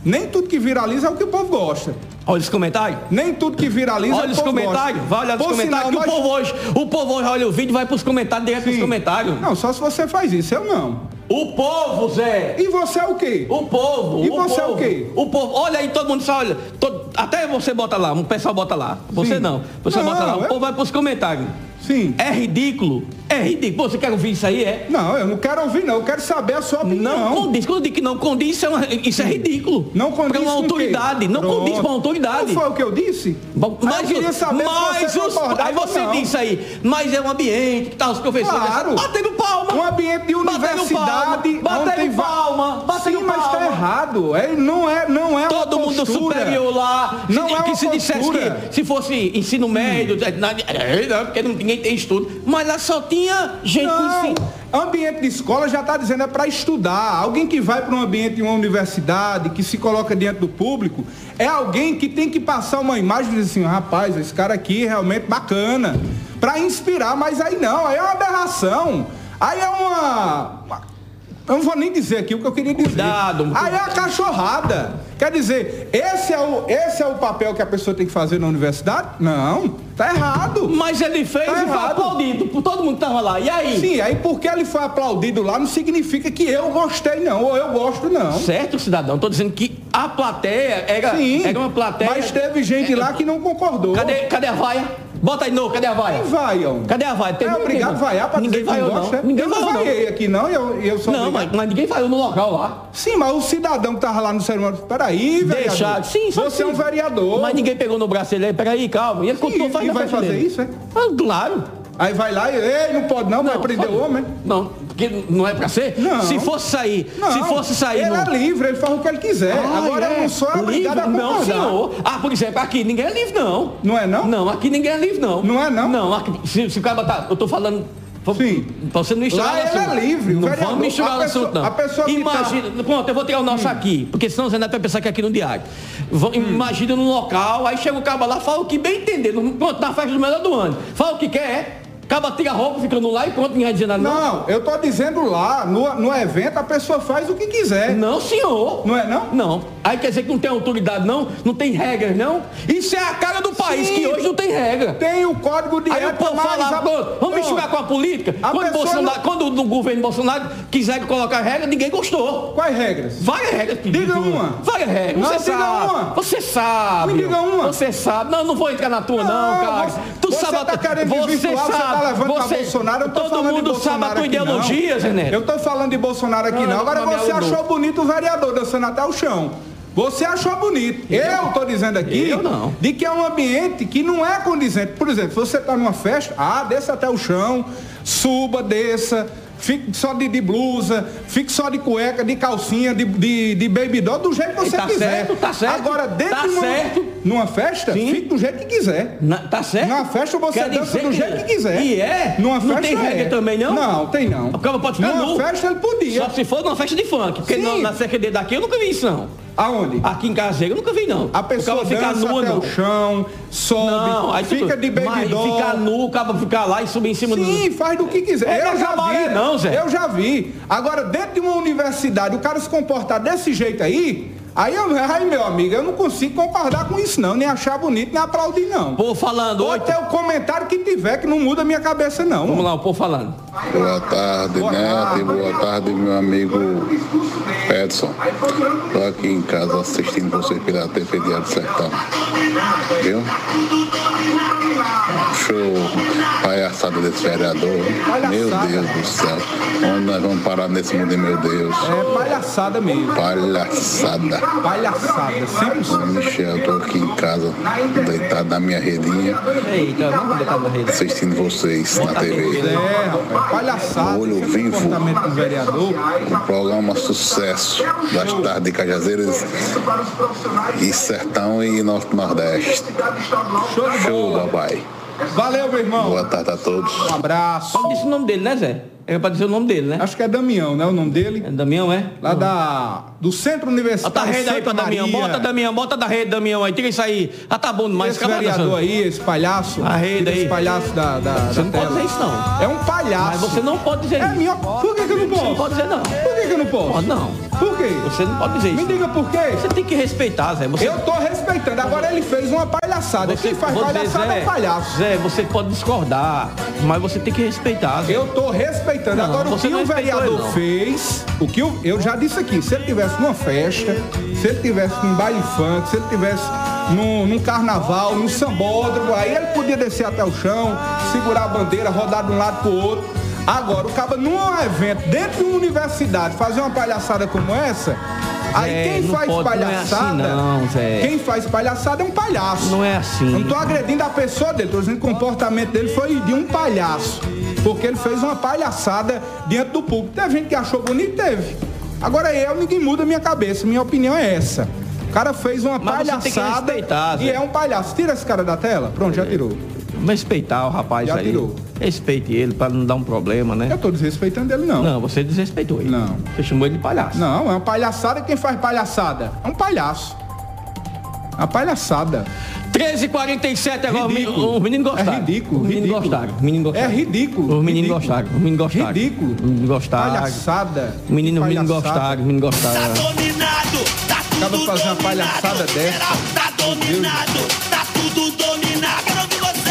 Nem tudo que viraliza é o que o povo gosta. Olha os comentários. Nem tudo que viraliza é Olha o os povo comentários, gosta. vai olhar Por comentários, sinal, que o nós- povo hoje, o povo hoje olha o vídeo e vai pros comentários, direto pros comentários. Não, só se você faz isso, eu não. O povo, Zé. E você é o quê? O povo. E o você é povo, o quê? O povo. Olha aí, todo mundo só olha. todo- até você bota lá, o pessoal bota lá. Você Sim. não. Você Não, bota lá. O eu- povo vai pros comentários. Sim. É ridículo. É ridículo. Você quer ouvir isso aí? É? Não, eu não quero ouvir, não. Eu quero saber a sua opinião. Não condiz. Quando eu digo que não condiz, isso é, uma- isso é ridículo. Não condiz uma com quê? autoridade. Não Pronto. condiz com a autoridade. Não foi o que eu disse? Bom, Aí Mas, eu queria os- saber mas se você os- concordava aí você disse aí, mas é um ambiente que tá os professores Claro. batendo palma. Um ambiente de universidade, batendo palma, batendo palma, batendo Sim, mas tá palma. errado. É, não é, não é Todo uma mundo postura. superior lá, Não que, é que uma se dissesse que se fosse ensino médio, na- é, não, porque ninguém tem estudo, mas lá só tinha gente com Não, ensino. ambiente de escola já está dizendo é para estudar. Alguém que vai para um ambiente de uma universidade, que se coloca diante do público, é alguém que tem que passar uma imagem e dizer assim, rapaz, esse cara aqui é realmente bacana, para inspirar, mas aí não, aí é uma aberração. Aí é uma. Eu não vou nem dizer aqui o que eu queria dizer. Cuidado. Aí é a cachorrada. Quer dizer, esse é, o, esse é o papel que a pessoa tem que fazer na universidade? Não, tá errado. Mas ele fez Tá e foi errado. aplaudido por todo mundo que tava lá. E aí? Sim, aí porque ele foi aplaudido lá não significa que eu gostei não, ou eu gosto não. Certo, cidadão. Tô dizendo que a plateia era, Sim, era uma plateia. mas teve gente lá que não concordou. Cadê, cadê a vaia? Bota aí de novo, cadê a vaia? Quem vaiam? Cadê a vaia? Tem É obrigado a vaiar pra ninguém dizer que vaiou, não não. gosta. Ninguém eu não vaiou, não. vaiei aqui não, eu, eu sou Não, mas, mas ninguém vaiou no local lá. Sim, mas o cidadão que tava lá no cerimônio, peraí, vereador. Deixar. Sim, só Você é um sim. vereador. Mas ninguém pegou no braço dele aí, peraí, calma. E ele continuou e fazendo a vai fazer isso, é? Ah, claro. Aí vai lá e, ei, não pode não, vai prender o homem. Não, porque não é pra ser? Não. Se fosse sair, Não, se fosse sair Ele no... é livre, ele faz o que ele quiser. Ah, Agora é? eu não sou obrigado a Livre? concordar. Não, senhor. Ah, por exemplo, aqui ninguém é livre, não. Não é não? Não, aqui ninguém é livre, não. Não é não? Não, aqui, se, se o cara botar... Eu tô falando... Sim. Pra você não misturar Lá assunto. é livre, Não vereador- vamos misturar a o assunto, não. a pessoa que tá- Imagina... Pronto, eu vou tirar o nosso aqui, porque senão você ainda vai pensar que é aqui no diário. Vão- Hum. Imagina num local, aí chega o cara lá, fala o que bem entender. Pronto, na festa do melhor do ano. Fala o que quer, acaba tira a roupa, ficando lá e pronto, vai dizer nada. Não, eu tô dizendo lá, no, no evento a pessoa faz o que quiser. Não, senhor. Não é não? Não. Aí quer dizer que não tem autoridade, não? Não tem regras, não? Isso é a cara do país, Sim. que hoje não tem regra. Tem o código de Aí o ética, povo mas fala, pronto, vamos misturar com a política. A Quando, Bolsonaro, não- quando o governo Bolsonaro quiser colocar regra, ninguém gostou. Quais regras? Várias regras. Diga uma. Várias regras. Não, Você diga sabe. uma. Você sabe. Me diga uma. Você sabe. Não, não vou entrar na tua, não, Não, cara. você- tu você sabe tá querendo você sabe. Tá levando Você- pra Bolsonaro, eu tô todo falando de mundo Bolsonaro sabe a tua não. ideologia, Neto. Eu tô falando de Bolsonaro aqui Não, não. não, Agora não, não, você não. achou bonito o vereador dançando até o chão. Você achou bonito. Eu tô dizendo aqui Eu não. de que é um ambiente que não é condizente. Por exemplo, se você tá numa festa, ah, desça até o chão, suba, desça. Fique só de, de blusa, fique só de cueca, de calcinha, de, de, de baby doll, do jeito que você tá quiser. certo, tá certo. Agora, dentro Tá de uma, certo. numa festa, fique do jeito que quiser. Na- tá certo? Numa festa você Quer dança do que- jeito que quiser. E é? Numa Não festa tem regra é. também, não? Não, tem não. O cara pode ficar Numa nu. festa ele podia. Só se for numa festa de funk. Porque Sim. na, na CQD daqui eu nunca vi isso, não. Aonde? Aqui em Caseiro eu nunca vi, não. A pessoa fica nua, até não. o chão, sobe, Não, aí fica tudo- de baby doll. ficar nu, o cara ficar lá e subir em cima do... Sim, faz do que quiser. É, eu já vi. não, Zé. Eu já vi. Agora, dentro de uma universidade, o cara se comportar desse jeito aí, aí, eu, aí meu amigo, eu não consigo concordar com isso, não. Nem achar bonito, nem aplaudir, não. Pô, falando, Ou até o comentário que tiver, que não muda a minha cabeça, não. Vamos lá, o povo falando. Boa tarde, Neto, e boa tarde, meu amigo Edson. Estou aqui em casa assistindo você pela TV Diário do Sertão. Viu? Show, palhaçada desse vereador. Meu Deus do céu. Onde nós vamos parar nesse mundo, meu Deus? É palhaçada mesmo. Palhaçada. Palhaçada, 100%. Michel, estou aqui em casa, deitado na minha redinha, Eita, vamos deitar na rede. assistindo vocês na TV. É, rapaz, palhaçada. Olho esse vivo. comportamento do vereador. O programa Sucesso das tardes de Cajazeiras e Sertão e Norte Nordeste. Show Show, papai. Valeu, meu irmão. Boa tarde a todos. Um abraço. Só disse o nome dele, né, Zé? É pra dizer o nome dele, né? Acho que é Damião, né? O nome dele. É Damião, é? Lá da, do Centro Bota a Universitário rede aí pra Santa Damião, Maria. bota Damião, bota da rede, Damião aí, tira isso aí. Ah, tá bom demais, esse vereador aí, esse palhaço. A rede esse aí. palhaço da, da, Você da não tela. pode dizer isso, não. É um palhaço. Mas você não pode dizer É isso. minha... Por que, que eu não posso? Você não pode dizer, não. Por que, que eu não posso? Pode não. Por quê? Você não pode dizer isso. Me diga por quê? Você tem que respeitar, Zé. Você... Eu tô respeitando. Agora ele fez uma palhaçada. Quem faz você, palhaçada Zé, é palhaço. Zé, você pode discordar, mas você tem que respeitar, Zé. Eu tô respeitando. Não, Agora o você que o vereador fez, o que eu, eu já disse aqui, se ele tivesse numa festa, se ele tivesse num baile funk, se ele tivesse num, num carnaval, num sambódromo, aí ele podia descer até o chão, segurar a bandeira, rodar de um lado pro outro. Agora, o cara num evento, dentro de uma universidade, fazer uma palhaçada como essa, aí quem faz pode, não é palhaçada, assim não, Zé. quem faz palhaçada é um palhaço. Não é assim. Não tô agredindo a pessoa dele, tô dizendo que o comportamento dele foi de um palhaço. Porque ele fez uma palhaçada diante do público. Teve gente que achou bonito, teve. Agora eu, ninguém muda a minha cabeça. Minha opinião é essa. O cara fez uma Mas palhaçada e é um palhaço. Tira esse cara da tela. Pronto, já tirou. Respeitar o rapaz Já aí. tirou. Respeite ele pra não dar um problema, né? Eu tô desrespeitando ele, não. Não, você desrespeitou ele. Não. Você chamou ele de palhaço. Não, é uma palhaçada. Quem faz palhaçada? É um palhaço. Uma palhaçada. 13h47 agora, Ridículo. os meninos gostaram. É ridículo, Os meninos ridículo. gostaram. Os meninos É ridículo. Os meninos ridículo. gostaram. Os meninos gostaram. Ridículo. Os meninos gostaram. Palhaçada. Os meninos, os meninos Palhaçada. gostaram. Os meninos gostaram. Acaba de fazer uma palhaçada dessa.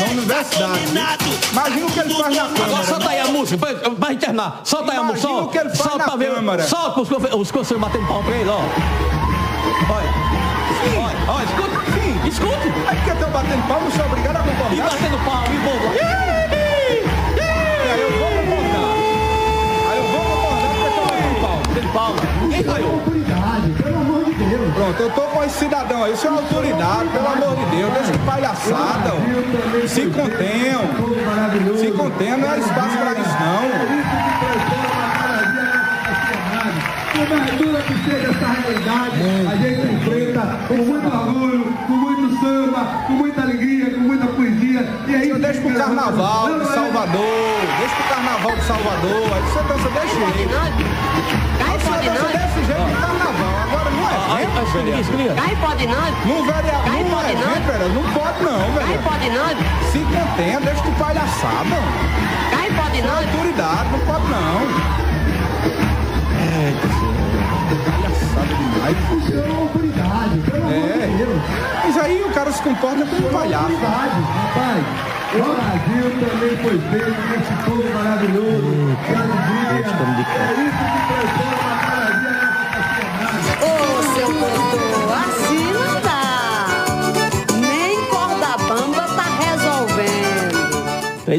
Na universidade. Imagina o que ele faz na Agora câmara. solta aí a música, pra, pra internar. Solta aí a música. Imagina o que ele faz solta na ver. câmara. Solta os, conselheiros batendo pau pra ele, ó. Olha. Olha, olha, escuta. Sim. Escute. É porque eu tô batendo palma, eu sou obrigado a E concordar. batendo pau, e bobo. Aí eu vou concordar. Aí eu vou concordar porque tô batendo palma. Batendo palma. Quem ganhou? Pronto, eu tô com esse cidadão aí, isso é autoridade, pelo amor de Deus, deixa de palhaçada, ó. se contenham, se contenham, não é espaço pra isso não. Por mais dura que seja essa realidade, a gente enfrenta com muito orgulho, com muito samba, com muita alegria, com muita poesia. E é isso Deixa que pro carnaval de Salvador, deixa pro carnaval de Salvador, aí você dança desse jeito. Não. desse jeito não é. Cai pode não. Não, vereador, Cai não é pode não. evento, vereador, não pode não, Cai velho. pode não. Se contenha, deixa de palhaçada. Cai pode Isso é não. autoridade, não pode não. Palhaçada demais. Isso é uma autoridade, pelo amor É. de Deus. Mas aí o cara se comporta como um palhaço. Autoridade, rapaz. O Brasil também foi feito nesse povo maravilhoso. Que alegria. É isso que transforma seu assim não dá. Nem corda bamba tá resolvendo.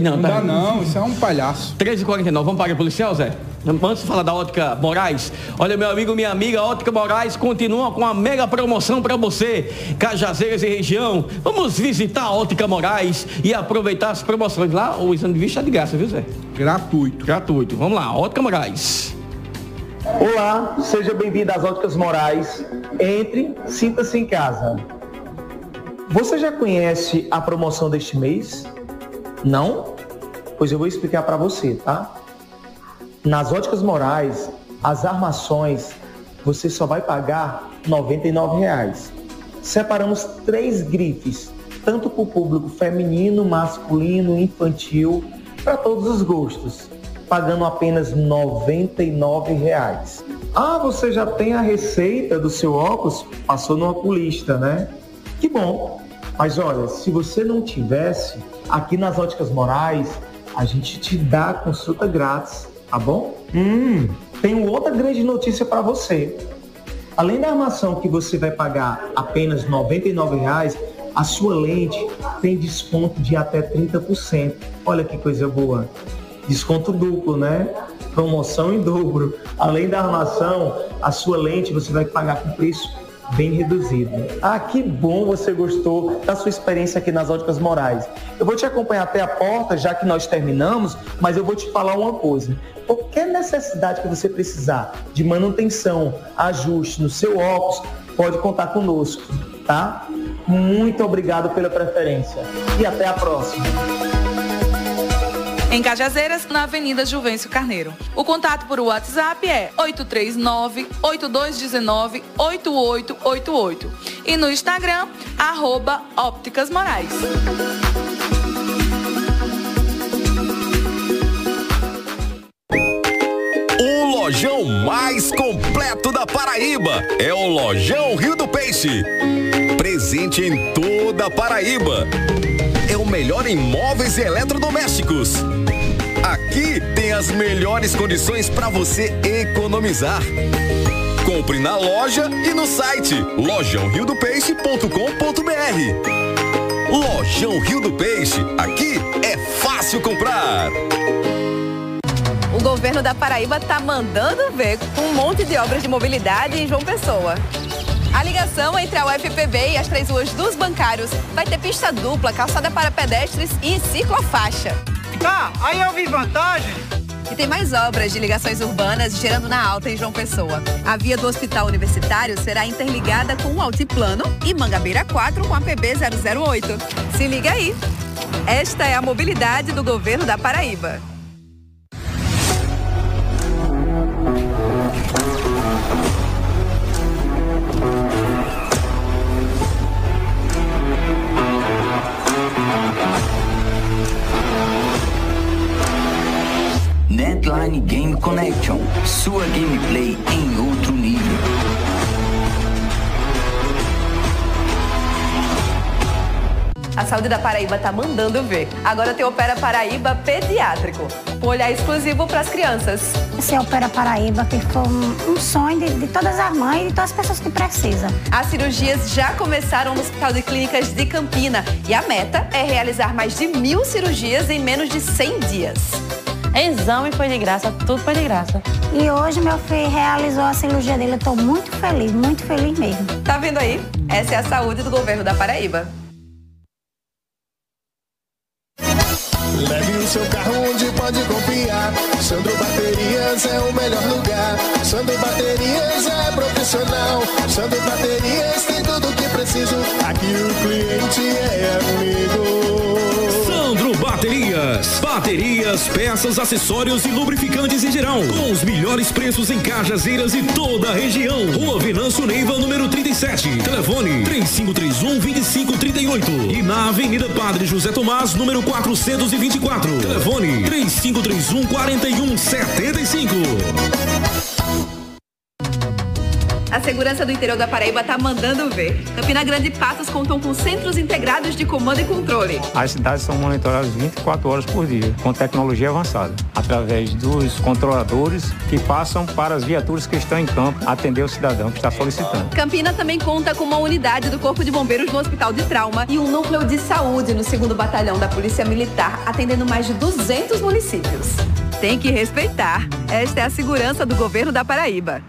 Não, Não tá? dá não, isso é um palhaço. 13h49, vamos para o policial, Zé? Antes de falar da Ótica Moraes, olha meu amigo, minha amiga, a Ótica Moraes continua com a mega promoção para você, Cajazeiras e região. Vamos visitar a Ótica Moraes e aproveitar as promoções lá. O exame de vista é de graça, viu Zé? Gratuito. Gratuito. Vamos lá, Ótica Moraes. Olá, seja bem-vindo às Óticas Morais. Entre, sinta-se em casa. Você já conhece a promoção deste mês? Não? Pois eu vou explicar para você, tá? Nas Óticas Morais, as armações você só vai pagar 99 reais. Separamos três grifes, tanto para o público feminino, masculino, infantil, para todos os gostos, pagando apenas 99 reais. Ah, você já tem a receita do seu óculos? Passou no oculista, né? Que bom. Mas olha, se você não tivesse, aqui nas Óticas Morais, a gente te dá consulta grátis, tá bom? Hum, tenho outra grande notícia para você. Além da armação que você vai pagar apenas 99 reais, a sua lente tem desconto de até 30%. Olha que coisa boa. Desconto duplo, né? Promoção em dobro. Além da armação, a sua lente você vai pagar com preço bem reduzido. Ah, que bom você gostou da sua experiência aqui nas Óticas Morais. Eu vou te acompanhar até a porta, já que nós terminamos, mas eu vou te falar uma coisa. Qualquer necessidade que você precisar de manutenção, ajuste no seu óculos, pode contar conosco, tá? Muito obrigado pela preferência e até a próxima. Em Cajazeiras, na Avenida Juvencio Carneiro. O contato por WhatsApp é 839-8219-8888 e no Instagram, arroba Ópticas Morais. Lojão mais completo da Paraíba é o Lojão Rio do Peixe. Presente em toda a Paraíba. É o melhor em móveis e eletrodomésticos. Aqui tem as melhores condições para você economizar. Compre na loja e no site lojãoriodopeixe.com.br. Lojão Rio do Peixe, aqui é fácil comprar. O governo da Paraíba tá mandando ver com um monte de obras de mobilidade em João Pessoa. A ligação entre a UFPB e as três ruas dos bancários vai ter pista dupla, calçada para pedestres e ciclofaixa. Tá, aí eu vi vantagem. E tem mais obras de ligações urbanas gerando na alta em João Pessoa. A via do Hospital Universitário será interligada com o Altiplano e Mangabeira 4 com a PB 008. Se liga aí. Esta é a mobilidade do governo da Paraíba. Netline Game Connection, sua gameplay em outro nível. A saúde da Paraíba tá mandando ver. Agora tem Opera Paraíba Pediátrico. Um olhar exclusivo para as crianças. Esse Opera Paraíba que foi um, um sonho de, de todas as mães e de todas as pessoas que precisam. As cirurgias já começaram no Hospital de Clínicas de Campina e a meta é realizar mais de mil cirurgias em menos de 100 dias. Exame foi de graça, tudo foi de graça. E hoje meu filho realizou a cirurgia dele. Eu tô muito feliz, muito feliz mesmo. Tá vendo aí? Essa é a saúde do governo da Paraíba. Leve o seu carro onde pode confiar. Sandro Baterias é o melhor lugar. Sandro Baterias é profissional. Sandro Baterias tem tudo o que preciso. Aqui o cliente é amigo. Baterias. Baterias, peças, acessórios e lubrificantes em geral. Com os melhores preços em Cajazeiras e toda a região. Rua Venâncio Neiva, número 37. Telefone 3531-2538. E na Avenida Padre José Tomás, número 424. Telefone 3531-4175. A segurança do interior da Paraíba tá mandando ver. Campina Grande e Patos contam com centros integrados de comando e controle. As cidades são monitoradas 24 horas por dia, com tecnologia avançada, através dos controladores que passam para as viaturas que estão em campo atender o cidadão que está solicitando. Campina também conta com uma unidade do Corpo de Bombeiros no Hospital de Trauma e um núcleo de saúde no 2 Batalhão da Polícia Militar, atendendo mais de 200 municípios. Tem que respeitar. Esta é a segurança do governo da Paraíba.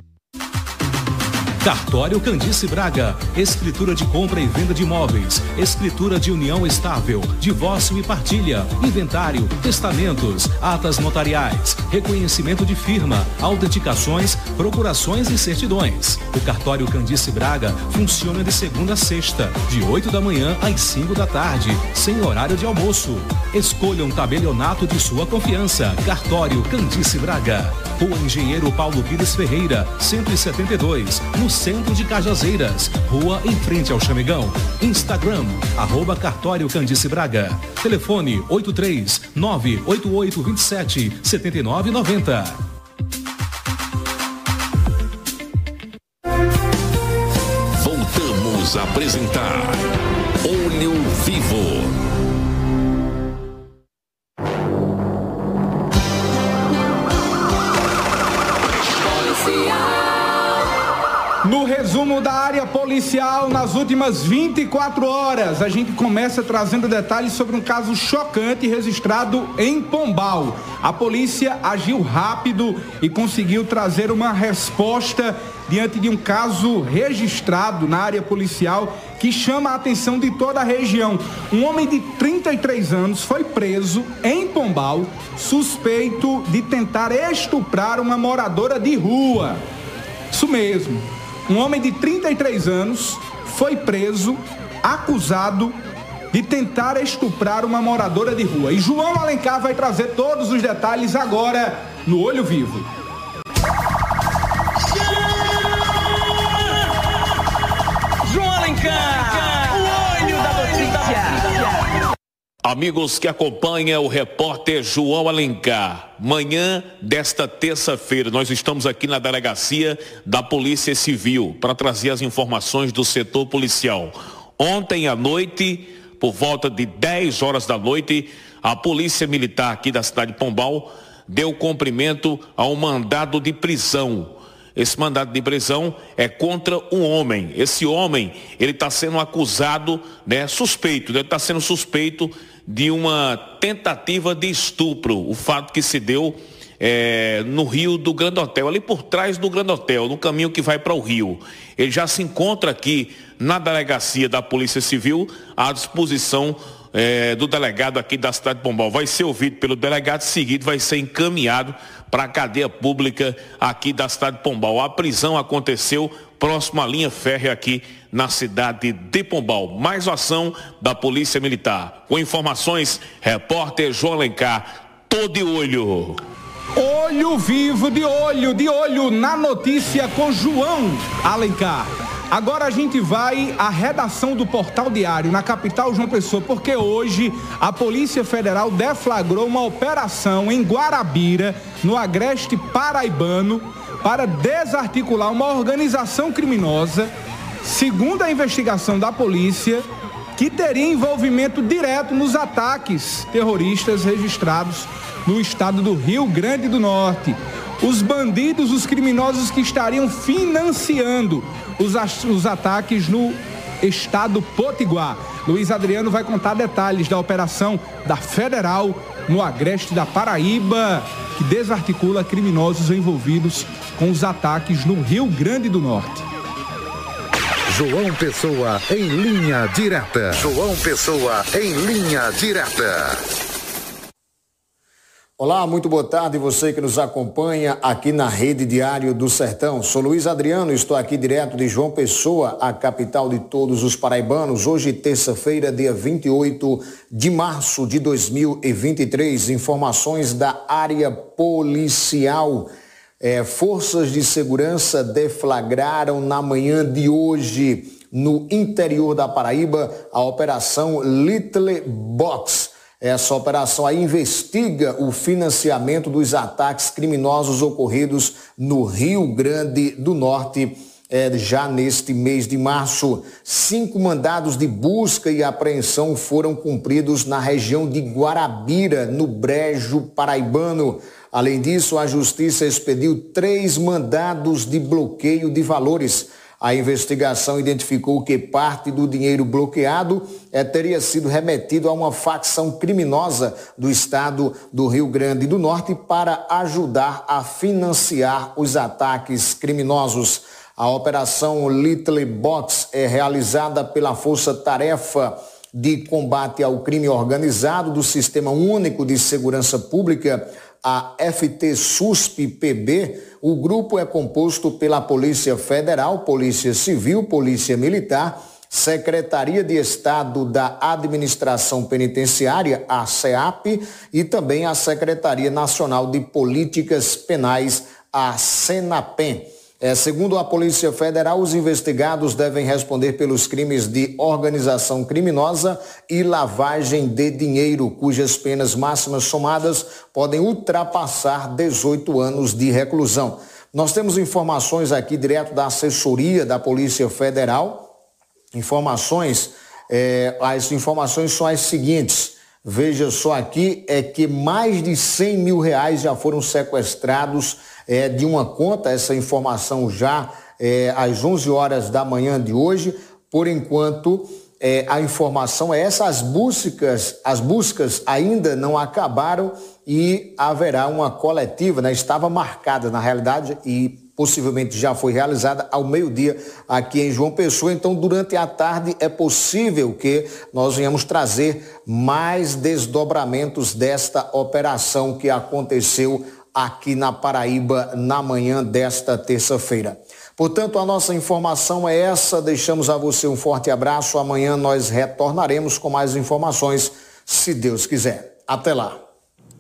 Cartório Candice Braga, escritura de compra e venda de imóveis, escritura de união estável, divórcio e partilha, inventário, testamentos, atas notariais, reconhecimento de firma, autenticações, procurações e certidões. O Cartório Candice Braga funciona de segunda a sexta, de 8 da manhã às 5 da tarde, sem horário de almoço. Escolha um tabelionato de sua confiança. Cartório Candice Braga. Rua Engenheiro Paulo Pires Ferreira, 172, no centro de Cajazeiras. Rua em frente ao Chamegão. Instagram, arroba Cartório Candice Braga. Telefone 83 988 27 7990. Voltamos a apresentar Olho Vivo. Área policial, nas últimas 24 horas, a gente começa trazendo detalhes sobre um caso chocante registrado em Pombal. A polícia agiu rápido e conseguiu trazer uma resposta diante de um caso registrado na área policial que chama a atenção de toda a região. Um homem de 33 anos foi preso em Pombal, suspeito de tentar estuprar uma moradora de rua. Isso mesmo. Um homem de 33 anos foi preso, acusado de tentar estuprar uma moradora de rua. E João Alencar vai trazer todos os detalhes agora no Olho Vivo. João Alencar, Amigos que acompanham o repórter João Alencar, manhã desta terça-feira nós estamos aqui na delegacia da Polícia Civil para trazer as informações do setor policial. Ontem à noite, por volta de 10 horas da noite, a Polícia Militar aqui da cidade de Pombal deu cumprimento a um mandado de prisão. Esse mandado de prisão é contra um homem. Esse homem, ele está sendo acusado, né, suspeito, ele está sendo suspeito de uma tentativa de estupro. O fato que se deu é, no Rio do Grande Hotel, ali por trás do Grande Hotel, no caminho que vai para o Rio. Ele já se encontra aqui na delegacia da Polícia Civil à disposição é, do delegado aqui da cidade de Pombal. Vai ser ouvido pelo delegado, seguido vai ser encaminhado para a cadeia pública aqui da cidade de Pombal. A prisão aconteceu próximo à linha férrea aqui na cidade de Pombal. Mais ação da Polícia Militar. Com informações, repórter João Alencar, todo de olho. Olho vivo, de olho, de olho na notícia com João Alencar. Agora a gente vai à redação do Portal Diário, na capital João Pessoa, porque hoje a Polícia Federal deflagrou uma operação em Guarabira, no agreste paraibano, para desarticular uma organização criminosa, segundo a investigação da polícia, que teria envolvimento direto nos ataques terroristas registrados no estado do Rio Grande do Norte. Os bandidos, os criminosos que estariam financiando os, os ataques no estado Potiguar. Luiz Adriano vai contar detalhes da operação da Federal no agreste da Paraíba, que desarticula criminosos envolvidos com os ataques no Rio Grande do Norte. João Pessoa em linha direta. João Pessoa em linha direta. Olá, muito boa tarde você que nos acompanha aqui na Rede Diário do Sertão. Sou Luiz Adriano, estou aqui direto de João Pessoa, a capital de todos os paraibanos. Hoje, terça-feira, dia 28 de março de 2023. Informações da área policial. É, forças de segurança deflagraram na manhã de hoje, no interior da Paraíba, a Operação Little Box. Essa operação investiga o financiamento dos ataques criminosos ocorridos no Rio Grande do Norte é, já neste mês de março. Cinco mandados de busca e apreensão foram cumpridos na região de Guarabira, no Brejo Paraibano. Além disso, a Justiça expediu três mandados de bloqueio de valores. A investigação identificou que parte do dinheiro bloqueado é, teria sido remetido a uma facção criminosa do estado do Rio Grande do Norte para ajudar a financiar os ataques criminosos. A operação Little Box é realizada pela Força Tarefa de Combate ao Crime Organizado do Sistema Único de Segurança Pública a FT SUSP PB, o grupo é composto pela Polícia Federal, Polícia Civil, Polícia Militar, Secretaria de Estado da Administração Penitenciária, a SEAP, e também a Secretaria Nacional de Políticas Penais, a SENAPEN. É, segundo a Polícia Federal, os investigados devem responder pelos crimes de organização criminosa e lavagem de dinheiro, cujas penas máximas somadas podem ultrapassar 18 anos de reclusão. Nós temos informações aqui direto da assessoria da Polícia Federal. Informações, é, as informações são as seguintes. Veja só aqui, é que mais de 100 mil reais já foram sequestrados é, de uma conta, essa informação já é, às 11 horas da manhã de hoje. Por enquanto, é, a informação é essa, as buscas, as buscas ainda não acabaram e haverá uma coletiva, né? estava marcada na realidade e possivelmente já foi realizada ao meio-dia aqui em João Pessoa. Então, durante a tarde é possível que nós venhamos trazer mais desdobramentos desta operação que aconteceu aqui na Paraíba na manhã desta terça-feira. Portanto, a nossa informação é essa. Deixamos a você um forte abraço. Amanhã nós retornaremos com mais informações, se Deus quiser. Até lá.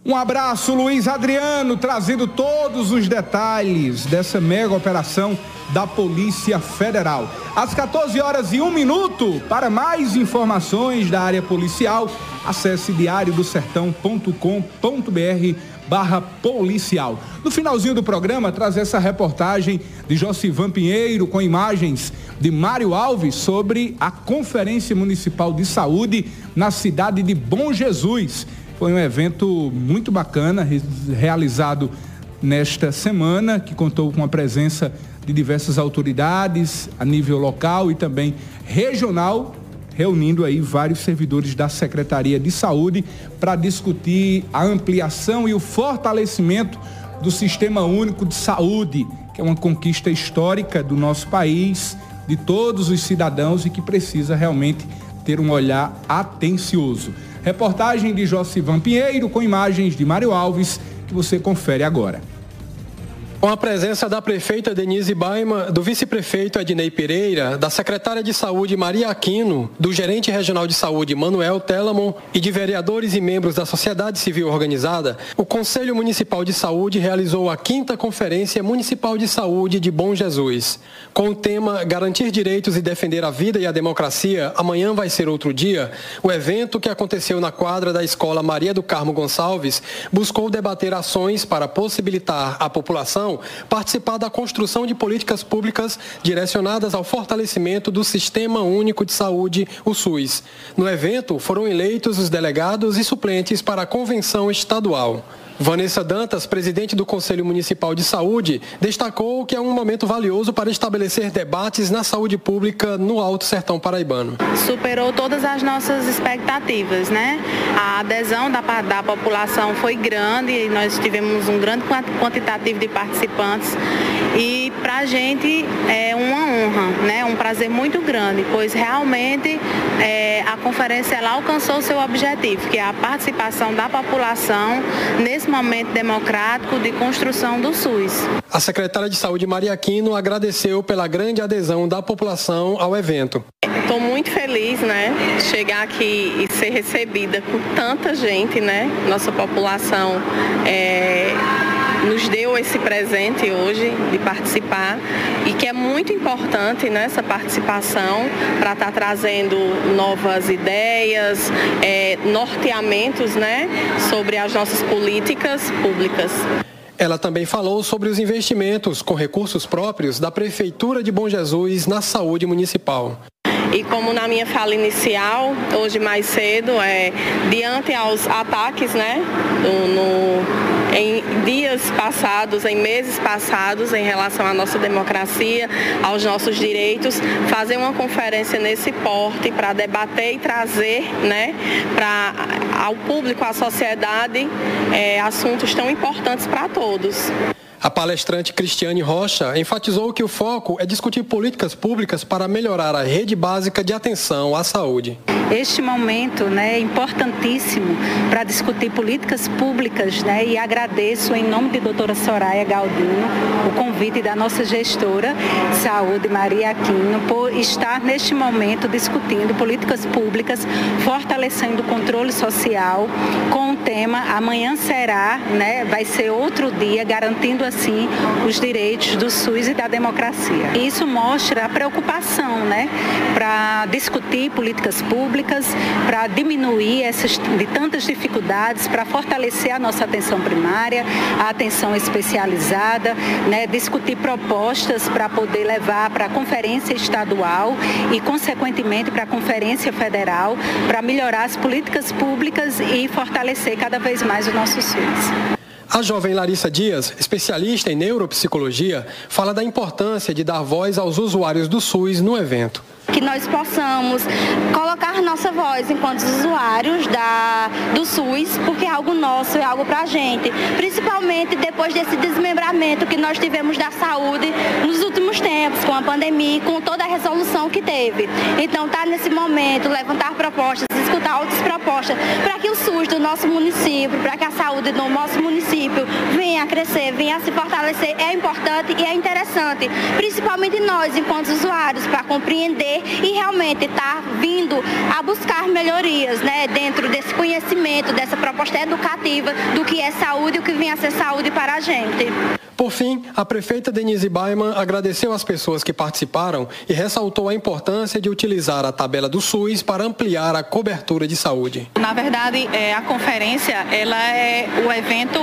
Um abraço, Luiz Adriano, trazendo todos os detalhes dessa mega operação da Polícia Federal. Às 14 horas e 1 minuto, para mais informações da área policial, acesse diariodosertão.com.br barra policial. No finalzinho do programa, traz essa reportagem de Josivan Pinheiro com imagens de Mário Alves sobre a Conferência Municipal de Saúde na cidade de Bom Jesus. Foi um evento muito bacana, realizado nesta semana, que contou com a presença de diversas autoridades a nível local e também regional, reunindo aí vários servidores da Secretaria de Saúde para discutir a ampliação e o fortalecimento do Sistema Único de Saúde, que é uma conquista histórica do nosso país, de todos os cidadãos e que precisa realmente ter um olhar atencioso. Reportagem de Josivan Pinheiro com imagens de Mário Alves, que você confere agora. Com a presença da prefeita Denise Baima, do vice-prefeito Ednei Pereira, da secretária de Saúde Maria Aquino, do gerente regional de saúde Manuel Telamon e de vereadores e membros da sociedade civil organizada, o Conselho Municipal de Saúde realizou a quinta Conferência Municipal de Saúde de Bom Jesus. Com o tema Garantir Direitos e Defender a Vida e a Democracia, amanhã vai ser outro dia, o evento que aconteceu na quadra da Escola Maria do Carmo Gonçalves buscou debater ações para possibilitar à população participar da construção de políticas públicas direcionadas ao fortalecimento do Sistema Único de Saúde, o SUS. No evento, foram eleitos os delegados e suplentes para a convenção estadual. Vanessa Dantas, presidente do Conselho Municipal de Saúde, destacou que é um momento valioso para estabelecer debates na saúde pública no Alto Sertão Paraibano. Superou todas as nossas expectativas, né? A adesão da, da população foi grande e nós tivemos um grande quantitativo de participantes e para a gente é uma honra, né? Um prazer muito grande, pois realmente é, a conferência ela alcançou seu objetivo, que é a participação da população nesse momento democrático de construção do SUS. A secretária de Saúde, Maria Aquino, agradeceu pela grande adesão da população ao evento. Estou muito feliz, né, de chegar aqui e ser recebida por tanta gente, né, nossa população é nos deu esse presente hoje de participar e que é muito importante nessa né, participação para estar tá trazendo novas ideias, é, norteamentos né, sobre as nossas políticas públicas. Ela também falou sobre os investimentos com recursos próprios da Prefeitura de Bom Jesus na saúde municipal. E como na minha fala inicial, hoje mais cedo, é diante aos ataques, né, no, no, em dias passados, em meses passados, em relação à nossa democracia, aos nossos direitos, fazer uma conferência nesse porte para debater e trazer, né, para ao público, à sociedade, é, assuntos tão importantes para todos. A palestrante Cristiane Rocha enfatizou que o foco é discutir políticas públicas para melhorar a rede básica de atenção à saúde. Este momento né, é importantíssimo para discutir políticas públicas né, e agradeço em nome de doutora Soraya Galdino o convite da nossa gestora de saúde, Maria Aquino, por estar neste momento discutindo políticas públicas, fortalecendo o controle social com o tema Amanhã será, né, vai ser outro dia, garantindo a assim os direitos do SUS e da democracia. Isso mostra a preocupação, né, para discutir políticas públicas, para diminuir essas de tantas dificuldades, para fortalecer a nossa atenção primária, a atenção especializada, né, discutir propostas para poder levar para a conferência estadual e consequentemente para a conferência federal, para melhorar as políticas públicas e fortalecer cada vez mais o nosso SUS. A jovem Larissa Dias, especialista em neuropsicologia, fala da importância de dar voz aos usuários do SUS no evento que nós possamos colocar nossa voz enquanto usuários da, do SUS, porque é algo nosso, é algo para a gente. Principalmente depois desse desmembramento que nós tivemos da saúde nos últimos tempos, com a pandemia, com toda a resolução que teve. Então, tá nesse momento, levantar propostas, escutar outras propostas, para que o SUS do nosso município, para que a saúde do nosso município venha a crescer, venha a se fortalecer, é importante e é interessante, principalmente nós, enquanto usuários, para compreender e realmente está vindo a buscar melhorias né, dentro desse conhecimento, dessa proposta educativa do que é saúde e o que vem a ser saúde para a gente. Por fim, a prefeita Denise Baiman agradeceu às pessoas que participaram e ressaltou a importância de utilizar a tabela do SUS para ampliar a cobertura de saúde. Na verdade, é, a conferência ela é o evento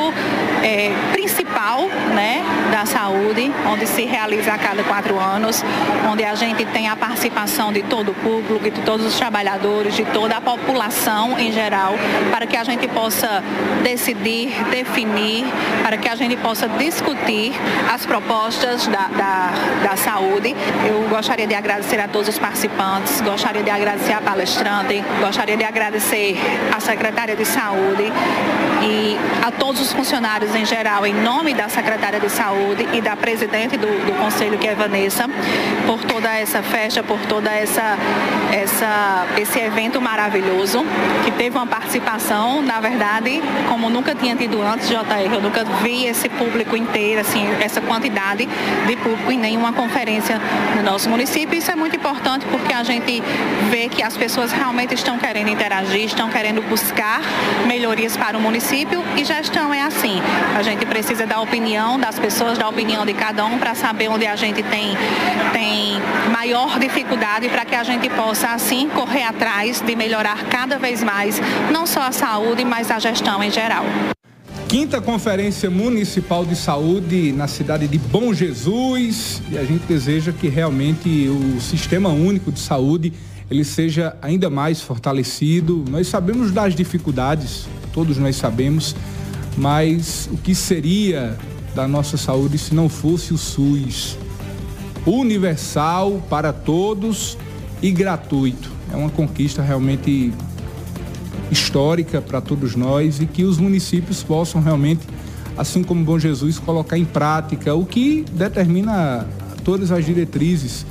é, principal né, da saúde, onde se realiza a cada quatro anos, onde a gente tem a participação de todo o público, de todos os trabalhadores, de toda a população em geral, para que a gente possa decidir, definir, para que a gente possa discutir discutir as propostas da, da, da saúde. Eu gostaria de agradecer a todos os participantes, gostaria de agradecer a palestrante, gostaria de agradecer à secretária de saúde e a todos os funcionários em geral, em nome da secretária de saúde e da presidente do, do conselho, que é Vanessa, por toda essa festa, por toda essa, essa esse evento maravilhoso, que teve uma participação, na verdade, como nunca tinha tido antes, JR, eu nunca vi esse público inteiro assim, essa quantidade de público em nenhuma conferência no nosso município. Isso é muito importante porque a gente vê que as pessoas realmente estão querendo interagir, estão querendo buscar melhorias para o município e gestão é assim. A gente precisa da opinião das pessoas, da opinião de cada um para saber onde a gente tem, tem maior dificuldade para que a gente possa assim correr atrás de melhorar cada vez mais, não só a saúde, mas a gestão em geral quinta Conferência Municipal de Saúde na cidade de Bom Jesus e a gente deseja que realmente o Sistema Único de Saúde ele seja ainda mais fortalecido. Nós sabemos das dificuldades, todos nós sabemos, mas o que seria da nossa saúde se não fosse o SUS? Universal para todos e gratuito. É uma conquista realmente histórica para todos nós e que os municípios possam realmente, assim como Bom Jesus, colocar em prática o que determina todas as diretrizes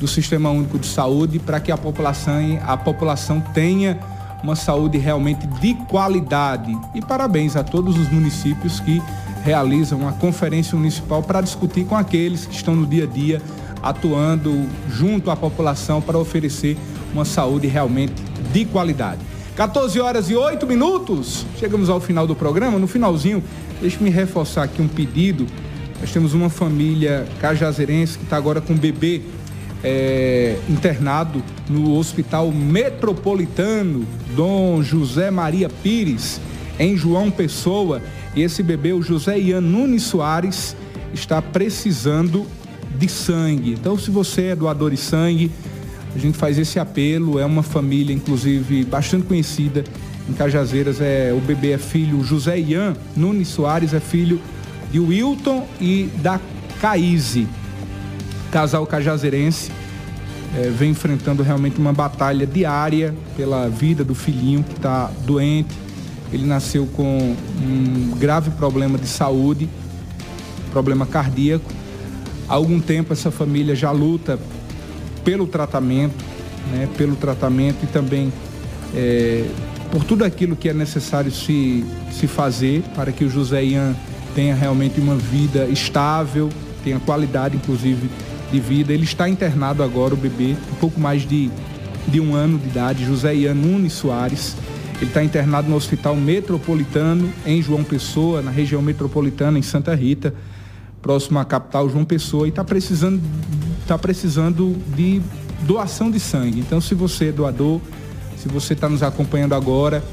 do Sistema Único de Saúde para que a população, a população tenha uma saúde realmente de qualidade. E parabéns a todos os municípios que realizam a conferência municipal para discutir com aqueles que estão no dia a dia atuando junto à população para oferecer uma saúde realmente de qualidade. 14 horas e 8 minutos. Chegamos ao final do programa. No finalzinho, deixe-me reforçar aqui um pedido. Nós temos uma família cajazeirense que está agora com um bebê é, internado no Hospital Metropolitano Dom José Maria Pires. em João Pessoa. E esse bebê, o José Ian Nunes Soares, está precisando de sangue. Então, se você é doador de sangue, a gente faz esse apelo. É uma família, inclusive, bastante conhecida em Cajazeiras. É, o bebê é filho, José Ian Nunes Soares é filho de Wilton e da Caíse. Casal cajazeirense é, vem enfrentando realmente uma batalha diária pela vida do filhinho que está doente. Ele nasceu com um grave problema de saúde, problema cardíaco. Há algum tempo essa família já luta pelo tratamento, né, pelo tratamento e também é, por tudo aquilo que é necessário se, se fazer para que o José Ian tenha realmente uma vida estável, tenha qualidade, inclusive, de vida. Ele está internado agora, o bebê, um pouco mais de, de um ano de idade, José Ian Nunes Soares. Ele está internado no Hospital Metropolitano, em João Pessoa, na região metropolitana, em Santa Rita, próximo à capital João Pessoa, e está precisando, tá precisando de doação de sangue. Então, se você é doador, se você está nos acompanhando agora,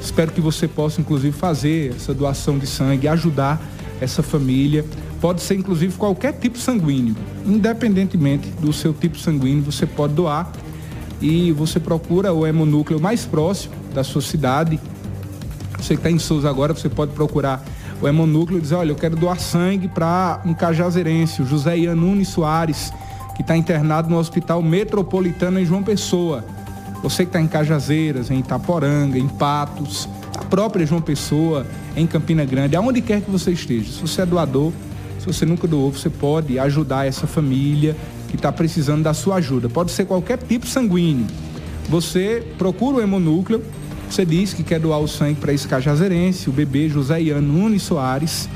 espero que você possa, inclusive, fazer essa doação de sangue, ajudar essa família. Pode ser, inclusive, qualquer tipo sanguíneo. Independentemente do seu tipo sanguíneo, você pode doar. E você procura o hemonúcleo mais próximo da sua cidade. Você que está em Souza agora, você pode procurar o hemonúcleo e dizer, olha, eu quero doar sangue para um cajazeirense, o José Ian Nunes Soares, que está internado no Hospital Metropolitano em João Pessoa. Você que está em Cajazeiras, em Itaporanga, em Patos, a própria João Pessoa, em Campina Grande, aonde quer que você esteja. Se você é doador, se você nunca doou, você pode ajudar essa família que está precisando da sua ajuda. Pode ser qualquer tipo sanguíneo. Você procura o hemonúcleo, você diz que quer doar o sangue para esse cajazeirense, o bebê José Ian Nunes Soares,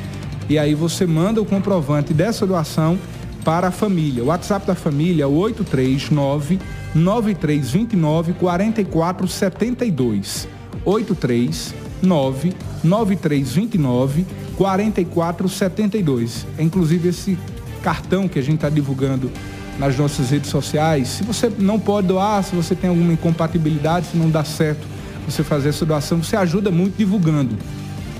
e aí você manda o comprovante dessa doação para a família. O WhatsApp da família é o 839 9329 4472. 839 9329 4472. É inclusive esse cartão que a gente está divulgando nas nossas redes sociais. Se você não pode doar, se você tem alguma incompatibilidade, se não dá certo você fazer essa doação, você ajuda muito divulgando.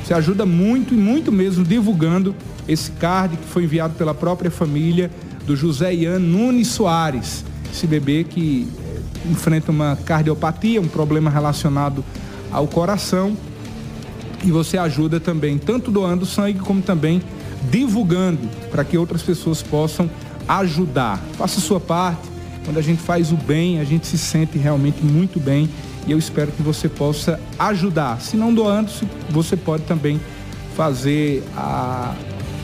Você ajuda muito e muito mesmo divulgando esse card que foi enviado pela própria família do José Ian Nunes Soares, esse bebê que eh, enfrenta uma cardiopatia, um problema relacionado ao coração. E você ajuda também, tanto doando sangue como também divulgando para que outras pessoas possam ajudar. Faça sua parte. Quando a gente faz o bem, a gente se sente realmente muito bem e eu espero que você possa ajudar. Se não doando, você pode também fazer a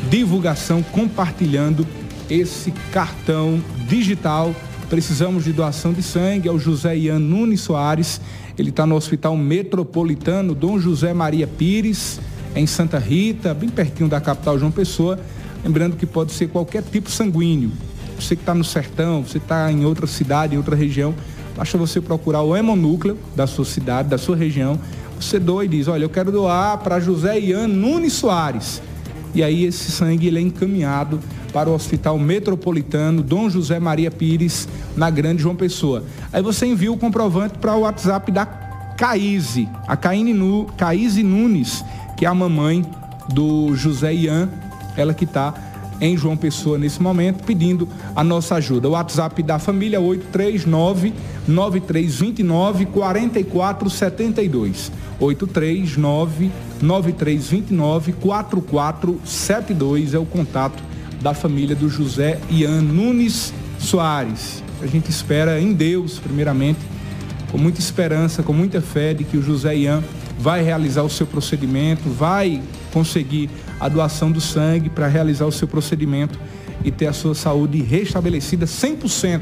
divulgação compartilhando esse cartão digital. Precisamos de doação de sangue ao José Ian Nunes Soares. Ele está no Hospital Metropolitano Dom José Maria Pires, em Santa Rita, bem pertinho da capital João Pessoa. Lembrando que pode ser qualquer tipo sanguíneo. Você que está no sertão, você está em outra cidade, em outra região, basta você procurar o hemonúcleo da sua cidade, da sua região. Você doa e diz, olha, eu quero doar para José Ian Nunes Soares. E aí esse sangue ele é encaminhado para o Hospital Metropolitano Dom José Maria Pires, na Grande João Pessoa. Aí você envia o comprovante para o WhatsApp da Caíse, a Caíne Nunes, que é a mamãe do José Ian, ela que está em João Pessoa nesse momento, pedindo a nossa ajuda. O WhatsApp da família 839 9329 4472. 839 9329 4472 é o contato da família do José Ian Nunes Soares. A gente espera em Deus, primeiramente, com muita esperança, com muita fé de que o José Ian vai realizar o seu procedimento, vai conseguir a doação do sangue para realizar o seu procedimento e ter a sua saúde restabelecida 100%.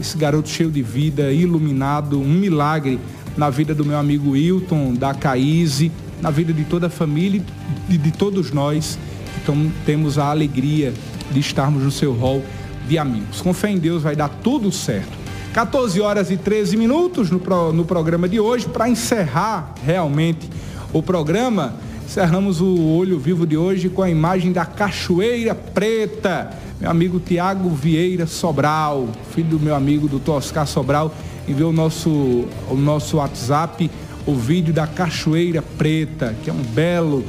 Esse garoto cheio de vida, iluminado, um milagre na vida do meu amigo Wilton, da Caíse, na vida de toda a família e de todos nós então temos a alegria de estarmos no seu rol de amigos. Com fé em Deus vai dar tudo certo. 14 horas e 13 minutos no, pro, no programa de hoje. Para encerrar realmente o programa, encerramos o Olho Vivo de hoje com a imagem da Cachoeira Preta. Meu amigo Tiago Vieira Sobral, filho do meu amigo doutor Oscar Sobral, enviou o nosso, o nosso WhatsApp o vídeo da Cachoeira Preta, que é um belo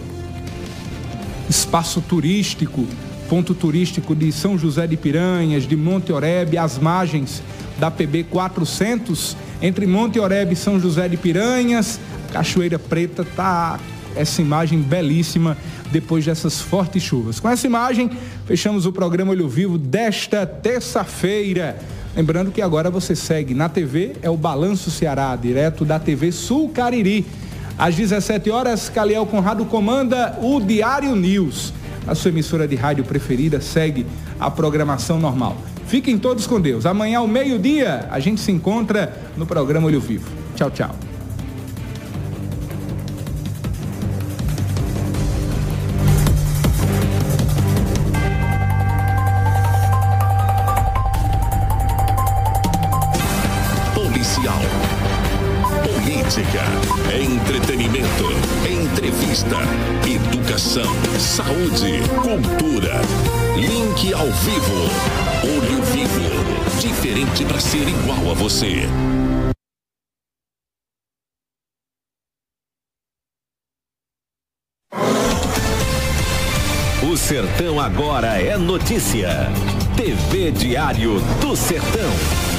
espaço turístico, ponto turístico de São José de Piranhas, de Monte Oreb, às margens da PB 400, entre Monte Oreb e São José de Piranhas. Cachoeira Preta tá essa imagem belíssima depois dessas fortes chuvas. Com essa imagem, fechamos o programa Olho Vivo desta terça-feira. Lembrando que agora você segue na TV, é o Balanço Ceará, direto da TV Sul Cariri. Às 17 horas, Caliel Conrado comanda o Diário News. A sua emissora de rádio preferida segue a programação normal. Fiquem todos com Deus. Amanhã ao meio-dia a gente se encontra no programa Olho Vivo. Tchau, tchau. Sertão agora é notícia. TV Diário do Sertão.